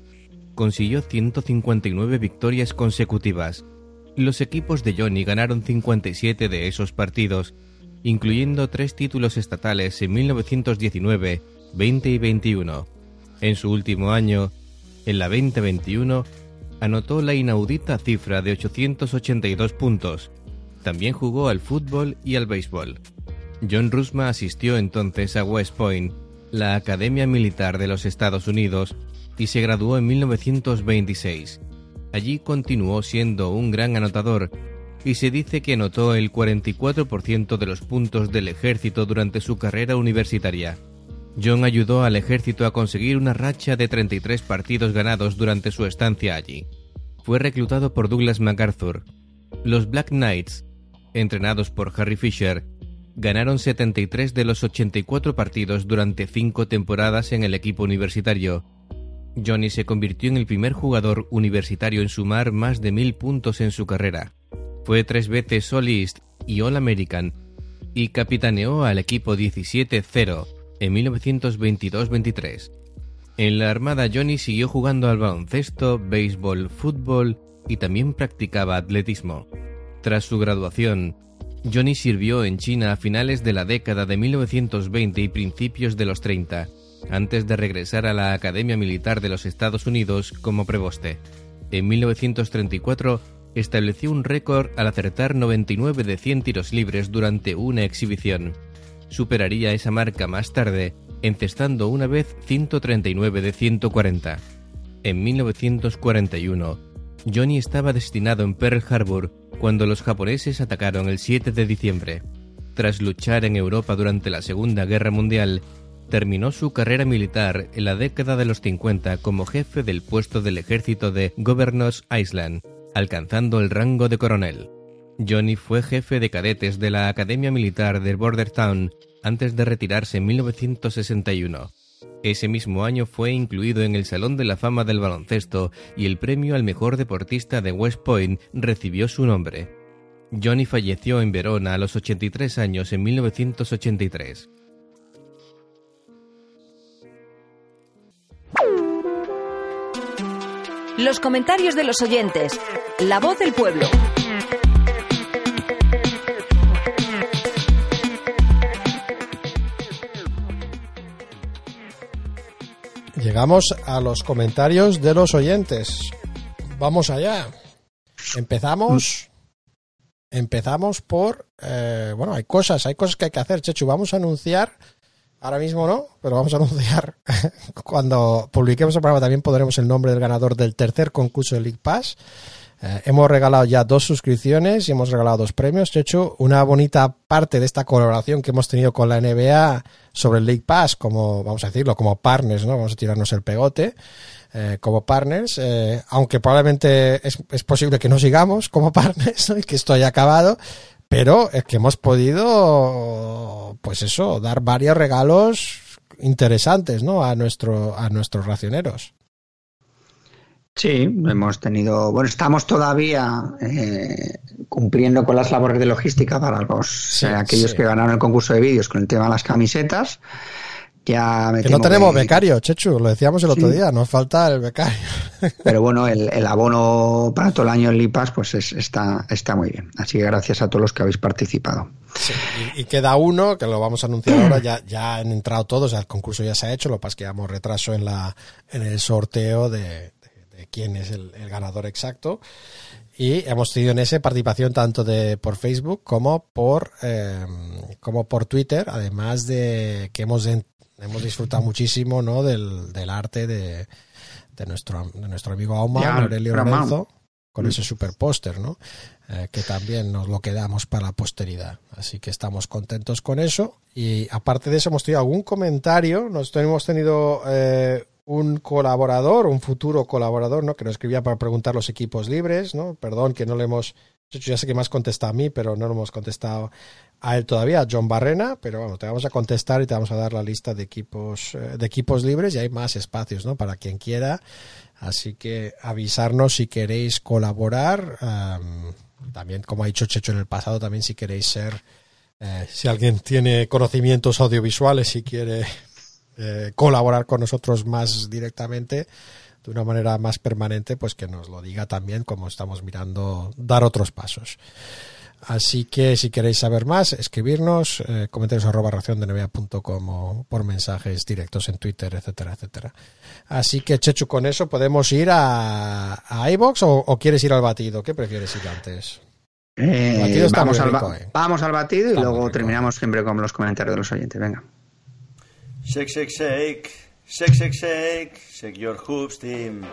consiguió 159 victorias consecutivas. Los equipos de Johnny ganaron 57 de esos partidos, incluyendo tres títulos estatales en 1919, 20 y 21. En su último año, en la 2021, anotó la inaudita cifra de 882 puntos. También jugó al fútbol y al béisbol. John Rusma asistió entonces a West Point, la Academia Militar de los Estados Unidos, y se graduó en 1926. Allí continuó siendo un gran anotador y se dice que anotó el 44% de los puntos del ejército durante su carrera universitaria. John ayudó al ejército a conseguir una racha de 33 partidos ganados durante su estancia allí. Fue reclutado por Douglas MacArthur. Los Black Knights, entrenados por Harry Fisher, ganaron 73 de los 84 partidos durante cinco temporadas en el equipo universitario. Johnny se convirtió en el primer jugador universitario en sumar más de mil puntos en su carrera. Fue tres veces All East y All American y capitaneó al equipo 17-0 en 1922-23. En la Armada Johnny siguió jugando al baloncesto, béisbol, fútbol y también practicaba atletismo. Tras su graduación, Johnny sirvió en China a finales de la década de 1920 y principios de los 30, antes de regresar a la Academia Militar de los Estados Unidos como preboste. En 1934 estableció un récord al acertar 99 de 100 tiros libres durante una exhibición. Superaría esa marca más tarde, encestando una vez 139 de 140. En 1941, Johnny estaba destinado en Pearl Harbor cuando los japoneses atacaron el 7 de diciembre. Tras luchar en Europa durante la Segunda Guerra Mundial, terminó su carrera militar en la década de los 50 como jefe del puesto del ejército de Governors Island, alcanzando el rango de coronel. Johnny fue jefe de cadetes de la Academia Militar de Bordertown antes de retirarse en 1961. Ese mismo año fue incluido en el Salón de la Fama del Baloncesto y el premio al mejor deportista de West Point recibió su nombre. Johnny falleció en Verona a los 83 años en 1983. Los comentarios de los oyentes. La voz del pueblo. Llegamos a los comentarios de los oyentes. Vamos allá. Empezamos. Empezamos por. eh, bueno, hay cosas, hay cosas que hay que hacer, Chechu. Vamos a anunciar. Ahora mismo no, pero vamos a anunciar. Cuando publiquemos el programa también pondremos el nombre del ganador del tercer concurso de League Pass. Eh, hemos regalado ya dos suscripciones y hemos regalado dos premios. Chechu, una bonita parte de esta colaboración que hemos tenido con la NBA sobre el League Pass, como vamos a decirlo, como partners, ¿no? Vamos a tirarnos el pegote. eh, como partners, eh, aunque probablemente es, es posible que no sigamos como partners y que esto haya acabado, pero es que hemos podido, pues eso, dar varios regalos interesantes, ¿no? A nuestro, a nuestros racioneros. Sí, hemos tenido, bueno, estamos todavía eh, cumpliendo con las labores de logística para los eh, aquellos sí. que ganaron el concurso de vídeos con el tema de las camisetas. Ya me Que no tenemos que- becario, Chechu, lo decíamos el otro día, nos falta el becario. Pero bueno, el, el abono para todo el año en Lipas pues es- está, está muy bien. Así que gracias a todos los que habéis participado. Sí, y, y queda uno, que lo vamos a anunciar ahora, ya, ya han entrado todos, el concurso ya se ha hecho, lo que pasa es que llevamos retraso en, la, en el sorteo de, de- de quién es el, el ganador exacto. Y hemos tenido en ese participación tanto de por Facebook como por eh, como por Twitter, además de que hemos, hemos disfrutado muchísimo ¿no? del, del arte de, de nuestro, de nuestro amigo Auman, Ya, Aurelio. Lorenzo, con Mm. ese super póster, ¿no? Eh, que también nos lo quedamos para la posteridad. Así que estamos contentos con eso. Y aparte de eso, hemos tenido algún comentario. Nos hemos tenido eh, un colaborador, un futuro colaborador, ¿no? Que nos escribía para preguntar los equipos libres, ¿no? Perdón que no le hemos. Ya sé que has contestado a mí, pero no lo hemos contestado a él todavía, a John Barrena, pero bueno, te vamos a contestar y te vamos a dar la lista de equipos, eh, de equipos libres y hay más espacios, ¿no? Para quien quiera. Así que avisarnos si queréis colaborar. am, también, como ha dicho Checho en el pasado, también si queréis ser, eh, si alguien tiene conocimientos audiovisuales y quiere eh, colaborar con nosotros más directamente, de una manera más permanente, pues que nos lo diga también, como estamos mirando dar otros pasos. Así que si queréis saber más, escribirnos, eh, comentarios arroba raciondenevea.com o por mensajes directos en Twitter, etcétera, etcétera. Así que, Chechu, con eso podemos ir a, a iVox o, o quieres ir al batido. ¿Qué prefieres ir antes? Eh, El batido está vamos, muy al ba- rico, eh. vamos al batido y Está luego terminamos siempre con los comentarios de los oyentes. Venga. Shake, shake, shake. Shake, shake, shake, shake your hoops, team.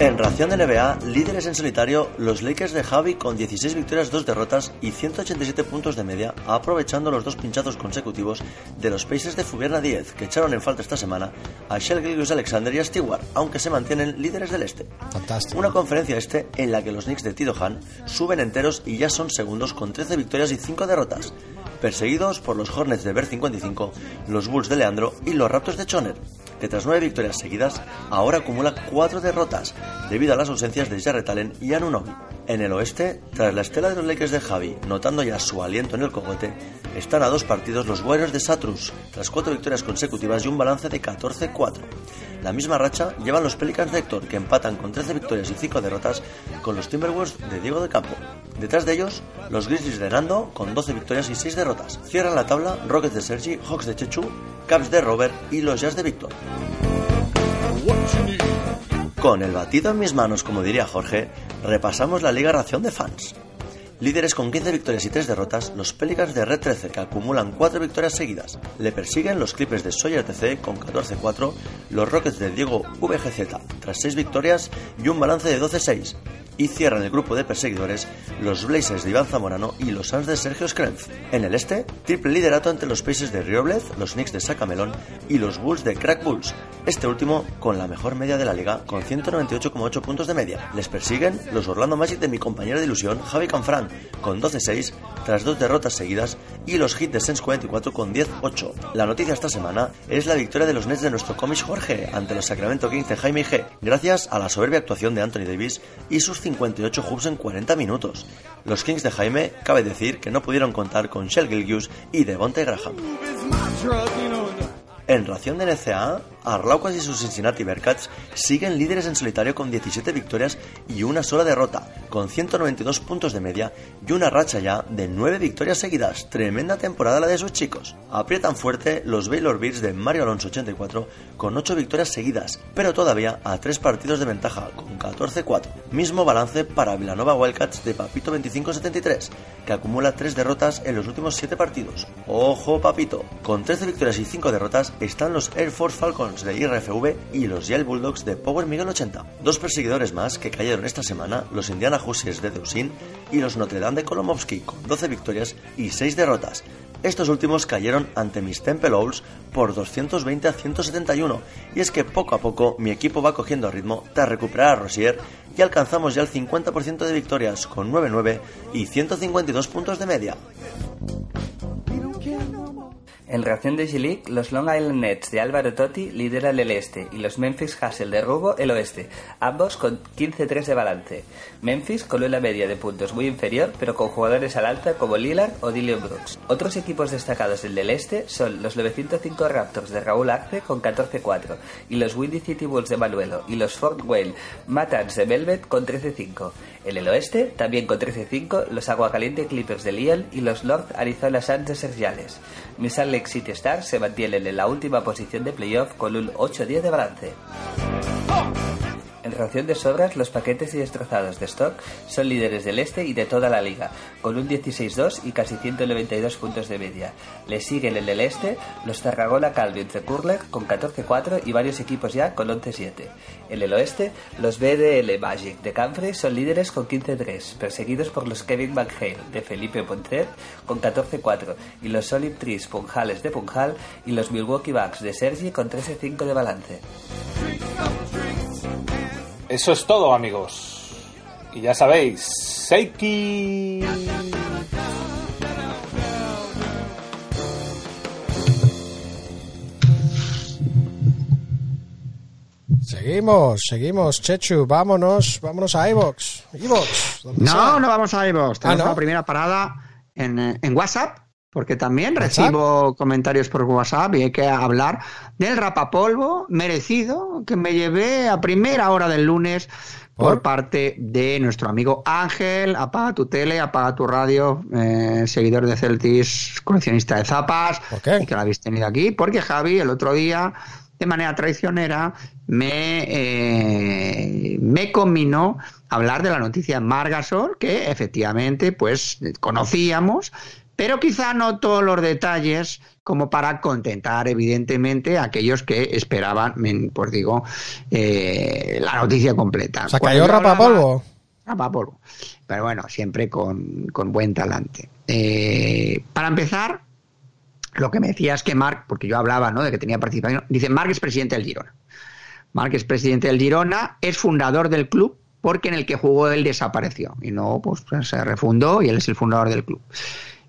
En ración de NBA, líderes en solitario, los Lakers de Javi con 16 victorias, 2 derrotas y 187 puntos de media, aprovechando los dos pinchazos consecutivos de los Pacers de Fubierna 10, que echaron en falta esta semana a Shell Gilgus Alexander y a Stewart, aunque se mantienen líderes del este. Fantástico. Una conferencia este en la que los Knicks de Tido Han suben enteros y ya son segundos con 13 victorias y 5 derrotas, perseguidos por los Hornets de Ver 55, los Bulls de Leandro y los Raptors de Choner que tras nueve victorias seguidas, ahora acumula cuatro derrotas, debido a las ausencias de Jarrett Allen y Anunobi. En el oeste, tras la estela de los Lakers de Javi, notando ya su aliento en el cogote, están a dos partidos los Warriors de Satrus, tras cuatro victorias consecutivas y un balance de 14-4. La misma racha llevan los Pelicans de Héctor, que empatan con 13 victorias y 5 derrotas con los Timberwolves de Diego de Campo. Detrás de ellos, los Grizzlies de Nando, con 12 victorias y 6 derrotas. Cierran la tabla Rockets de Sergi, Hawks de Chechu, Caps de Robert y los Jazz de Víctor. Con el batido en mis manos, como diría Jorge, repasamos la Liga Ración de Fans. Líderes con 15 victorias y 3 derrotas, los Pelicans de Red 13 que acumulan 4 victorias seguidas. Le persiguen los Clippers de Sawyer TC con 14-4, los Rockets de Diego VGZ tras 6 victorias y un balance de 12-6. Y cierran el grupo de perseguidores los Blazers de Iván Zamorano y los Suns de Sergio Skrenz. En el este, triple liderato entre los Pacers de Rioblez, los Knicks de Sacamelón y los Bulls de Crack Bulls. Este último con la mejor media de la liga con 198,8 puntos de media. Les persiguen los Orlando Magic de mi compañero de ilusión Javi Canfrán con 12-6 tras dos derrotas seguidas y los Heat de Sense 44 con 10-8. La noticia esta semana es la victoria de los Nets de nuestro cómic Jorge ante los Sacramento Kings de Jaime G, gracias a la soberbia actuación de Anthony Davis y sus 58 hoops en 40 minutos. Los Kings de Jaime, cabe decir que no pudieron contar con Shell Gilgius y Devontae Graham. En ración de NCAA, Arlaucas y sus Cincinnati Bearcats siguen líderes en solitario con 17 victorias y una sola derrota, con 192 puntos de media y una racha ya de 9 victorias seguidas. Tremenda temporada la de sus chicos. Aprietan fuerte los Baylor Bears de Mario Alonso 84 con 8 victorias seguidas, pero todavía a 3 partidos de ventaja, con 14-4. Mismo balance para Villanova Wildcats de Papito 25-73, que acumula 3 derrotas en los últimos 7 partidos. Ojo Papito, con 13 victorias y 5 derrotas están los Air Force Falcons de IRFV y los Yale Bulldogs de Power Miguel 80. Dos perseguidores más que cayeron esta semana, los Indiana Hoosiers de Deusin y los Notre Dame de Kolomovsky con 12 victorias y 6 derrotas. Estos últimos cayeron ante mis Temple Owls por 220 a 171 y es que poco a poco mi equipo va cogiendo ritmo tras recuperar a Rosier y alcanzamos ya el 50% de victorias con 9-9 y 152 puntos de media. En reacción de G-League, los Long Island Nets de Álvaro Totti lideran el este y los Memphis Hustle de Rubo el oeste, ambos con 15-3 de balance. Memphis con una media de puntos muy inferior, pero con jugadores al alta como Lillard o Dillon Brooks. Otros equipos destacados del del este son los 905 Raptors de Raúl Arce con 14-4 y los Windy City Bulls de Manuelo y los Fort Wayne Matans de Velvet con 13-5. En el oeste, también con 13-5, los Aguacaliente Clippers de Lyon y los North Arizona Suns de Sergiales. Mis Salt Lake City Stars se mantienen en la última posición de playoff con un 8-10 de balance. En relación de sobras, los paquetes y destrozados de stock son líderes del este y de toda la liga, con un 16-2 y casi 192 puntos de media. Le siguen en el este los Tarragona Calvin de Curler con 14-4 y varios equipos ya con 11-7. En el oeste, los BDL Magic de Camfrey son líderes con 15-3, perseguidos por los Kevin McHale de Felipe Poncet con 14-4 y los Solid Trees Punjales de Punjal y los Milwaukee Bucks de Sergi con 13-5 de balance. Eso es todo, amigos. Y ya sabéis, Seiki. Seguimos, seguimos, Chechu, vámonos, vámonos a iVox. iVox, No, sea. no vamos a iVoox. Tenemos Ah, ¿no? la primera parada en, eh, en WhatsApp, porque también ¿WhatsApp? recibo comentarios por WhatsApp y hay que hablar del rapapolvo merecido que me llevé a primera hora del lunes por, ¿Por? parte de nuestro amigo Ángel. Apaga tu tele, apaga tu radio, eh, seguidor de Celtis, coleccionista de zapas. ¿Por qué? Y que lo habéis tenido aquí, porque Javi el otro día, de manera traicionera, me, eh, me combinó hablar de la noticia Margasol, que efectivamente pues conocíamos, pero quizá no todos los detalles como para contentar evidentemente a aquellos que esperaban, pues digo, eh, la noticia completa. O sea, cayó rapapolvo. Rapapolvo. Pero bueno, siempre con, con buen talante. Eh, para empezar, lo que me decía es que Marc, porque yo hablaba ¿no? de que tenía participación, dice, Marc es presidente del Girona. Marc es presidente del Girona, es fundador del club, porque en el que jugó él desapareció. Y no, pues se refundó y él es el fundador del club.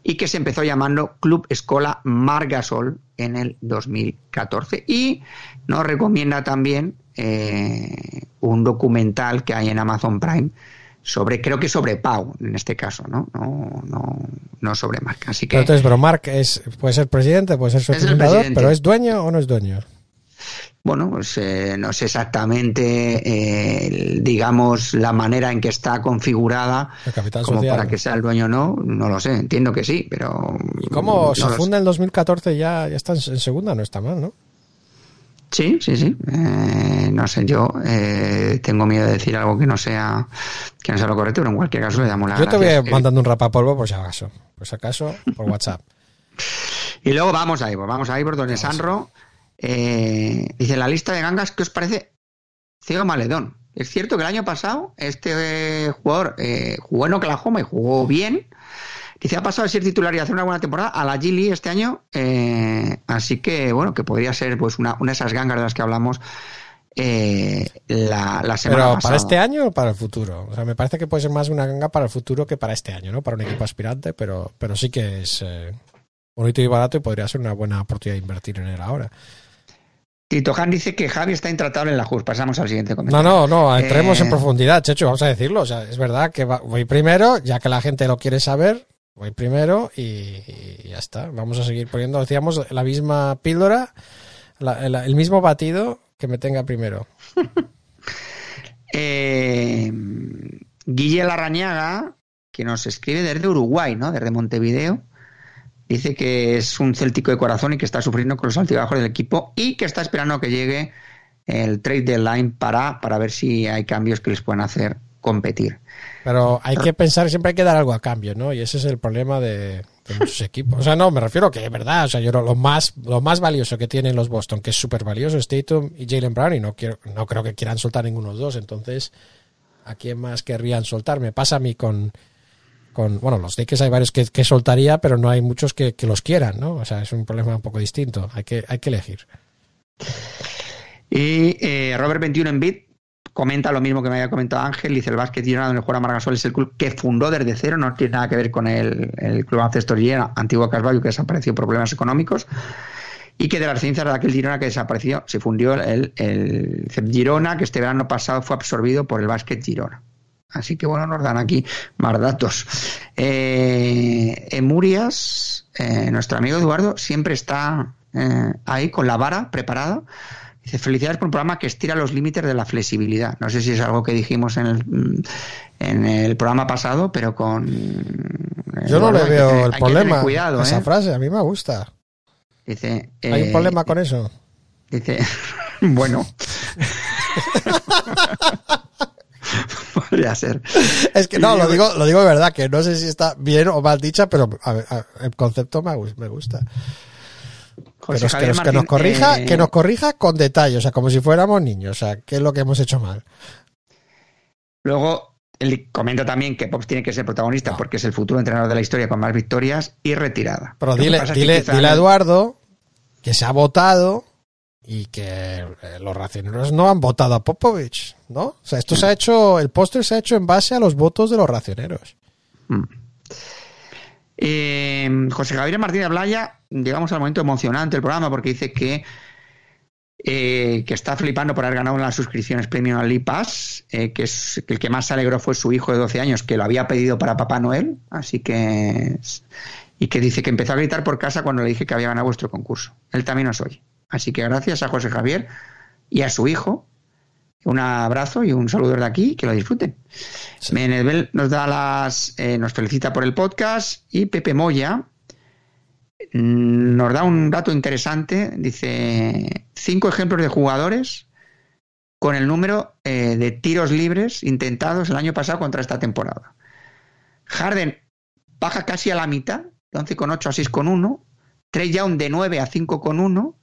Y que se empezó llamando Club Escola Margasol en el 2014. Y nos recomienda también eh, un documental que hay en Amazon Prime sobre, creo que sobre Pau, en este caso, ¿no? No, no, no sobre Marc. Así que Pero entonces, pero Mark es, puede ser presidente, puede ser su Es pero ¿es dueño o no es dueño? Bueno, pues eh, no sé exactamente, eh, digamos, la manera en que está configurada, como social. para que sea el dueño o no, no lo sé, entiendo que sí, pero... ¿Cómo no se funda en 2014 ya, ya está en, segunda? No está mal, ¿no? Sí, sí, sí. Eh, no sé, yo eh, tengo miedo de decir algo que no sea que no sea lo correcto, pero en cualquier caso le damos la Yo te voy mandando un rapapolvo por si acaso. Por si acaso, por WhatsApp. Y luego vamos a Ivor, vamos a Ivor, donde Sanro eh, dice, la lista de gangas, ¿qué os parece? Ciego Maledón. Es cierto que el año pasado este eh, jugador eh, jugó en Oklahoma y jugó bien. Dice, ha pasado de ser titular y hacer una buena temporada a la Gili este año. eh, así que, bueno, que podría ser pues una, una de esas gangas de las que hablamos eh, la, la semana Pero pasada. para este año o para el futuro. O sea, me parece que puede ser más una ganga para el futuro que para este año, ¿no? Para un equipo aspirante, pero, pero sí que es eh, bonito y barato y podría ser una buena oportunidad de invertir en él ahora. Tito Han dice que Javi está intratable en la JUS. Pasamos al siguiente No, comentario. no, no, entremos Eh, en profundidad, Checho, vamos a decirlo. O sea, es verdad que va- voy primero, ya que la gente lo quiere saber, voy primero y, y ya está. Vamos a seguir poniendo, decíamos, la misma píldora, la- el mismo batido que me tenga primero. Eh, Guille Larrañaga, que nos escribe desde Uruguay, ¿no? Desde Montevideo. Dice que es un céltico de corazón y que está sufriendo con los altibajos del equipo y que está esperando a que llegue el trade deadline para, para ver si hay cambios que les puedan hacer competir. Pero hay que pensar, siempre hay que dar algo a cambio, ¿no? Y ese es el problema de, de muchos equipos. O sea, no, me refiero que es verdad. O sea, yo lo más, lo más valioso que tienen los Boston, que es súper valioso, es Tatum y Jalen Brown, y no quiero, no creo que quieran soltar ninguno de los dos. Entonces, ¿a quién más querrían soltar? Me pasa a mí con, con bueno, los Lakers hay varios que, que soltaría, pero no hay muchos que, que los quieran, ¿no? O sea, es un problema un poco distinto. Hay que, hay que elegir. Y eh, Robert 21 en Bit comenta lo mismo que me había comentado Ángel. Dice el básquet Girona donde juega Margasol es el club que fundó desde cero, no tiene nada que ver con el, el club ancestor Girona, antiguo Casballo, que desapareció por problemas económicos. Y que de las cenizas de aquel Girona que desapareció se fundió el, el Girona, que este verano pasado fue absorbido por el básquet Girona. Así que bueno, nos dan aquí más datos. Eh, en Murias, eh, nuestro amigo Eduardo siempre está eh, ahí con la vara preparada. Dice, felicidades por un programa que estira los límites de la flexibilidad. No sé si es algo que dijimos en el, en el programa pasado, pero con... Yo no le veo tener- el hay que tener problema cuidado, esa ¿eh? frase. A mí me gusta. Dice, ¿Hay un eh, problema con eso? Dice, bueno. Podría ser. Es que no, lo digo, lo digo de verdad, que no sé si está bien o mal dicha, pero a ver, a- el concepto me, gus- me gusta. José Pero es que, nos- que nos Martín, corrija, eh, que nos corrija con detalle, o sea, como si fuéramos niños, o sea, qué es lo que hemos hecho mal. Luego, él comenta también que Pops tiene que ser protagonista porque es el futuro entrenador de la historia con más victorias y retirada. Pero dile, dile, dile a Eduardo que se ha votado y que eh, los racioneros no han votado a Popovich, ¿no? O sea, esto se ha hecho, el póster se ha hecho en base a los votos de los racioneros. Eh, José Javier Martínez Blaya, llegamos al momento emocionante del programa porque dice que, eh, que está flipando por haber ganado las suscripciones premium al Pass, que el que más se alegró fue su hijo de 12 años que lo había pedido para Papá Noel, así que y que dice que empezó a gritar por casa cuando le dije que había ganado vuestro concurso. Él también nos oye. Así que gracias a José Javier y a su hijo. Un abrazo y un saludo de aquí, que lo disfruten. Menedbel nos da las, eh, nos felicita por el podcast y Pepe Moya mm, nos da un dato interesante. Dice cinco ejemplos de jugadores con el número eh, de tiros libres intentados el año pasado contra esta temporada. Harden baja casi a la mitad de 11,8 a 6,1. Trey Young de 9 a 5,1.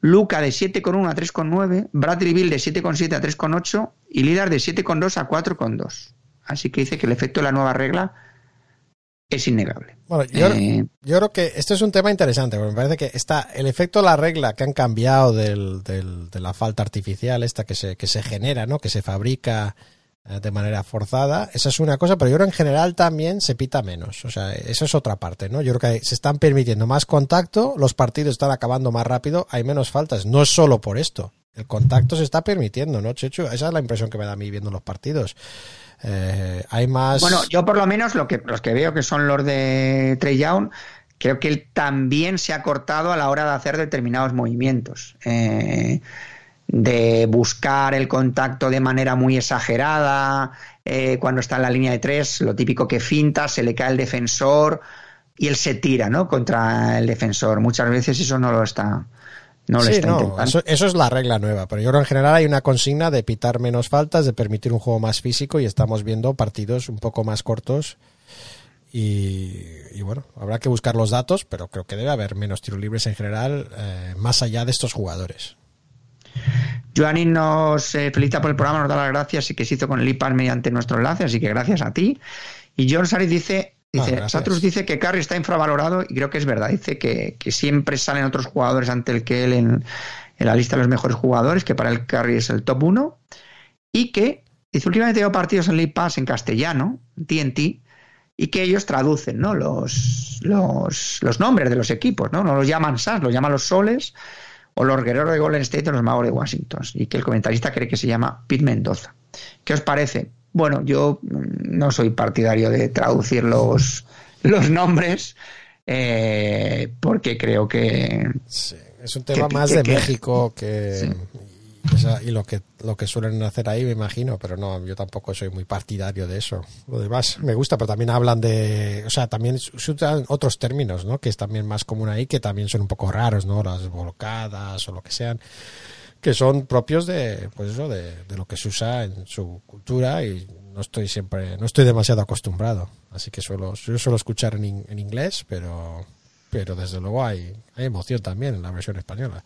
Luca de 7,1 a 3,9. Bradley Bill de 7,7 a 3,8. Y Lillard de 7,2 a 4,2. Así que dice que el efecto de la nueva regla es innegable. Bueno, yo, Eh, yo creo que esto es un tema interesante, porque me parece que está el efecto de la regla que han cambiado del, del- de la falta artificial, esta que se, que se genera, ¿no? que se fabrica de manera forzada, esa es una cosa, pero yo creo en general también se pita menos. O sea, eso es otra parte, ¿no? Yo creo que se están permitiendo más contacto, los partidos están acabando más rápido, hay menos faltas. No es solo por esto. El contacto se está permitiendo, ¿no, Chechu? Esa es la impresión que me da a mí viendo los partidos. Eh, hay más. Bueno, yo por lo menos lo que, los que veo que son los de Trey Young, creo que él también se ha cortado a la hora de hacer determinados movimientos. Eh, de buscar el contacto de manera muy exagerada, eh, cuando está en la línea de tres, lo típico que finta, se le cae el defensor y él se tira, ¿no? Contra el defensor. Muchas veces eso no lo está, no lo Sí, está no, eso, eso es la regla nueva, pero yo creo que en general hay una consigna de pitar menos faltas, de permitir un juego más físico y estamos viendo partidos un poco más cortos y, y bueno, habrá que buscar los datos, pero creo que debe haber menos tiros libres en general eh, más allá de estos jugadores. Joanny nos eh, felicita por el programa, nos da las gracias y que se hizo con el IPAS mediante nuestro enlace, así que gracias a ti. Y John Saris dice, Ah, dice. Satrus dice que Curry está infravalorado y creo que es verdad. Dice que, que siempre salen otros jugadores ante el que él en, en la lista de los mejores jugadores, que para el Curry es el top 1. Y que, dice, últimamente veo partidos en League Pass en castellano, TNT, y que ellos traducen ¿no? los, los, los nombres de los equipos, ¿no? No los llaman SAS, los llaman los soles o los guerreros de Golden State o los magos de Washington. Y que el comentarista cree que se llama Pete Mendoza. ¿Qué os parece? Bueno, yo mm, no soy partidario de traducir los, los nombres eh, porque creo que... Es un tema que- más que- de que- México que y lo que lo que suelen hacer ahí me imagino, pero no, yo tampoco soy muy partidario de eso. Lo demás me gusta, pero también hablan de, o sea, también se usan otros términos, ¿no? Que es también más común ahí, que también son un poco raros, ¿no? Las volcadas o lo que sean, que son propios de, pues eso, de, de lo que se usa en su cultura y no estoy siempre, no estoy demasiado acostumbrado, así que suelo, yo suelo escuchar en, in- en inglés, pero, pero desde luego hay, hay emoción también en la versión española.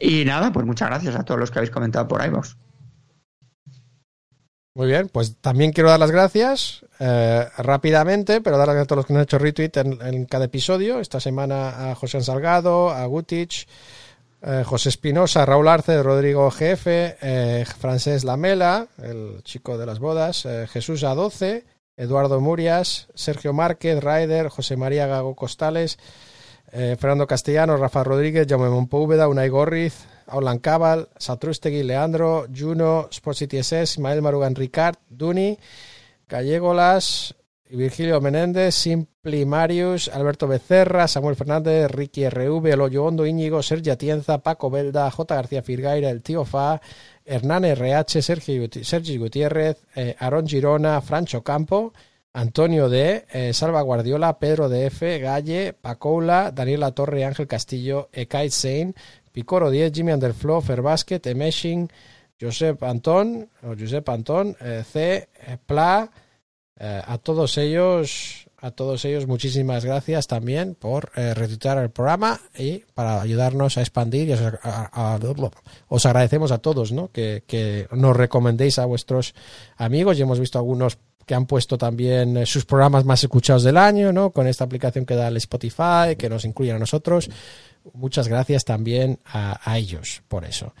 Y nada, pues muchas gracias a todos los que habéis comentado por iVoox. Muy bien, pues también quiero dar las gracias eh, rápidamente, pero dar las gracias a todos los que nos han hecho retweet en, cada episodio. Esta semana a José Salgado, a Gutich, eh, José Espinosa, Raúl Arce, Rodrigo GF, eh, Francés Lamela, el chico de las bodas, eh, Jesús A12, Eduardo Murias, Sergio Márquez, Raider, José María Gago Costales, eh, Fernando Castellano, Rafa Rodríguez, Jaume Monpúbeda, Unai Gorriz, Aulan Cabal, Satrústegui, Leandro, Juno, Sport City SS, Ismael Marugan Ricard, Duni, Gallegolas, Virgilio Menéndez, Simpli Marius, Alberto Becerra, Samuel Fernández, Ricky RV, Eloyo Hondo, Íñigo, Sergio Atienza, Paco Belda, J. García Firgaira, El Tío Fa, Hernán RH, Sergio, Guti- Sergi Gutiérrez, eh, Aarón Girona, Francho Campo, Antonio D, eh, Salva Guardiola, Pedro DF, Galle, Pacoula, Daniela Torre, Ángel Castillo, Ekait Sein, Picoro 10, Jimmy Underflow, Ferbasket, Emeshing, Josep Antón, o Josep Antón, eh, C, eh, Pla, eh, a todos ellos, a todos ellos muchísimas gracias también por eh, el programa y para ayudarnos a expandir y a- a- os agradecemos a todos ¿no? que, que nos recomendéis a vuestros amigos y hemos visto algunos que han puesto también eh, sus programas más escuchados del año, ¿no? Con esta aplicación que da el Spotify, que nos incluyen a nosotros. Muchas gracias también a, a ellos por eso.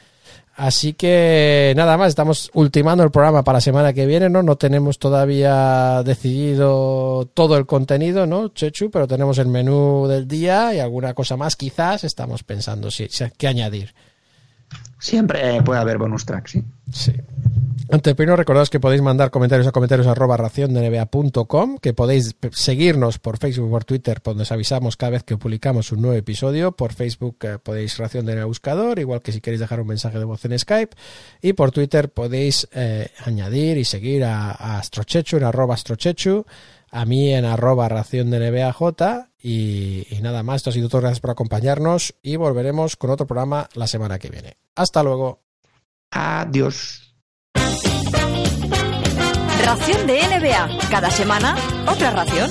Así que nada más, estamos ultimando el programa para la semana que viene, ¿no? No tenemos todavía decidido todo el contenido, ¿no, Chechu? Pero tenemos el menú del día y alguna cosa más quizás estamos pensando si, si- qué añadir. Siempre puede haber bonus tracks, sí. Sí. Antes de primero, que podéis mandar comentarios a comentarios arroba raciondenba.com, que podéis seguirnos por Facebook, por Twitter, donde os avisamos cada vez que publicamos un nuevo episodio. Por Facebook eh, podéis Ración de Buscador, igual que si queréis dejar un mensaje de voz en Skype. Y por Twitter podéis eh, añadir y seguir a, a Astrochechu en arroba Astrochechu, a mí en arroba ración de NBAJ. Y, y nada más, esto ha sido todo. Gracias por acompañarnos y volveremos con otro programa la semana que viene. Hasta luego. Adiós. Ración de NBA. Cada semana, otra ración.